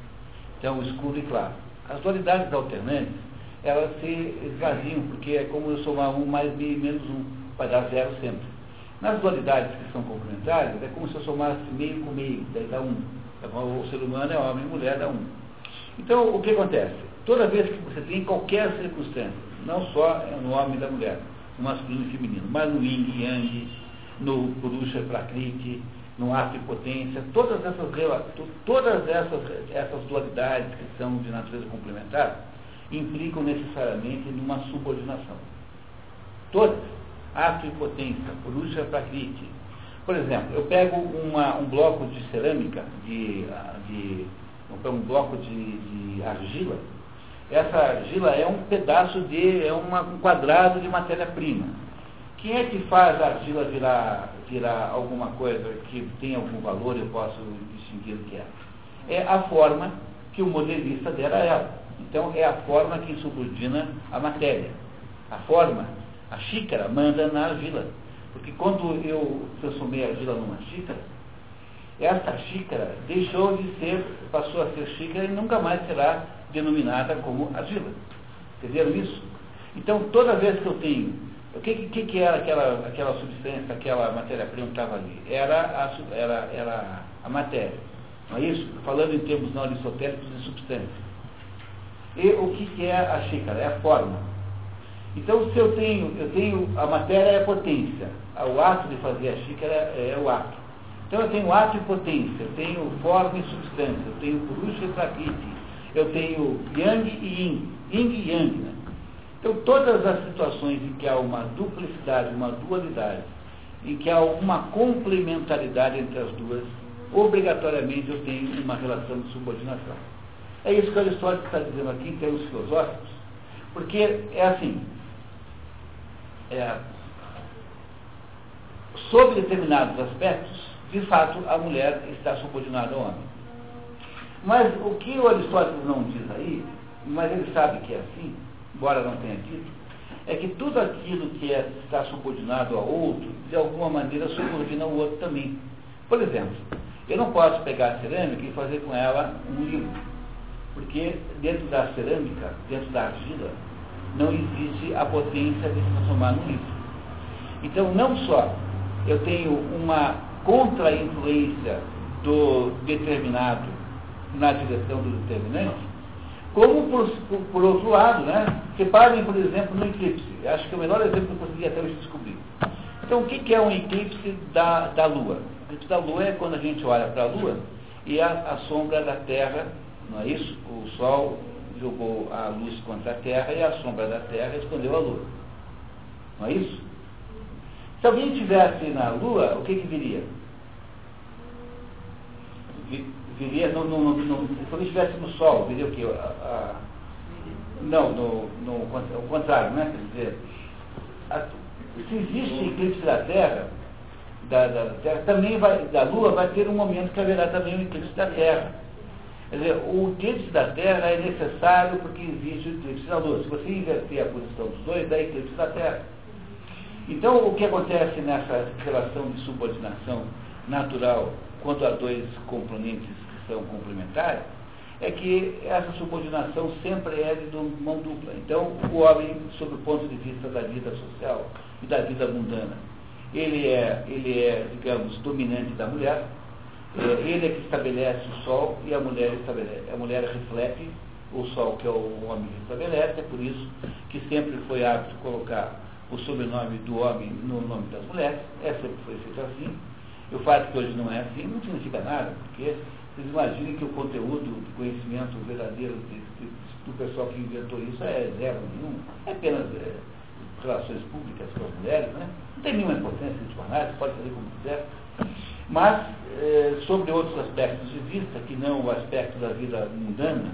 então, escuro e claro. As dualidades alternantes, elas se esvaziam, porque é como eu somar um mais b menos um, vai dar zero sempre. Nas dualidades que são complementares, é como se eu somasse meio com meio, daí dá um. O ser humano é homem e mulher, dá um. Então, o que acontece? Toda vez que você tem qualquer circunstância, não só no homem e da mulher, no masculino e feminino, mas no yin e yang, no purusha prakriti, no ato de potência, todas essas, todas essas, essas dualidades que são de natureza complementar implicam necessariamente numa subordinação. Todas, ato e potência, purusha prakriti. Por exemplo, eu pego uma, um bloco de cerâmica, de, de, um bloco de, de argila, essa argila é um pedaço de, é uma, um quadrado de matéria-prima. Quem é que faz a argila virar tirar alguma coisa que tem algum valor, eu posso distinguir o que é. É a forma que o modelista dera a ela. Então, é a forma que subordina a matéria. A forma, a xícara, manda na argila. Porque quando eu transformei a argila numa xícara, esta xícara deixou de ser, passou a ser xícara e nunca mais será denominada como argila. Entenderam isso? Então, toda vez que eu tenho. O que, que, que era aquela, aquela substância, aquela matéria-prima que estava ali? Era a, era, era a matéria. Não é isso? Falando em termos não aristotélicos de substância. E o que, que é a xícara? É a forma. Então, se eu tenho, eu tenho, a matéria é a potência. O ato de fazer a xícara é o ato. Então, eu tenho ato e potência, eu tenho forma e substância, eu tenho purusha e prakriti, eu tenho yang e yin, yin e yang. Né? Então, todas as situações em que há uma duplicidade, uma dualidade, em que há uma complementaridade entre as duas, obrigatoriamente eu tenho uma relação de subordinação. É isso que Aristóteles está dizendo aqui em termos filosóficos, porque é assim, é, sob determinados aspectos, de fato, a mulher está subordinada ao homem. Mas o que o Aristóteles não diz aí, mas ele sabe que é assim, embora não tenha dito, é que tudo aquilo que é, está subordinado ao outro, de alguma maneira subordina o outro também. Por exemplo, eu não posso pegar a cerâmica e fazer com ela um livro, porque dentro da cerâmica, dentro da argila, não existe a potência de se transformar num livro. Então, não só eu tenho uma contra-influência do determinado na direção do determinante, como, por, por, por, outro lado, né, reparem, por exemplo, no eclipse. Acho que é o melhor exemplo que eu consegui até hoje descobrir. Então, o que, é um eclipse da, da Lua? O eclipse da Lua é quando a gente olha para a Lua e a, a sombra da Terra, não é isso? O Sol jogou a luz contra a Terra e a sombra da Terra escondeu a Lua. Não é isso? Se alguém estivesse na Lua, o que, que viria? Viria no, se ele estivesse no Sol, viria o quê? A, a, não, no, no, o contrário, né? Quer dizer, a, se existe eclipse da Terra, da, da, Terra, também vai, da Lua, vai ter um momento que haverá também um eclipse da Terra. Quer dizer, o eclipse da Terra é necessário porque existe o eclipse da Lua. Se você inverter a posição dos dois, dá eclipse da Terra. Então, o que acontece nessa relação de subordinação natural quanto a dois componentes são complementares, é que essa subordinação sempre é de mão dupla. Então, o homem, sob o ponto de vista da vida social e da vida mundana, ele é, ele é digamos, dominante da mulher, é, ele é que estabelece o sol e a mulher estabelece. A mulher reflete o sol que é o homem que estabelece, é por isso que sempre foi hábito colocar o sobrenome do homem no nome das mulheres, é sempre foi feito assim. E o fato que hoje não é assim não significa nada, porque vocês imaginem que o conteúdo de conhecimento verdadeiro de, de, do pessoal que inventou isso é zero nenhum, é apenas é, relações públicas com as mulheres, né? não tem nenhuma importância de jornais, pode fazer como quiser. Mas, é, sobre outros aspectos de vista, que não o aspecto da vida mundana,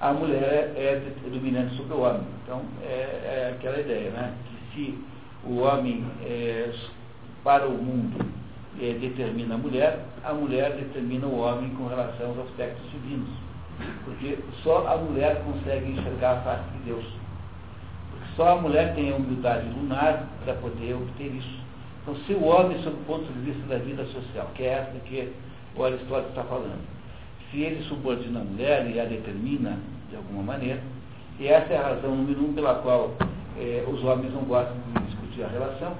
a mulher é, é dominante sobre o homem. Então, é, é aquela ideia, né? Que se o homem, é, para o mundo, é, determina a mulher, a mulher determina o homem com relação aos aspectos divinos. Porque só a mulher consegue enxergar a face de Deus. Porque só a mulher tem a humildade lunar para poder obter isso. Então, se o homem, sob o ponto de vista da vida social, que é essa que o Aristóteles está falando, se ele subordina a mulher e a determina de alguma maneira, e essa é a razão número um pela qual eh, os homens não gostam de discutir a relação,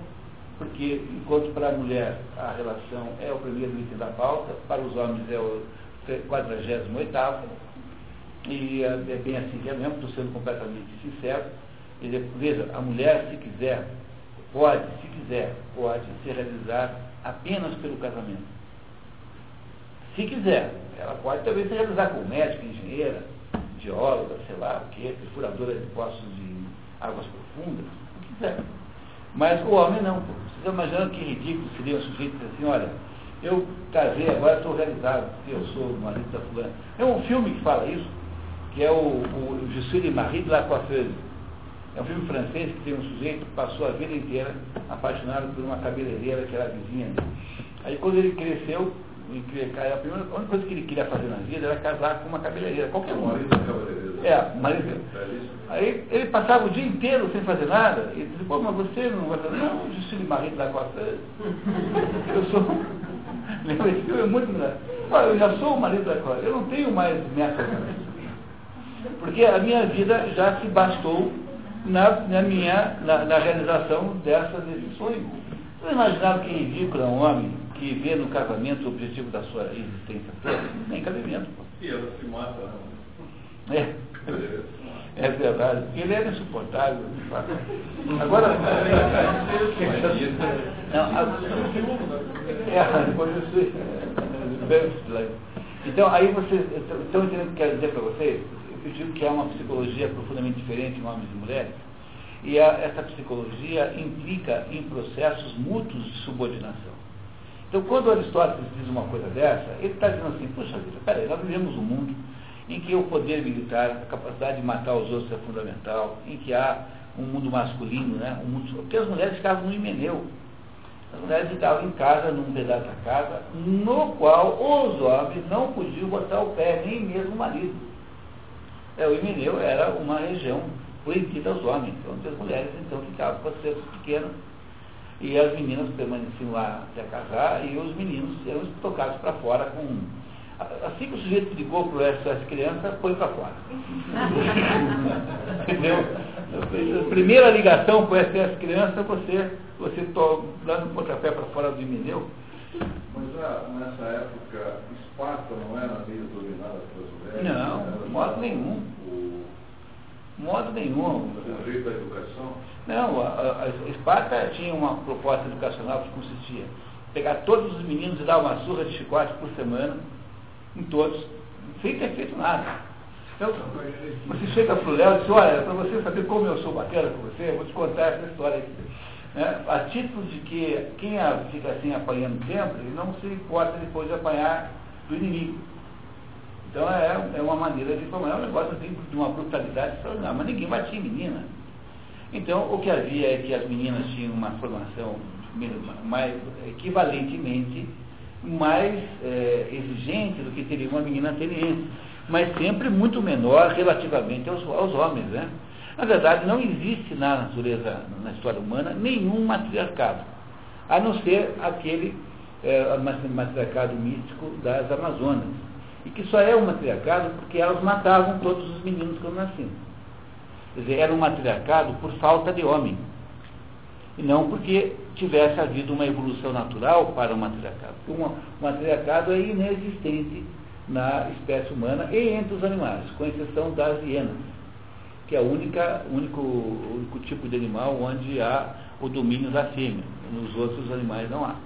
porque enquanto para a mulher a relação é o primeiro item da pauta, para os homens é o 48 e é bem assim que é mesmo, estou sendo completamente sincero. Veja, a mulher, se quiser, pode, se quiser, pode se realizar apenas pelo casamento. Se quiser, ela pode também se realizar como médica, engenheira, geóloga, sei lá o que, perfuradora de poços de águas profundas, o que quiser. Mas o homem não. Vocês imaginam que ridículo seria um sujeito dizer assim, olha, eu casei, agora estou realizado, eu sou o marido da fulana. É um filme que fala isso, que é o, o Je suis le mari de la coiffeuse. É um filme francês que tem um sujeito que passou a vida inteira apaixonado por uma cabeleireira que era vizinha dele. Aí quando ele cresceu, a, primeira, a única coisa que ele queria fazer na vida era casar com uma cabeleireira, qualquer uma. É, marido. Aí ele passava o dia inteiro sem fazer nada, e disse, pô, mas você não vai fazer, não, eu sou marido da costa. Eu sou. Lembra esse filme? É muito engraçado. Olha, eu já sou o marido da Cláudia, eu não tenho mais neto. Porque a minha vida já se bastou na, na minha, na, na, realização dessa, desse sonho. Você imaginava que ridículo é um homem que vê no casamento o objetivo da sua existência toda? Não tem cabimento. E ela se mata, né? É. É verdade. Ele era insuportável, de fato. Agora. não, é, então, aí vocês estão entendendo o que eu quero dizer para vocês? Eu digo que é uma psicologia profundamente diferente em homens e mulheres. E a, essa psicologia implica em processos mútuos de subordinação. Então, quando Aristóteles diz uma coisa dessa, ele está dizendo assim, puxa vida, peraí, nós vivemos um mundo em que o poder militar, a capacidade de matar os outros é fundamental, em que há um mundo masculino, né? Um mundo, porque as mulheres ficavam no Himeneu. As mulheres ficavam em casa, num pedaço da casa, no qual os homens não podiam botar o pé, nem mesmo o marido. É, o Himeneu era uma região proibida aos homens, onde as mulheres então ficavam com as crianças pequenas e as meninas permaneciam lá até casar e os meninos eram tocados para fora com Assim que o sujeito ligou para essas crianças, põe para fora. Entendeu? A primeira ligação com essas crianças, você, você dando um pontapé para fora do Himeneu. Mas ah, nessa época, Esparta não era meio dominada pelas mulheres? Não, de modo nenhum. O... Modo nenhum. O jeito da educação? Não, a, a Esparta tinha uma proposta educacional que consistia em pegar todos os meninos e dar uma surra de chicote por semana em todos, sem ter feito nada. Então, você chega para o Léo e diz, olha, para você saber como eu sou bacana com você, eu vou te contar essa história aqui. É, a título de que quem fica assim apanhando sempre, não se importa depois de apanhar do inimigo. Então é, é uma maneira de apanhar é um negócio assim, de uma brutalidade extraordinária, mas ninguém batia em menina. Então o que havia é que as meninas tinham uma formação mais equivalentemente mais é, exigente do que teria uma menina ateniense, mas sempre muito menor relativamente aos, aos homens. Né? Na verdade, não existe na natureza, na história humana, nenhum matriarcado, a não ser aquele é, matriarcado místico das Amazonas, e que só é um matriarcado porque elas matavam todos os meninos quando nasciam. Quer dizer, era um matriarcado por falta de homem e não porque tivesse havido uma evolução natural para o matriarcado. Porque o matriarcado é inexistente na espécie humana e entre os animais, com exceção das hienas, que é o único, único tipo de animal onde há o domínio da fêmea. Nos outros animais não há.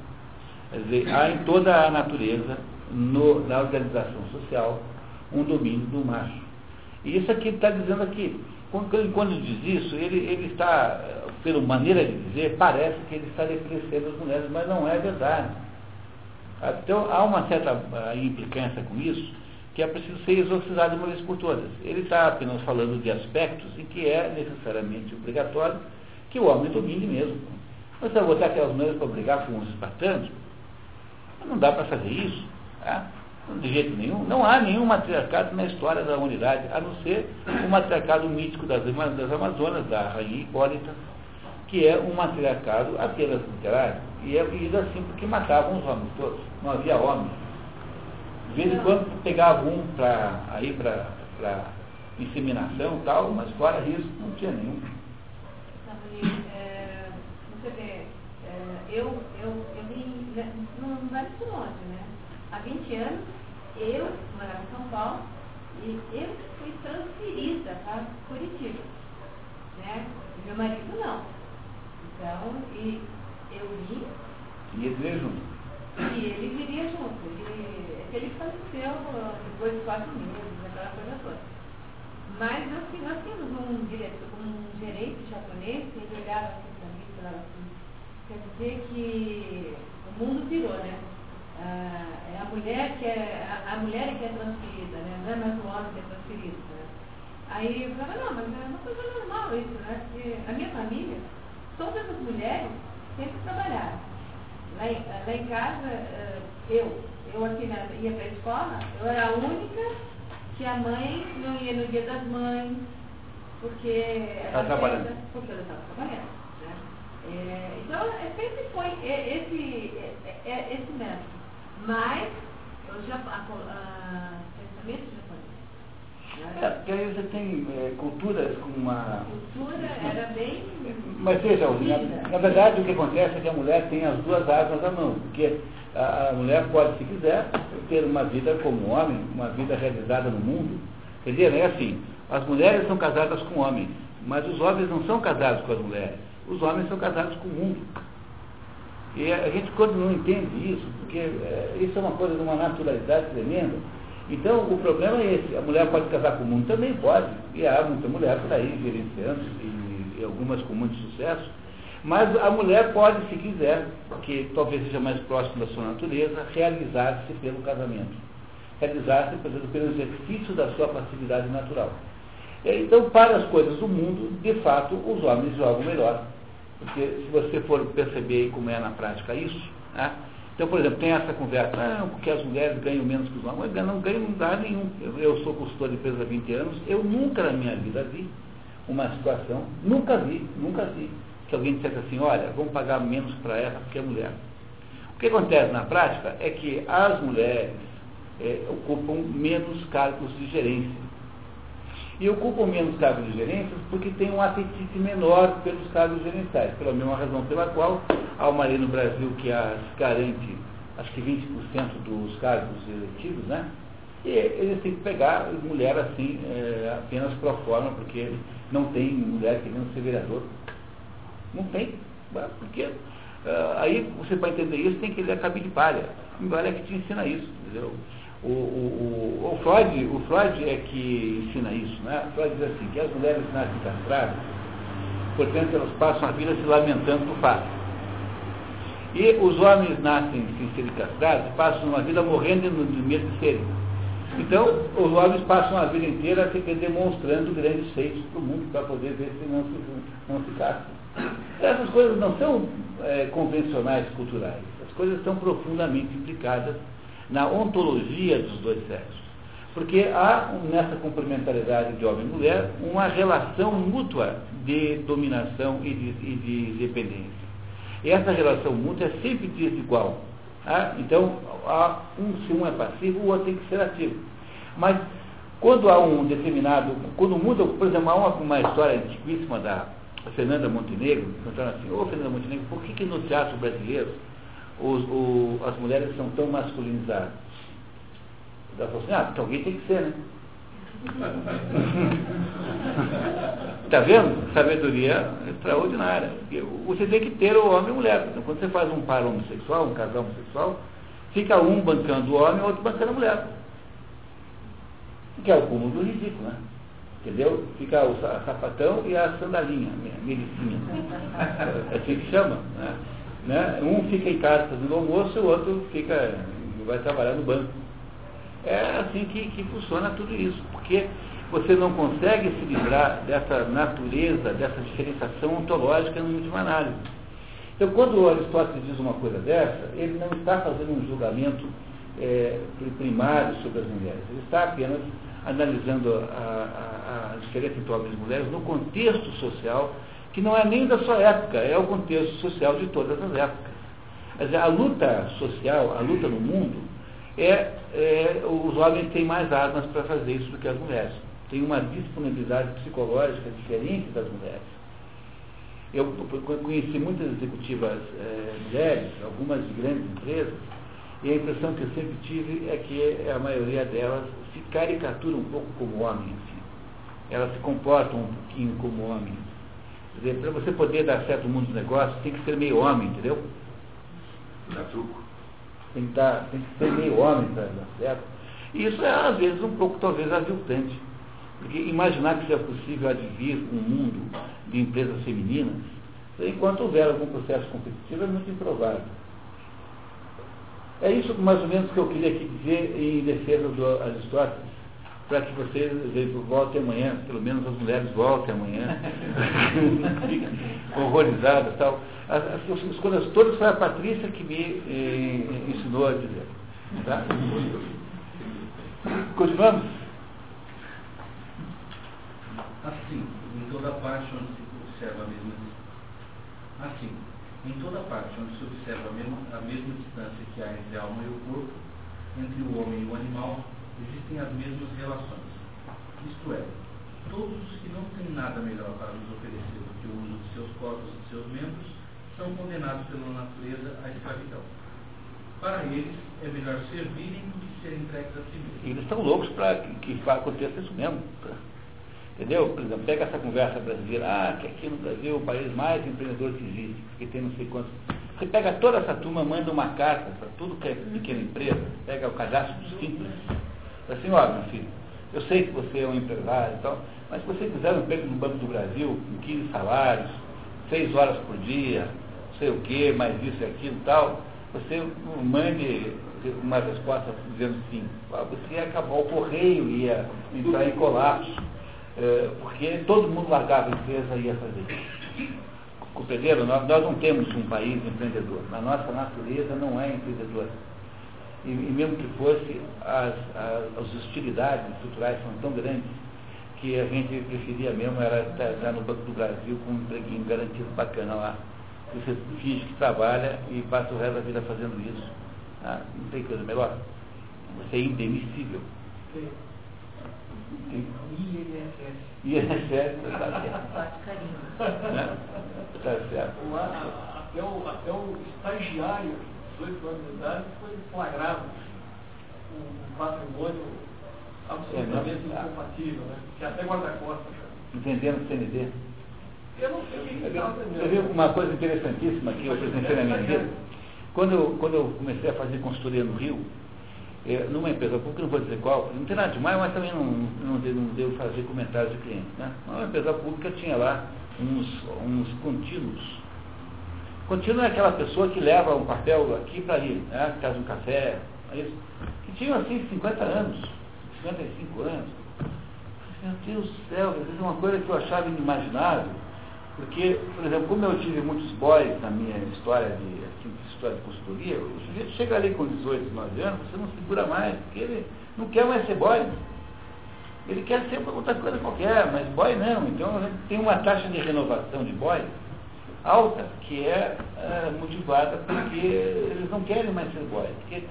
Quer dizer, há em toda a natureza, no, na organização social, um domínio do macho. E isso aqui está dizendo aqui. Quando, quando diz isso, ele, ele está pela maneira de dizer, parece que ele está depreciando as mulheres, mas não é verdade. Então, há uma certa ah, implicância com isso, que é preciso ser exorcizado uma vez por todas. Ele está apenas falando de aspectos em que é necessariamente obrigatório que o homem domine mesmo. Você vai botar aquelas mulheres para brigar com os espartanos? Não dá para fazer isso. De jeito nenhum. Não há nenhum matriarcado na história da humanidade, a não ser o matriarcado mítico das, das Amazonas, da rainha Hipólita, que é um matriarcado apenas literário, e é isso assim porque matavam os homens todos, não havia homens. De vez em quando pegava um para ir para inseminação e tal, mas fora isso não tinha nenhum. É, você vê, é, eu, eu, eu vim, né, não vai muito longe, né? Há 20 anos, eu morava em São Paulo e eu fui transferida para Curitiba. Né? Meu marido não. Então, e eu li. E ele veio junto. E ele viria junto. Ele, ele faleceu depois de quatro meses, aquela coisa toda. Mas nós, nós tínhamos um diretor, um gerente japonês que ele olhava assim para mim e falava assim, quer dizer que o mundo virou, né? Ah, é a mulher que é a, a, mulher que é transferida, né? Não é mais o homem que é transferido. Né? Aí eu falava, não, mas é uma coisa normal isso, né? Porque a minha família todas as mulheres sempre trabalharam. Lá em, lá em casa, eu, eu aqui ia para a escola, eu era a única que a mãe não ia no dia das mães, porque ela trabalhando. Porque ela estava trabalhando. Né? É, então, é, sempre foi esse, é, é, esse método. Mas, o pensamento japonês. É, porque aí você tem é, culturas com uma. A cultura era bem. Mas veja, na, na, verdade o que acontece é que a mulher tem as duas armas à mão, porque a, a mulher pode, se quiser, ter uma vida como homem, uma vida realizada no mundo. Quer dizer, é assim, as mulheres são casadas com homens, mas os homens não são casados com as mulheres. Os homens são casados com o mundo. E a gente, quando não entende isso, porque é, isso é uma coisa de uma naturalidade tremenda, então o problema é esse. A mulher pode casar com o mundo? Também pode. E há muita mulher por aí gerenciando, e, e algumas com muito sucesso. Mas a mulher pode, se quiser, que talvez seja mais próximo da sua natureza, realizar-se pelo casamento. Realizar-se, por exemplo, pelo exercício da sua passividade natural. Então, para as coisas do mundo, de fato, os homens jogam melhor. Porque se você for perceber como é na prática isso, né? então, por exemplo, tem essa conversa, não, porque as mulheres ganham menos que os homens, mas não ganham lugar nenhum. Eu, eu sou consultor de empresa há 20 anos, eu nunca na minha vida vi uma situação, nunca vi, nunca vi, que alguém dissesse assim, olha, vamos pagar menos para ela porque é mulher. O que acontece na prática é que as mulheres é, ocupam menos cargos de gerência. E ocupam menos cargos de gerência porque têm um apetite menor pelos cargos gerenciais, pela mesma razão pela qual há uma lei no Brasil que as garante acho que 20% dos cargos eletivos, né? E eles têm que pegar mulher assim, é, apenas pro forma, porque não tem mulher querendo ser vereador. Não tem. Porque uh, aí você para entender isso tem que ler a cabide de palha. Embora é que te ensina isso, entendeu? O, o, o, o, Freud, o Freud é que ensina isso, né? Freud diz assim, que as mulheres nascem castradas, portanto elas passam a vida se lamentando por fato. E os homens nascem sem serem castrados, passam uma vida morrendo de medo de serem. Então, os homens passam a vida inteira demonstrando grandes feitos para o mundo para poder ver se não se, não se castram. Essas coisas não são é, convencionais culturais. As coisas estão profundamente implicadas na ontologia dos dois sexos. Porque há, nessa complementaridade de homem e mulher, uma relação mútua de dominação e de, e de dependência. E essa relação mútua é sempre desigual. Tá? Então, há um, se um é passivo, o outro tem que ser ativo. Mas, quando há um determinado, quando muda, por exemplo, há uma, uma história antiquíssima da Fernanda Montenegro, contando assim, ô Fernanda Montenegro, por que, que no teatro brasileiro os, o, as mulheres são tão masculinizadas? Ela falou assim, ah, porque alguém tem que ser, né? Está vendo? Sabedoria extraordinária. Você tem que ter o homem e a mulher. Então, quando você faz um par homossexual, um casal homossexual, fica um bancando o homem e o outro bancando a mulher. Que é o cúmulo do ridículo, né? Entendeu? Fica o sapatão e a sandalinha, a medicina. É assim que chama. Né? Né? Um fica em casa fazendo almoço o outro fica, vai trabalhar no banco. É assim que, que funciona tudo isso, porque você não consegue se livrar dessa natureza, dessa diferenciação ontológica no última análise. Então, quando o Aristóteles diz uma coisa dessa, ele não está fazendo um julgamento é, primário sobre as mulheres, ele está apenas analisando a, a, a diferença entre homens e mulheres no contexto social que não é nem da sua época, é o contexto social de todas as épocas. Quer dizer, a luta social, a luta no mundo, é, é os homens têm mais armas para fazer isso do que as mulheres. Tem uma disponibilidade psicológica diferente das mulheres. Eu conheci muitas executivas é, mulheres, algumas de grandes empresas, e a impressão que eu sempre tive é que a maioria delas se caricatura um pouco como homem. Assim. Elas se comportam um pouquinho como homens para você poder dar certo no mundo dos negócios, tem que ser meio homem, entendeu? Dá truco. Tem que, dar, tem que ser meio homem para dar certo. E isso é, às vezes, um pouco, talvez, aviltante. Porque imaginar que seja possível advir um mundo de empresas femininas, enquanto houver algum processo competitivo, é muito improvável. É isso mais ou menos que eu queria aqui dizer em defesa do Aristóteles para que vocês voltem amanhã, pelo menos as mulheres voltem amanhã, horrorizadas tal. As, as, as, coisas todas foi a Patrícia que me eh, ensinou a dizer. Tá? Continuamos? Assim, em toda parte onde se observa a mesma Assim, Em toda parte onde se observa a mesma, a mesma distância que há entre a alma e o corpo, entre o homem e o animal, existem as mesmas relações. Isto é, todos os que não têm nada melhor para nos oferecer do que o uso de seus corpos e de seus membros, são condenados pela natureza à escravidão. Para eles, é melhor servirem do que serem entregues a si mesmos. Eles estão loucos para que, que aconteça isso mesmo. Entendeu? Por exemplo, pega essa conversa brasileira, ah, que aqui no Brasil é o país mais empreendedor que existe, porque tem não sei quantos. Você pega toda essa turma, manda uma carta para tudo que é pequena empresa, pega o cadastro dos simples, assim, olha, meu filho, eu sei que você é um empresário e tal, mas se você quiser um emprego no Banco do Brasil, com 15 salários, 6 horas por dia, sei o quê, mais isso e aquilo e tal, você mande uma resposta dizendo sim. Você ia acabar o correio, ia entrar em colapso é, porque todo mundo largava a empresa e ia fazer isso. Compreenderam? Nós, nós não temos um país empreendedor. A nossa natureza não é empreendedora. E, e mesmo que fosse, as, as, as hostilidades estruturais são tão grandes que a gente preferia mesmo era estar no Banco do Brasil com um empreguinho garantido bacana lá. Você finge que trabalha e passa o resto da vida fazendo isso. Ah, não tem coisa melhor. Você é indemissível. Sim. INSS. INSS, tá certo. Né? Tá certo. Até o, até o estagiário, 18 anos de idade, foi flagrado um patrimônio absolutamente é, incompatível, né? Que até guarda-costas. Entendendo o CND? Eu não sei o que Você viu uma coisa interessantíssima que eu apresentei na minha vida? Quando eu, quando eu comecei a fazer consultoria no Rio, é, numa empresa pública, não vou dizer qual, não tem nada demais, mas também não, não, devo, não devo fazer comentários de clientes. Né? Uma empresa pública tinha lá uns, uns contínuos. Contínuo é aquela pessoa que leva um papel aqui para ali, né? traz um café, é isso. que tinham assim 50 anos, 55 anos. Meu Deus do céu, é uma coisa que eu achava inimaginável, porque, por exemplo, como eu tive muitos boys na minha história de história de consultoria, o sujeito chega ali com 18, 19 anos, você não segura mais, porque ele não quer mais ser boy. Ele quer ser outra coisa qualquer, mas boy não. Então tem uma taxa de renovação de boy alta, que é, é motivada porque eles não querem mais ser boy. Porque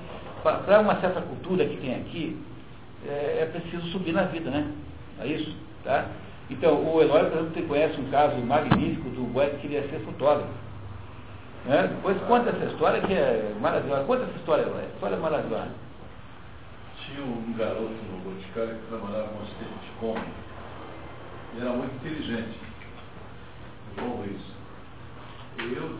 para uma certa cultura que tem aqui, é, é, preciso subir na vida, né? É isso, tá? Então, o Eloy, por exemplo, você conhece um caso magnífico do boy que queria ser fotógrafo. Né? Depois conta essa história que é maravilhosa. Conta essa história, é história maravilhosa. Tinha um garoto no Boticário que trabalhava com assistente de. Ele era muito inteligente. Bom isso. Eu,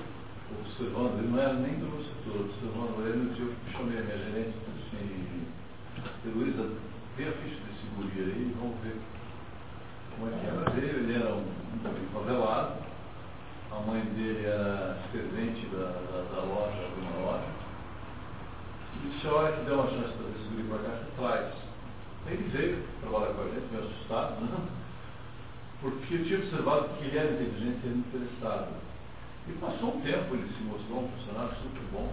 observando, ele não era nem do meu setor, observando ele, no dia eu chamei a minha gerente e disse assim, Luísa, vê a ficha desse guri aí vamos ver como é que era dele. Ele era um, um favelado, a mãe dele era servente da, da, da loja, de uma loja. E disse, olha que deu uma chance para esse guri para cá, traz. Ele veio trabalhar com a gente, meio assustado, né? porque eu tinha observado que ele era inteligente e interessado. E passou um tempo, ele se mostrou um funcionário super bom.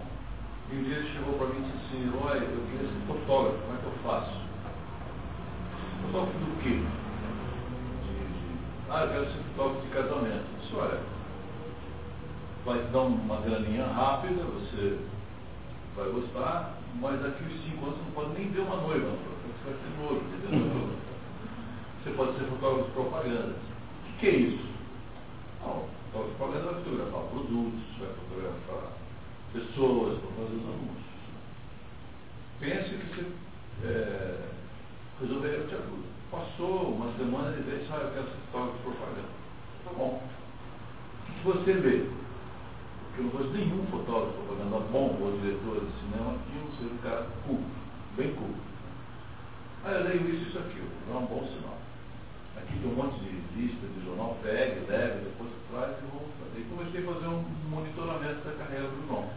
E um dia ele chegou para mim e disse assim, olha, eu queria ser fotógrafo, como é que eu faço? Fotógrafo do quê? Ah, eu quero ser fotógrafo de casamento. Eu disse, olha, vai dar uma graninha rápida, você vai gostar, mas daqui uns 5 anos você não pode nem ver uma noiva, você vai ser noivo, entendeu? Você pode ser fotógrafo de propaganda. O que, que é isso? Não, de propaganda vai fotografar produtos, vai fotografar pessoas, vai fazer os anúncios. Pense que você é, resolveria eu te ajudo. Passou uma semana e disse, ah, eu quero ser fotógrafo propaganda. Tá bom. O que você vê? que eu não conheço nenhum fotógrafo propaganda bom ou diretor de cinema que não seja um cara culto, bem culto. Aí eu leio isso e isso aquilo, não é um bom sinal. Aqui tem um monte de lista de jornal, pegue, deve, depois traz e vou fazer. E comecei a fazer um monitoramento da carreira do irmão.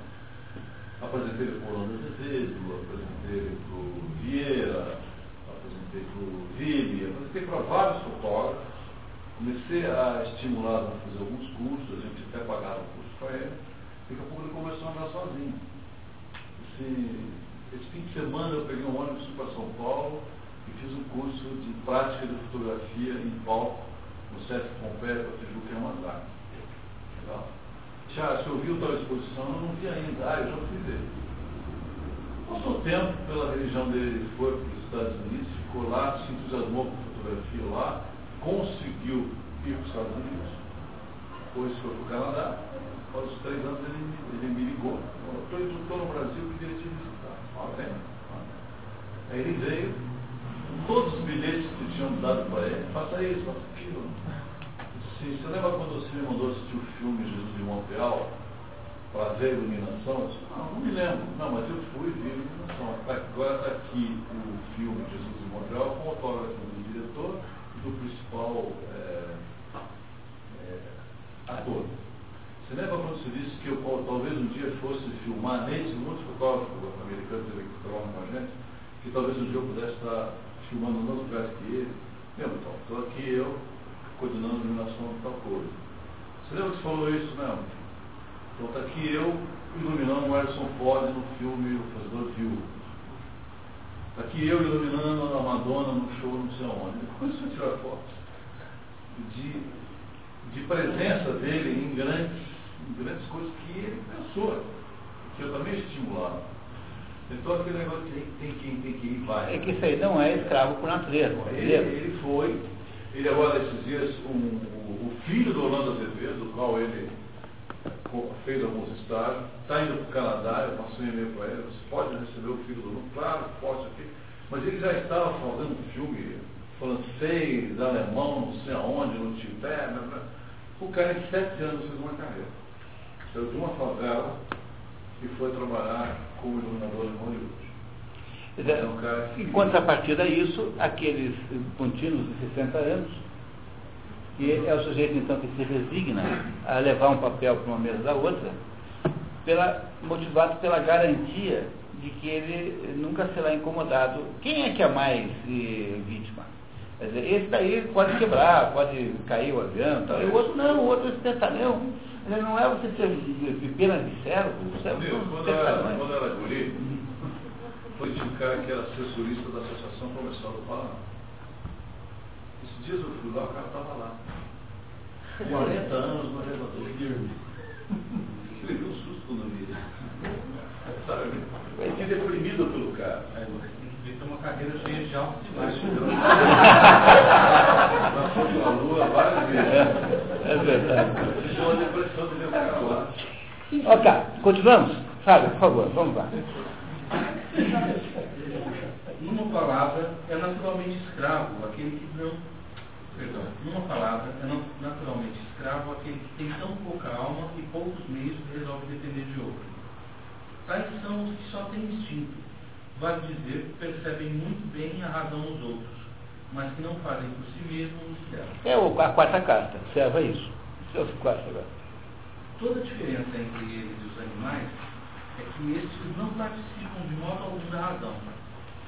Apresentei para o Orlando Azevedo, apresentei para o Vieira, apresentei para o Vibe, apresentei para vários fotógrafos. Comecei a estimular a fazer alguns cursos, a gente até pagava curso para ele. Daqui a pouco ele começou a andar sozinho. Esse, esse fim de semana eu peguei um ônibus para São Paulo e fiz um curso de prática de fotografia em palco no Sesc Pompeia, para Tijuca e Amazá. Legal? já se ouviu tal exposição, eu não vi ainda. Ah, eu já fui ver. Passou tempo, pela religião dele, ele foi para os Estados Unidos, ficou lá, se entusiasmou com fotografia lá, conseguiu ir para os Estados Unidos, depois foi para o Canadá, após os três anos ele, ele me ligou, estou no Brasil, queria te visitar. Ó, vem. Aí ele veio, todos os bilhetes que tinham dado para ele, faça isso, faça. Sim, você lembra quando você me mandou assistir o filme Jesus de Montreal? Para ver a iluminação? Eu disse, não, não me lembro. Não, mas eu fui ver iluminação. Agora está aqui o filme Jesus de Montreal com o autógrafo do diretor e do principal é, é, ator. Você lembra quando você disse que eu talvez um dia fosse filmar nesse muitos fotógrafos americanos que trabalham com a gente, que talvez um dia eu pudesse estar filmando outros lugares que ele? Meu, então, estou aqui eu, coordenando a iluminação de tal coisa. Você lembra que você falou isso, não? Então está aqui eu iluminando o Harrison Ford no filme O Fazedor Viúvo. Está aqui eu iluminando a Madonna no show não sei aonde. Depois você tirar fotos de, de presença dele em grandes, em grandes coisas que ele pensou, que eu também estimulava. Então aquele negócio tem, tem que ir, tem que ir, vai. É que isso aí não é escravo por natureza. Ele, ele foi, ele agora esses dias, um, o, o filho do Orlando Azevedo, do qual ele fez alguns estágios, está indo para o Canadá, eu passei um e-mail para ele, você pode receber o filho do Orlando? Claro, pode aqui. Mas ele já estava fazendo um filme francês, alemão, não sei aonde, no Tibete. Né, né. O cara em sete anos fez uma carreira. Saiu de uma favela e foi trabalhar como iluminador em Hollywood. Em contrapartida a isso, aqueles contínuos de 60 anos, que é o sujeito então que se resigna a levar um papel para uma mesa da outra, pela, motivado pela garantia de que ele nunca será incomodado. Quem é que é mais eh, vítima? Quer dizer, esse daí pode quebrar, pode cair o avião, tal. e o outro não, o outro é espetalhão. Não é você ter pequenas de servo, você é um quando era guri, foi de um cara que era assessorista da Associação Comercial do Paraná. Esses dias eu fui lá, o cara estava lá. 40 anos no elevador. Ele viu um susto quando eu vi. Sabe? Eu fiquei deprimido pelo cara. É, você tem que ver que é uma cadeira cheia de altos e baixos. Na foto da lua várias vezes. É verdade. É uma depressão de ver o cara lá. Ok, continuamos? Fábio, por favor, vamos lá. Numa palavra, é naturalmente escravo aquele que não. Perdão, numa palavra, é naturalmente escravo aquele que tem tão pouca alma e poucos meios que resolve depender de outro. Tais são os que só têm instinto, vale dizer, percebem muito bem a razão dos outros, mas que não fazem por si mesmos o que devem. É a quarta carta, observa isso. Seus quatro agora. Toda a diferença entre eles e os animais é que estes não participam de modo algum da razão,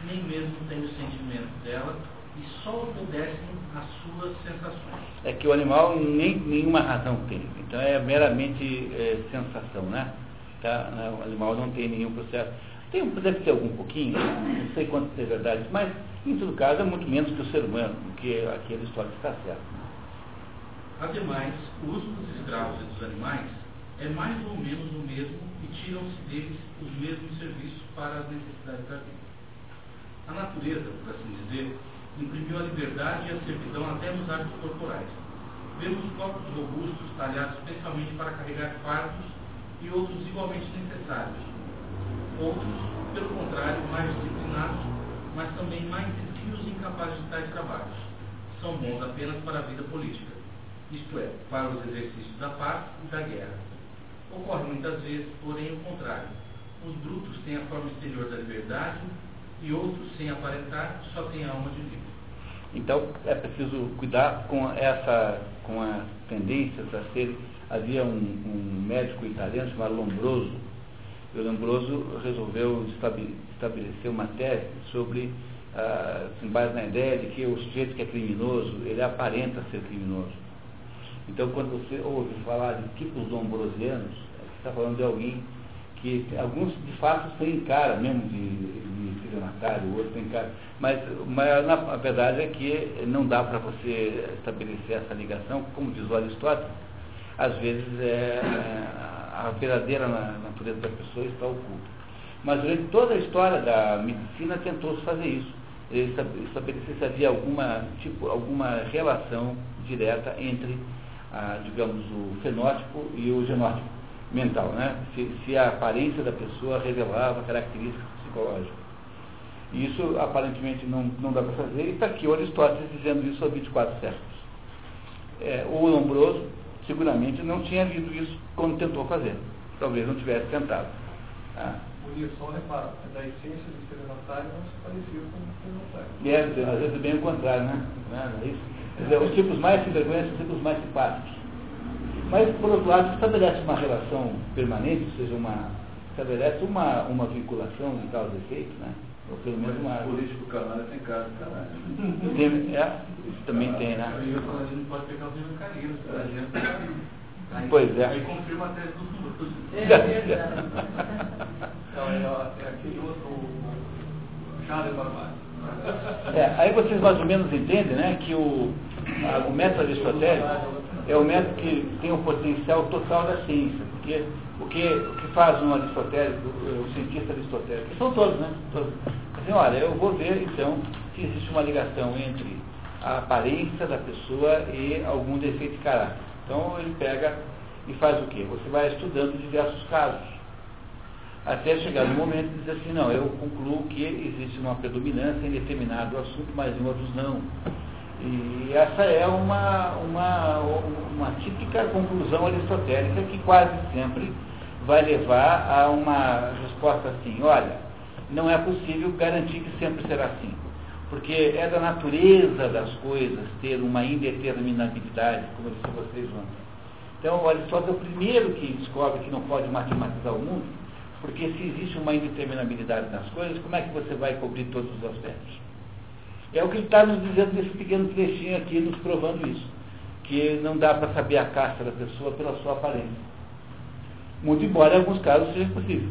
nem mesmo têm o sentimento dela e só obedecem às suas sensações. É que o animal nem, nenhuma razão tem, então é meramente é, sensação, né? Tá? O animal não tem nenhum processo. Tem, deve ter algum pouquinho, não sei quanto é verdade, mas em todo caso é muito menos que o ser humano, porque aquela história está certa. Ademais, o uso dos escravos e dos animais é mais ou menos o mesmo e tiram-se deles os mesmos serviços para as necessidades da vida. A natureza, por assim dizer, imprimiu a liberdade e a servidão até nos hábitos corporais. Vemos corpos robustos talhados especialmente para carregar fardos e outros igualmente necessários. Outros, pelo contrário, mais disciplinados, mas também mais esquios e incapazes de tais trabalhos. São bons apenas para a vida política, isto é, para os exercícios da paz e da guerra. Ocorre muitas vezes, porém, o contrário. Os brutos têm a forma exterior da liberdade e outros, sem aparentar, só têm a alma de livre. Então é preciso cuidar com essa, com as tendências a ser. Havia um, um médico italiano chamado Lombroso. E o Lombroso resolveu estabelecer uma tese sobre, ah, com base na ideia de que o sujeito que é criminoso, ele aparenta ser criminoso. Então, quando você ouve falar de tipos lombrosianos, você está falando de alguém que alguns de fato têm cara mesmo de, de estelionatário, outros têm cara. Mas, mas na, a verdade é que não dá para você estabelecer essa ligação, como diz o Aristóteles, às vezes é, é, a verdadeira natureza da pessoa está oculta. Mas durante toda a história da medicina tentou-se fazer isso. Estabelecer se havia alguma, tipo, alguma relação direta entre, ah, digamos, o fenótipo e o genótipo mental, né? Se, se, a aparência da pessoa revelava características psicológicas. E isso aparentemente não, não dá para fazer, e está aqui o Aristóteles dizendo isso há 24 séculos. É, o Lombroso seguramente não tinha visto isso quando tentou fazer. Talvez não tivesse tentado. Ah. Por isso, só reparo, é da essência do estelionatário não se parecia com o estelionatário. É, às vezes é bem o contrário, né? Não é isso? Dizer, os tipos mais sem vergonha são os tipos mais simpáticos. Mas, por outro lado, estabelece uma relação permanente, ou seja, uma, estabelece uma, uma vinculação de causa e efeito, né? Ou pelo menos uma. O político canalha tem cara de canalha. Tem, é, isso também tem, né? A gente não pode pegar o livro carinho, a gente Aí, pois é. Aí confirma a tese do futuro. É verdade. Então, é, é aquele outro Charles Barbário. É, aí vocês mais ou menos entendem né, que o, o método aristotélico é o método que tem o potencial total da ciência, porque o que, o que faz um aristotélico, o cientista aristotélico, são todos, né? Todos. Assim, olha, eu vou ver então se existe uma ligação entre a aparência da pessoa e algum defeito de caráter. Então ele pega e faz o quê? Você vai estudando diversos casos. Até chegar no momento de dizer assim, não, eu concluo que existe uma predominância em determinado assunto, mas em outros não. E essa é uma, uma, uma típica conclusão aristotélica que quase sempre vai levar a uma resposta assim, olha, não é possível garantir que sempre será assim. Porque é da natureza das coisas ter uma indeterminabilidade, como eu disse a vocês ontem. Então, o Aristóteles é o primeiro que descobre que não pode matematizar o mundo, porque se existe uma indeterminabilidade nas coisas, como é que você vai cobrir todos os aspectos? É o que ele está nos dizendo nesse pequeno trechinho aqui, nos provando isso. Que não dá para saber a casta da pessoa pela sua aparência. Muito embora em alguns casos seja possível.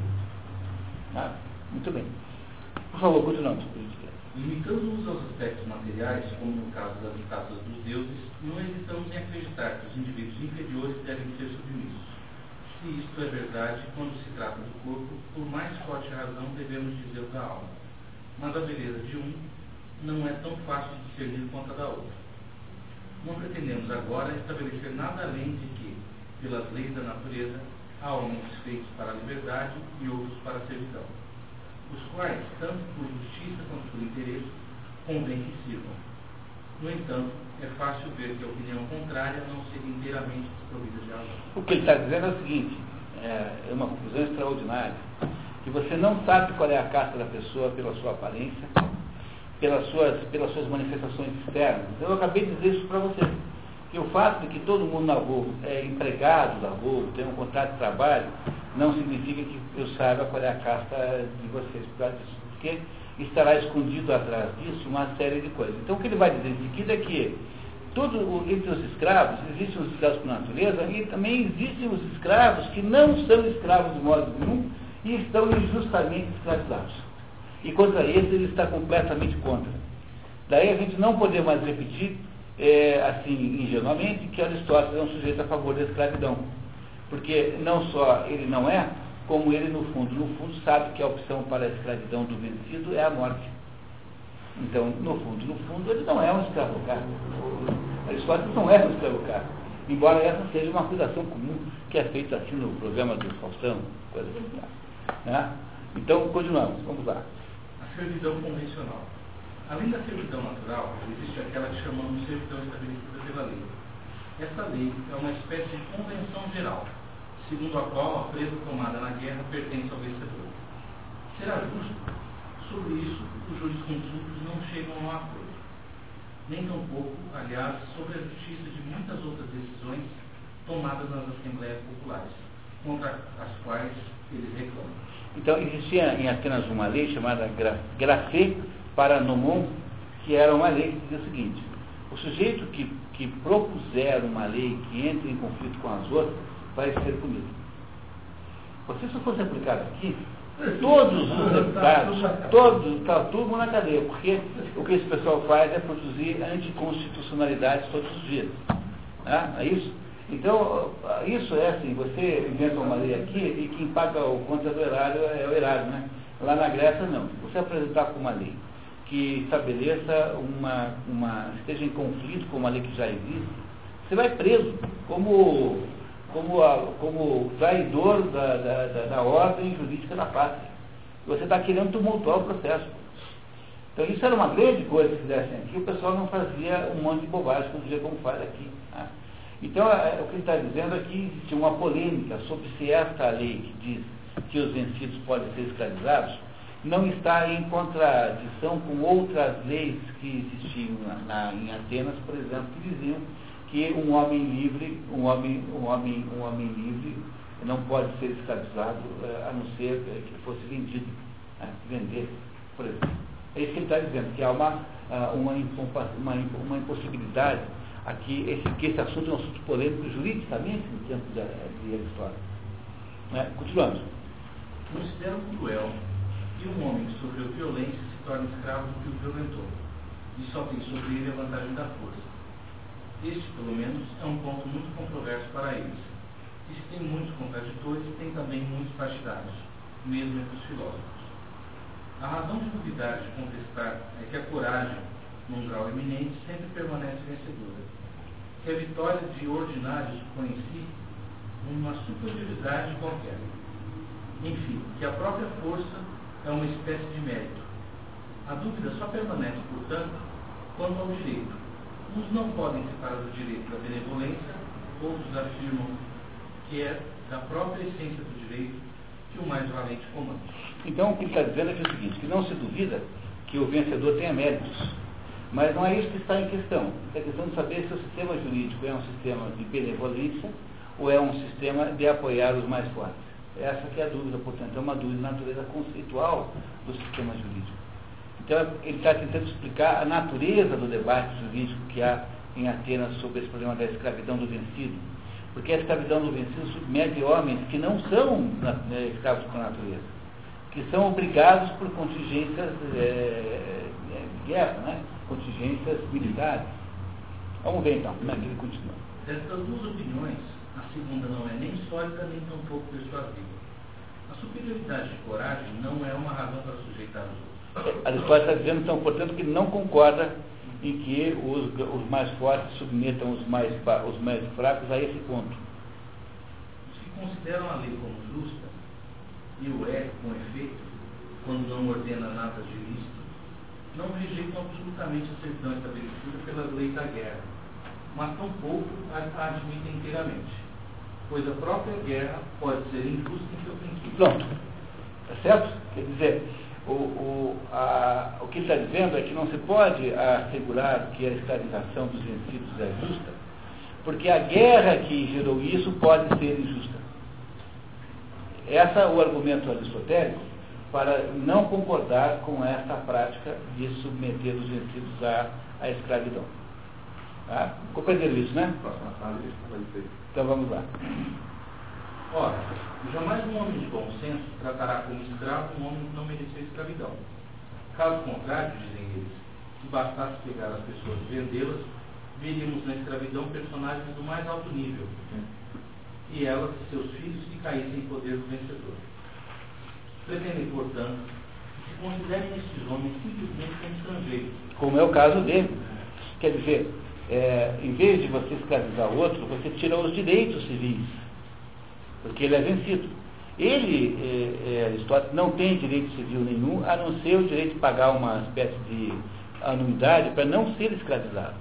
Ah, muito bem. Por favor, continuamos. Limitando-nos aos aspectos materiais, como no caso das estátuas dos deuses, não hesitamos em acreditar que os indivíduos inferiores devem ser submissos. Se isto é verdade, quando se trata do corpo, por mais forte razão devemos dizer da alma. Mas a beleza de um não é tão fácil de discernir quanto a da outra. Não pretendemos agora estabelecer nada além de que, pelas leis da natureza, há homens feitos para a liberdade e outros para a servidão, os quais, tanto por justiça quanto por interesse, convém que sirvam. No entanto, é fácil ver que a opinião contrária não seria inteiramente desprovida de razão. O que ele está dizendo é o seguinte, é uma conclusão extraordinária, que você não sabe qual é a casta da pessoa pela sua aparência, pelas suas, pelas suas manifestações externas. Eu acabei de dizer isso para você. Que o fato de que todo mundo na Volvo é empregado da Volvo, tem um contrato de trabalho, não significa que eu saiba qual é a casta de vocês por causa disso. Porque estará escondido atrás disso uma série de coisas. Então o que ele vai dizer em seguida é que tudo, entre os escravos, existem os escravos por natureza e também existem os escravos que não são escravos de modo nenhum e estão injustamente escravizados. E contra esse ele está completamente contra. Daí a gente não poder mais repetir, é, assim, ingenuamente, que Aristóteles é um sujeito a favor da escravidão. Porque não só ele não é, como ele, no fundo, no fundo, sabe que a opção para a escravidão do vencido é a morte. Então, no fundo, no fundo, ele não é um escravocrata. Aristóteles não é um escravocrata. Embora essa seja uma acusação comum que é feita assim no programa do Faustão, coisa assim. Né? Então, continuamos, vamos lá servidão convencional. Além da servidão natural, existe aquela que chamamos de servidão estabelecida pela lei. Essa lei é uma espécie de convenção geral, segundo a qual a presa tomada na guerra pertence ao vencedor. Será justo? Sobre isso, os jurisconsultos não chegam a um acordo. Nem tampouco, aliás, sobre a justiça de muitas outras decisões tomadas nas assembleias populares, contra as quais eles reclamam. Então, existia em Atenas uma lei chamada Grafê Paranomon, que era uma lei que dizia o seguinte: o sujeito que, que propuser uma lei que entre em conflito com as outras vai ser punido. Se isso fosse aplicado aqui, todos os deputados, todos, está tudo na cadeia, porque o que esse pessoal faz é produzir anticonstitucionalidades todos os dias. Né? É isso? Então, isso é assim, você inventa uma lei aqui e quem paga o conta do erário é o erário, né? Lá na Grécia não. Você apresentar com uma lei que estabeleça uma, uma, esteja em conflito com uma lei que já existe, você vai preso como, como, a, como traidor da, da, da, da ordem jurídica da pátria. Você está querendo tumultuar o processo. Então isso era uma grande coisa que fizessem aqui, o pessoal não fazia um monte de bobagem como, como faz aqui. Então é, o que ele está dizendo é que existe uma polêmica sobre se esta lei que diz que os vencidos podem ser escravizados não está em contradição com outras leis que existiam na, na, em Atenas, por exemplo, que diziam que um homem livre, um homem, um homem, um homem livre não pode ser escravizado eh, a não ser que fosse vendido, né, vender, por exemplo. É isso que ele está dizendo, que há uma, ah, uma, uma impossibilidade aqui, esse, que esse assunto é um assunto polêmico juridicamente no tempo de, de Aristóteles. Né? Continuamos. Considero cruel que um homem que sofreu violência se torne escravo do que o violentou, e só tem sobre ele a vantagem da força. Este, pelo menos, é um ponto muito controverso para eles. Se tem muitos contraditores, tem também muitos partidários, mesmo entre os filósofos. A razão de duvidar de contestar é que a coragem, num grau eminente, sempre permanece vencedora. Que a vitória de ordinários si uma superioridade qualquer. Enfim, que a própria força é uma espécie de mérito. A dúvida só permanece, portanto, quanto ao direito. Uns não podem separar o direito da benevolência, outros afirmam que é da própria essência do direito que o mais valente comanda. Então, o que ele está dizendo é, é o seguinte, que não se duvida que o vencedor tenha méritos. Mas não é isso que está em questão. Está a questão de saber se o sistema jurídico é um sistema de benevolência ou é um sistema de apoiar os mais fortes. Essa que é a dúvida, portanto, é uma dúvida de natureza conceitual do sistema jurídico. Então, ele está tentando explicar a natureza do debate jurídico que há em Atenas sobre esse problema da escravidão do vencido. Porque a escravidão do vencido submete homens que não são né, escravos por natureza, que são obrigados por contingências é, de guerra, né? Contingências militares. Vamos ver então como é que ele continua. Dessas duas opiniões, a segunda não é nem sólida nem tampouco persuasiva. A superioridade de coragem não é uma razão para sujeitar os outros. Aristóteles está dizendo, então, portanto, que não concorda em que os, os mais fortes submetam os mais, os mais fracos a esse ponto. Os que consideram a lei como justa, e o é com efeito, quando não ordena nada de ilícito, não rejeitam absolutamente a servidão estabelecida pelas leis da guerra, mas tampouco a admitem inteiramente pois a própria guerra pode ser injusta em seu princípio. Pronto. Tá certo? Quer dizer, o, o, a, o que está dizendo é que não se pode assegurar que a escravização dos vencidos é justa, porque a guerra que gerou isso pode ser injusta. Esse é o argumento aristotélico para não concordar com essa prática de submeter os vencidos à, à escravidão. Tá? Compreenderam isso, né? Próxima fase, então vamos lá. Ora, jamais um homem de bom senso tratará como escravo um homem que não mereceu escravidão. Caso contrário, dizem eles, se bastasse pegar as pessoas e vendê-las, veríamos na escravidão personagens do mais alto nível, e elas e seus filhos que caíssem em poder do vencedor. Pretendem, portanto, que se considerem estes homens simplesmente como estrangeiros. Como é o caso dele. Quer dizer, é, em vez de você escravizar o outro, você tira os direitos civis, porque ele é vencido. Ele, é, é, Aristóteles, não tem direito civil nenhum, a não ser o direito de pagar uma espécie de anuidade para não ser escravizado.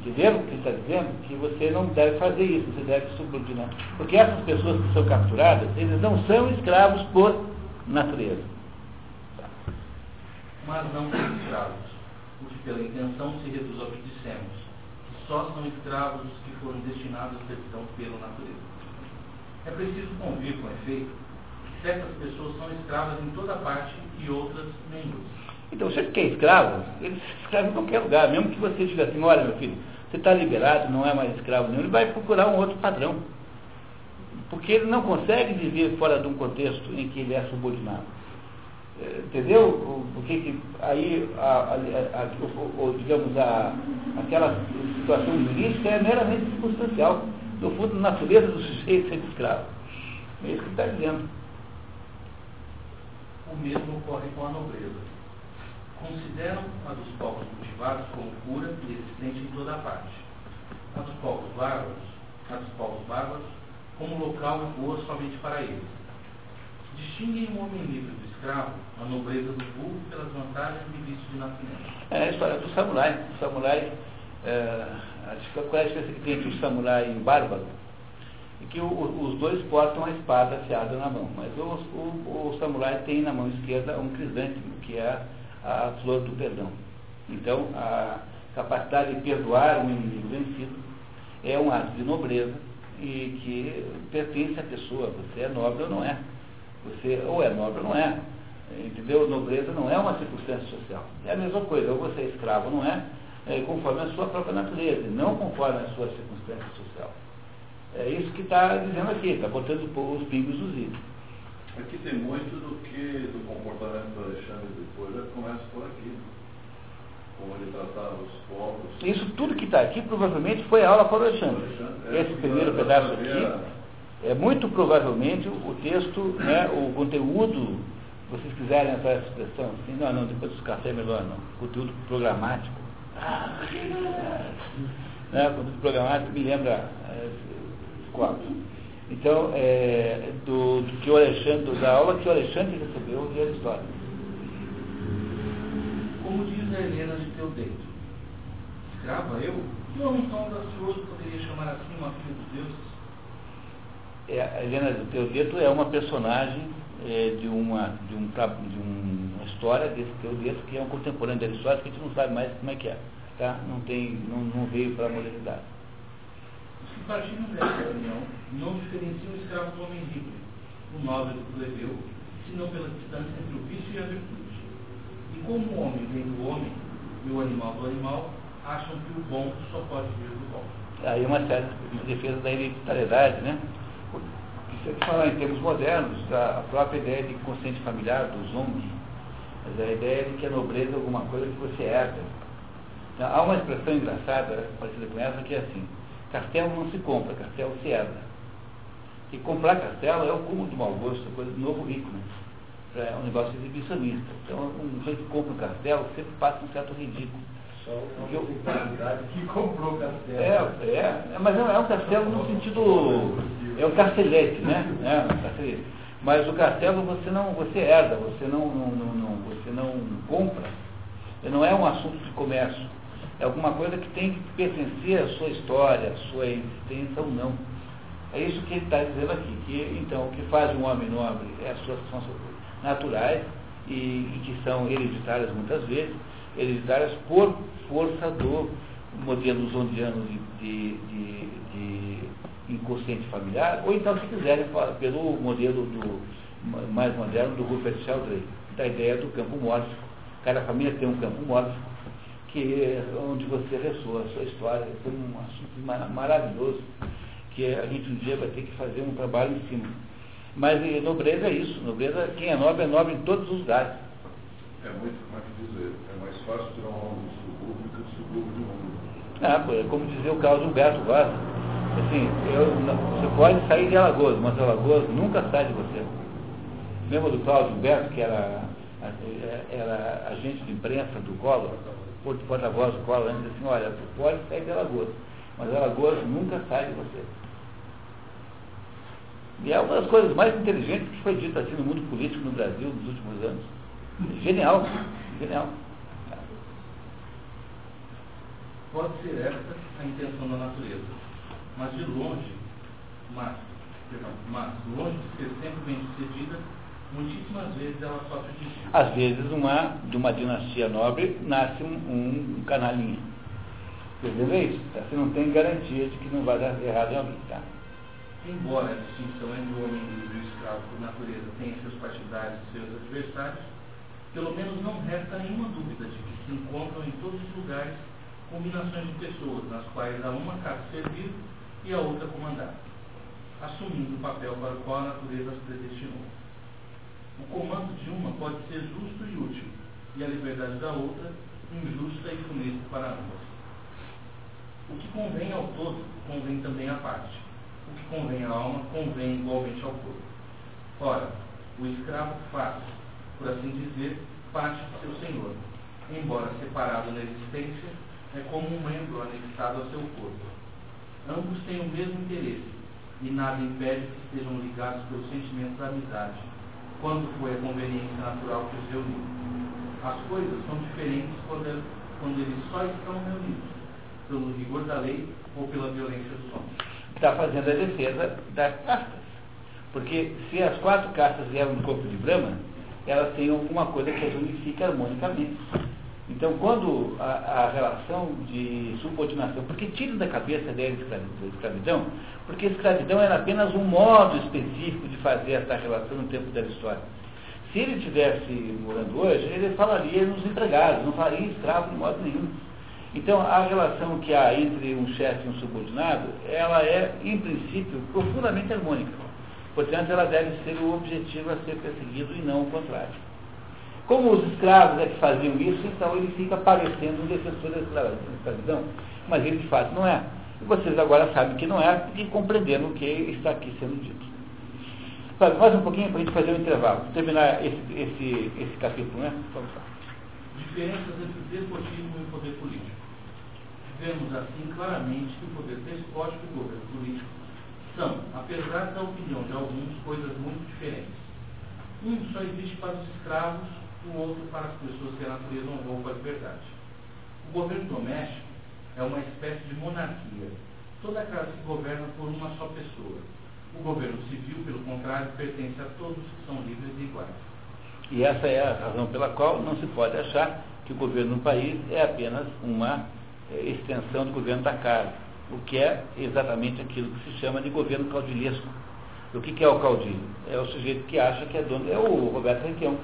Entenderam o que ele está dizendo? Que você não deve fazer isso, você deve subordinar. Porque essas pessoas que são capturadas, eles não são escravos por natureza. Mas não são escravos, o que pela intenção se reduz ao que dissemos só são escravos os que foram destinados à servidão pela natureza. É preciso convir com efeito que certas pessoas são escravas em toda parte e outras nem Então, você que é escravo, ele se escreve em qualquer lugar, mesmo que você diga assim, olha meu filho, você está liberado, não é mais escravo nenhum, ele vai procurar um outro padrão. Porque ele não consegue viver fora de um contexto em que ele é subordinado. Entendeu? Porque que aí, a, a, a, o, digamos, a, aquela situação jurídica é meramente circunstancial. no fundo, a natureza do sujeito ser escravo. É isso que está dizendo. O mesmo ocorre com a nobreza. Consideram a dos povos cultivados como pura e existente em toda a parte. A dos povos bárbaros, a dos povos bárbaros, como local e boa somente para eles. Distinguem o homem livre do escravo, a nobreza do vulgo pelas vantagens de vício de nascimento. É a história do samurai. O samurai, é, qual é a diferença que tem entre o samurai e o bárbaro? É que o, os dois portam a espada afiada na mão, mas o, o, o, samurai tem na mão esquerda um crisântemo, que é a, a flor do perdão. Então, a capacidade de perdoar um inimigo vencido é um ato de nobreza e que pertence à pessoa. Você é nobre ou não é. Você ou é nobre ou não é. Entendeu? Nobreza não é uma circunstância social. É a mesma coisa, ou você é escravo ou não é, é, conforme a sua própria natureza, não conforme a sua circunstância social. É isso que está dizendo aqui, está botando os pingos nos is. Aqui tem muito do que do comportamento do Alexandre depois já começa por. Como ele tratava os povos. Isso tudo que está aqui provavelmente foi aula para o Alexandre. Alexandre é, Esse primeiro pedaço aqui é muito provavelmente o texto, né, o conteúdo, se vocês quiserem essa expressão, assim, não, não, depois dos café é melhor não, conteúdo programático. Né, conteúdo programático me lembra é, quatro. Então, é, do, do, que o Alexandre, da aula que o Alexandre recebeu de Aristóteles. Helena de Teodeto, escrava eu? Que homem tão audacioso poderia chamar assim uma filha dos deuses? É, a Helena de Teodeto é uma personagem é, de, uma, de, um, de uma história desse Teodeto, que é um contemporâneo da Aristóteles, que a gente não sabe mais como é que é. Tá? Não, tem, não, não veio para a modernidade. Os que partiram dessa reunião não diferenciam o escravo do homem livre, o nobre do plebeu, senão pela distância entre o vício e a virtude. E como o homem vem do homem e o animal do animal, acham que o bom só pode vir do bom. Aí uma certa defesa da hereditariedade, né? Se falar em termos modernos, a própria ideia de consciente familiar, dos homens, a ideia de que a nobreza é alguma coisa que você herda. Então, há uma expressão engraçada, parecida com essa, que é assim, castelo não se compra, castelo se herda. E comprar castelo é o cúmulo do mau gosto, coisa do novo rico, né? É um negócio exibicionista. Então, um jeito que compra um castelo sempre passa um certo ridículo. Só uma eu, que comprou o castelo. É, é, mas não é um castelo no sentido. É um castelete, né? É, um castelete. Mas o castelo você não, você herda, você não, não, não, você não compra. Não é um assunto de comércio. É alguma coisa que tem que pertencer à sua história, à sua existência ou não. É isso que ele está dizendo aqui, que então o que faz um homem nobre é suas funções naturais e, e que são hereditárias muitas vezes, hereditárias por força do modelo zondiano de, de, de, de, inconsciente familiar, ou então, se quiserem, pelo modelo do, mais moderno do Rupert Sheldrake, da ideia do campo mórfico. Cada família tem um campo mórfico, que é onde você ressoa a sua história. Foi um assunto maravilhoso, que a gente um dia vai ter que fazer um trabalho em cima. Mas nobreza é isso, nobreza, quem é nobre é nobre em todos os lugares. É muito, como é que dizer, é mais fácil tirar um homem do subúrbio do que do subúrbio de um Ah, é como dizia o Carlos Humberto Vaz, assim, eu, você pode sair de Alagoas, mas Alagoas nunca sai de você. Lembra do Cláudio Humberto, que era, era agente de imprensa do Collor, porta-voz do Collor, ele disse assim, olha, você pode sair de Alagoas, mas Alagoas nunca sai de você. E é uma das coisas mais inteligentes que foi dito assim no mundo político no Brasil nos últimos anos. Genial, genial. Pode ser esta a intenção da natureza, mas de longe, mas, perdão, mas longe de ser sempre bem sucedida, muitíssimas vezes ela sofre de Às vezes uma, de uma dinastia nobre nasce um, um, um canalinha. Entendeu isso? Você não tem garantia de que não vai dar errado em alguém, tá? Embora a distinção entre o homem livre e o escravo por natureza tenha seus partidários e seus adversários, pelo menos não resta nenhuma dúvida de que se encontram em todos os lugares combinações de pessoas, nas quais a uma cabe servir e a outra comandar, assumindo o papel para o qual a natureza as predestinou. O comando de uma pode ser justo e útil, e a liberdade da outra injusta e funesta para ambas. O que convém ao todo, convém também à parte o que convém à alma convém igualmente ao corpo. Ora, o escravo faz, por assim dizer, parte de seu senhor, embora separado na existência, é como um membro anexado ao seu corpo. Ambos têm o mesmo interesse, e nada impede que estejam ligados pelo sentimento da amizade, quando foi a conveniência natural que os reuniu. As coisas são diferentes quando, quando eles só estão reunidos, pelo rigor da lei ou pela violência dos homens. Está fazendo a defesa das castas. Porque se as quatro castas vieram do corpo de Brahma, elas têm alguma coisa que as unifica harmonicamente. Então, quando a, a, relação de subordinação, porque tiram da cabeça dele a escravidão, porque a escravidão era apenas um modo específico de fazer essa relação no tempo da história. Se ele estivesse morando hoje, ele falaria nos empregados, não faria escravo de modo nenhum. Então, a relação que há entre um chefe e um subordinado, ela é, em princípio, profundamente harmônica. Portanto, ela deve ser o objetivo a ser perseguido e não o contrário. Como os escravos é que faziam isso, então ele fica parecendo um defensor da escravidão, mas ele de fato não é. E vocês agora sabem que não é, porque compreenderam o que está aqui sendo dito. Sabe, mais um pouquinho para a gente fazer um intervalo, terminar esse, esse, esse capítulo, né? Vamos lá. Diferenças entre despotismo e poder político. Vemos assim claramente que o poder despótico e o governo político são, apesar da opinião de alguns, coisas muito diferentes. Um só existe para os escravos o outro para as pessoas que a natureza honrou com a liberdade. O governo doméstico é uma espécie de monarquia. Toda casa se governa por uma só pessoa. O governo civil, pelo contrário, pertence a todos que são livres e iguais. E essa é a razão pela qual não se pode achar que o governo do país é apenas uma extensão do governo da casa, o que é exatamente aquilo que se chama de governo caudilhesco. O que, é o caudilho? É o sujeito que acha que é dono, é o Roberto Requião,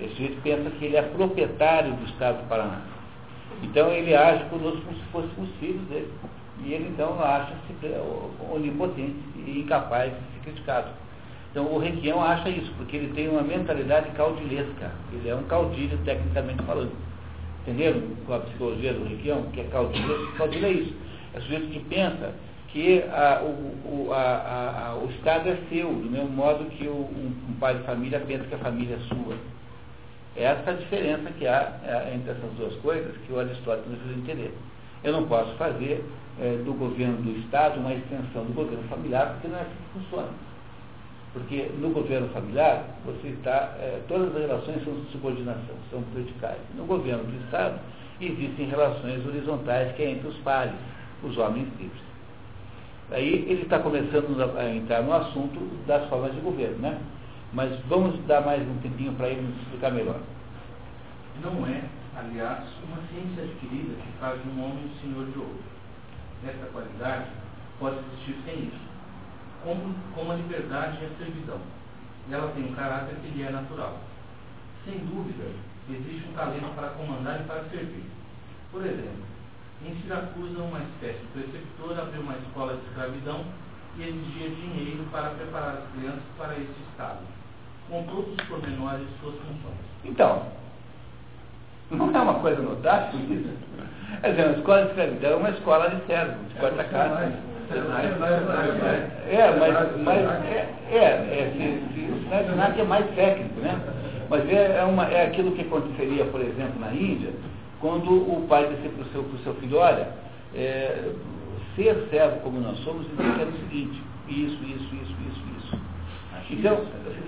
esse sujeito pensa que ele é proprietário do Estado do Paraná. Então ele age conosco como se fôssemos filhos dele. E ele então acha-se onipotente e incapaz de ser criticado. Então o Requião acha isso, porque ele tem uma mentalidade caudilesca. Ele é um caudilho, tecnicamente falando. Entenderam com a psicologia do Requião, que é caudilho? Caudilho é isso. É sujeito que pensa que a, o, o, a, a, o Estado é seu, do mesmo modo que o, um, um pai de família pensa que a família é sua. Essa é a diferença que há é, entre essas duas coisas que o Aristóteles precisa entender. Eu não posso fazer é, do governo do Estado uma extensão do governo familiar, porque não é assim que funciona. Porque no governo familiar, você está, é, todas as relações são de subordinação, são verticais. No governo do Estado, existem relações horizontais que é entre os pares, os homens livres. Aí ele está começando a entrar no assunto das formas de governo, né? Mas vamos dar mais um tempinho para ele nos explicar melhor. Não é, aliás, uma ciência adquirida que faz um homem senhor de outro. Essa qualidade pode existir sem isso, como, como a liberdade e a servidão. Ela tem um caráter que lhe é natural. Sem dúvida, existe um talento para comandar e para servir. Por exemplo, em Siracusa, uma espécie de preceptor abriu uma escola de escravidão e exigia dinheiro para preparar as crianças para esse estado com todos os pormenores de suas funções. Então, não é uma coisa notável isso? Quer dizer, a escola de escravidão é uma escola de servo, de É, mas, mas é, é, é se, se, o Senac é mais técnico, né? Mas é, é, uma, é aquilo que aconteceria, por exemplo, na Índia, quando o pai disse para o seu, pro seu filho, olha, é, ser servo como nós somos, significa o seguinte, isso, isso, isso, isso, isso. Então,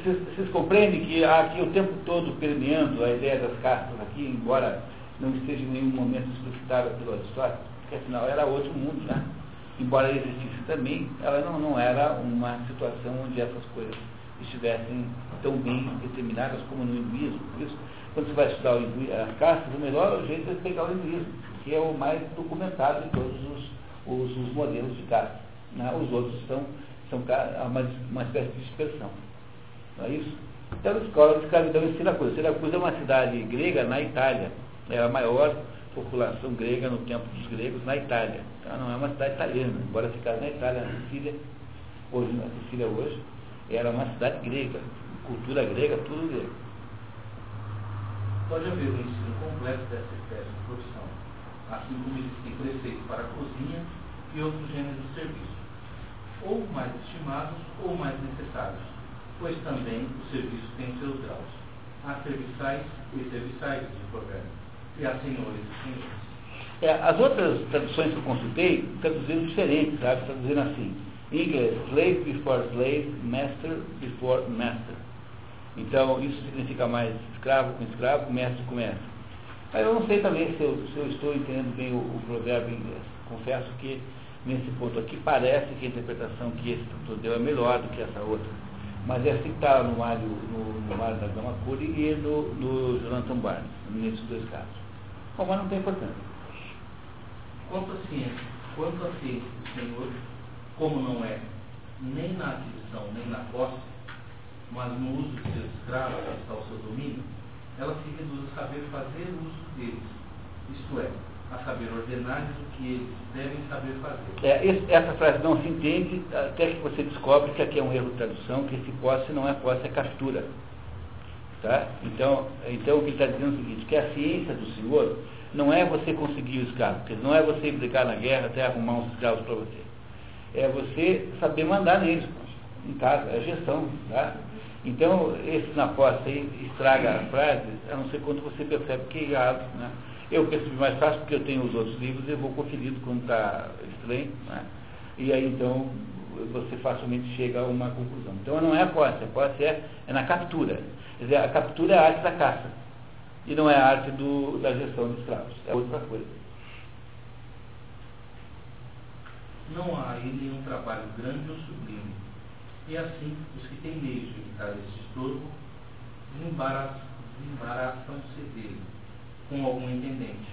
vocês, compreendem que há aqui o tempo todo permeando a ideia das castas aqui, embora não esteja em nenhum momento explicitada pelo Aristóteles, porque afinal era outro mundo, né? Embora existisse também, ela não, não era uma situação onde essas coisas estivessem tão bem determinadas como no hinduísmo. Por isso, quando você vai estudar as castas, o melhor jeito é pegar o hinduísmo, que é o mais documentado de todos os, os, os modelos de castas. Né? Os outros são são uma, uma espécie de dispersão. Não é isso? Então, a escola de escravidão em Siracusa. Siracusa é uma cidade grega na Itália. É a maior população grega no tempo dos gregos na Itália. Então, não é uma cidade italiana, embora ficasse na Itália, na Sicília, hoje, na Sicília hoje, era uma cidade grega. Cultura grega, tudo grego. Pode haver um ensino completo dessa espécie de profissão, assim como existem preceitos para a cozinha e outros gêneros de serviço ou mais estimados ou mais necessários, pois também o serviço tem seus graus. Há serviçais e serviçais, de provérbio, e há senhores senhores. É, as outras traduções que eu consultei traduziram diferente, sabe? Traduzindo assim. Inglês, slave before slave, master before master. Então, isso significa mais escravo com escravo, mestre com mestre. Mas eu não sei também se eu, se eu estou entendendo bem o, o, provérbio inglês. Confesso que, nesse ponto aqui, parece que a interpretação que esse tradutor deu é melhor do que essa outra. Mas é assim que está no Mário, no, no da Gama Cury e no, no Jonathan Barnes, nesses dois casos. Bom, mas não tem importância. Quanto à ciência, quanto à ciência do Senhor, como não é nem na aquisição nem na posse, mas no uso de seus escravos está o seu domínio, ela se reduz a saber fazer uso deles, isto é, a saber ordenar-lhes o que eles devem saber fazer. É, essa frase não se entende até que você descobre que aqui é um erro de tradução, que esse posse não é posse, é captura. Tá? Então, então o que ele está dizendo é o seguinte, que a ciência do Senhor não é você conseguir o escravo, não é você brigar na guerra até arrumar uns escravos para você. É você saber mandar neles, em casa, é gestão. Tá? Então, esse na posse aí estraga a frase, a não ser quando você percebe que é errado. Né? Eu percebi mais fácil porque eu tenho os outros livros e vou conferindo quando está estranho. Né? E aí então você facilmente chega a uma conclusão. Então não é a posse, a posse é, é na captura. Quer dizer, a captura é a arte da caça. E não é a arte do, da gestão de escravos. É outra coisa. Não há aí nenhum trabalho grande ou sublime. E assim, os que têm meios de evitar esse estorvo desembaraçam-se dele com algum intendente,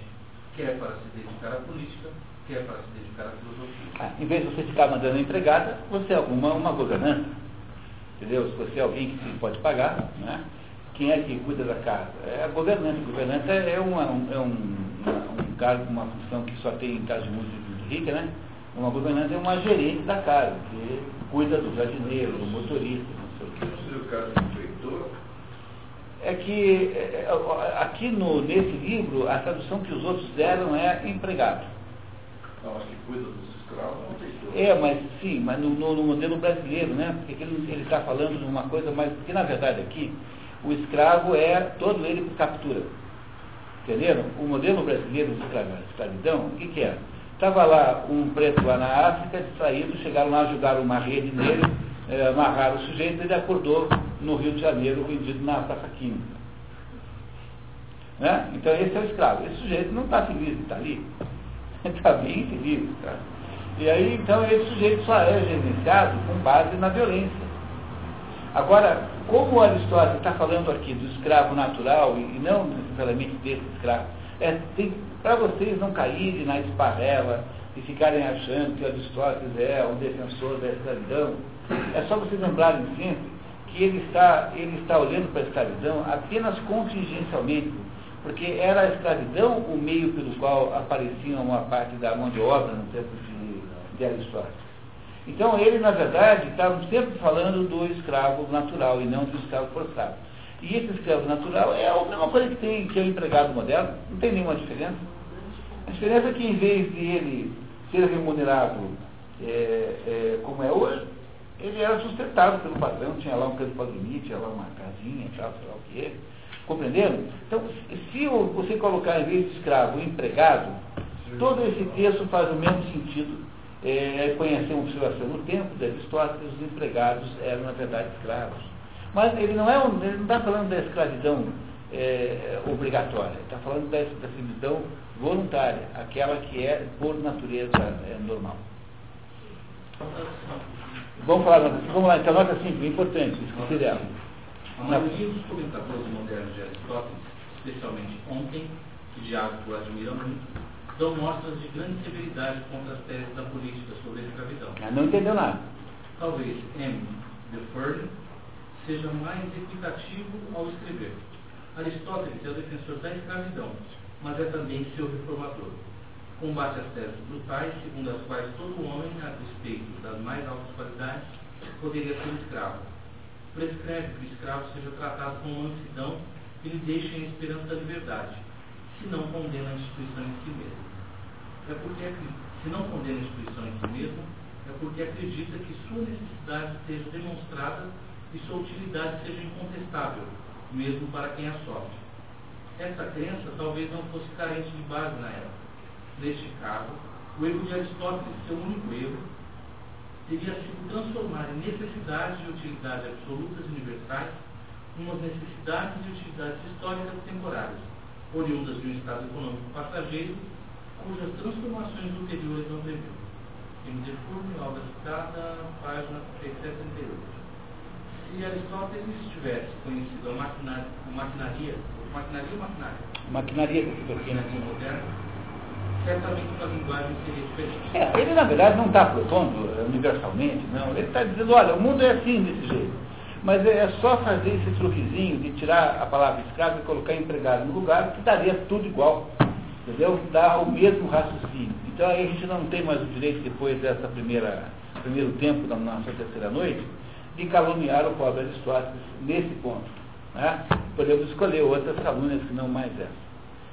quer para se dedicar à política, quer para se dedicar à filosofia. Ah, em vez de você ficar mandando empregada, você arruma uma governanta. Entendeu? Se você é alguém que pode pagar, né? quem é que cuida da casa? É a governanta. A governanta é, uma, um, é um, um cargo, uma função que só tem em casa de música rica, né? Uma governanta é uma gerente da casa, que cuida do jardineiro, do motorista, não sei o. Não seria o caso do feitor? É que é, é, aqui no, nesse livro, a tradução que os outros deram é empregado. Mas que dos escravos. É, mas sim, mas no, no, no modelo brasileiro, né? Porque ele está falando de uma coisa mais. Porque na verdade aqui, o escravo é todo ele por captura. Entenderam? O modelo brasileiro de escravidão, o que, que é? Estava lá um preto lá na África, distraído, chegaram lá, jogaram uma rede nele, eh, amarraram o sujeito ele acordou no Rio de Janeiro, vendido na Praça Química. Né? Então esse é o escravo. Esse sujeito não está feliz de estar ali. Está bem infeliz. Tá? E aí, então, esse sujeito só é gerenciado com base na violência. Agora, como Aristóteles está falando aqui do escravo natural e não necessariamente desse escravo, é, para vocês não caírem na esparrela e ficarem achando que Aristóteles é um defensor da escravidão, é só vocês lembrarem sempre que ele está, ele está olhando para a escravidão apenas contingencialmente, porque era a escravidão o meio pelo qual aparecia uma parte da mão de obra no tempo de, de Aristóteles. Então ele, na verdade, estava sempre falando do escravo natural e não do escravo forçado. E esse escravo natural é a mesma coisa que tem que é o empregado moderno, não tem nenhuma diferença. A diferença é que em vez de ele ser remunerado é, é, como é hoje, ele era sustentado pelo patrão, tinha lá um canto para dormir, tinha lá uma casinha, tal, sei lá o que. Compreendendo? Então, se você colocar em vez de escravo empregado, todo esse texto faz o mesmo sentido é, uma observação no tempo de Aristóteles, os empregados eram, na verdade, escravos. Mas ele não é um, ele não está falando da escravidão é, obrigatória, está falando da, escravidão voluntária, aquela que é, por natureza, é, normal. Vamos falar, vamos lá, então, nota 5, importante, esqueci dela. A maioria dos comentadores modernos de Aristóteles, especialmente ontem, que Diálogo admira muito, dão mostras de grande severidade contra as teses da política sobre a escravidão. Ah, não entendeu nada. Talvez M. de Fern seja mais equitativo ao escrever. Aristóteles é o defensor da escravidão, mas é também seu reformador. Combate as teses brutais, segundo as quais todo homem, a despeito das mais altas qualidades, poderia ser escravo. Prescreve que o escravo seja tratado com mansidão e lhe deixe a esperança da liberdade, se não condena a instituição em si mesmo. É porque, se não condena a instituição em si mesmo, é porque acredita que sua necessidade seja demonstrada e sua utilidade seja incontestável, mesmo para quem a sofre. Essa crença talvez não fosse carente de base na época. Neste caso, o erro de Aristóteles, seu único erro, teria sido transformar em necessidades e utilidades absolutas e universais umas necessidades e utilidades históricas temporárias, oriundas de um estado econômico passageiro, cujas transformações ulteriores não previu. MD Furme, obra citada, página 638. Se Aristóteles tivesse conhecido a maquinaria, a maquinaria, maquinaria ou maquinária? Maquinaria da filosofia moderna, certamente uma linguagem seria diferente. É, ele na verdade não está propondo universalmente, não. Ele está dizendo, olha, o mundo é assim desse jeito. Mas é só fazer esse truquezinho de tirar a palavra escravo e colocar empregado no lugar, que daria tudo igual. Entendeu? Dá o mesmo raciocínio. Então aí a gente não tem mais o direito, depois dessa primeira primeiro tempo da nossa terceira noite, de caluniar o pobre Aristóteles nesse ponto. Né? Podemos escolher outras calúnias que não mais essa.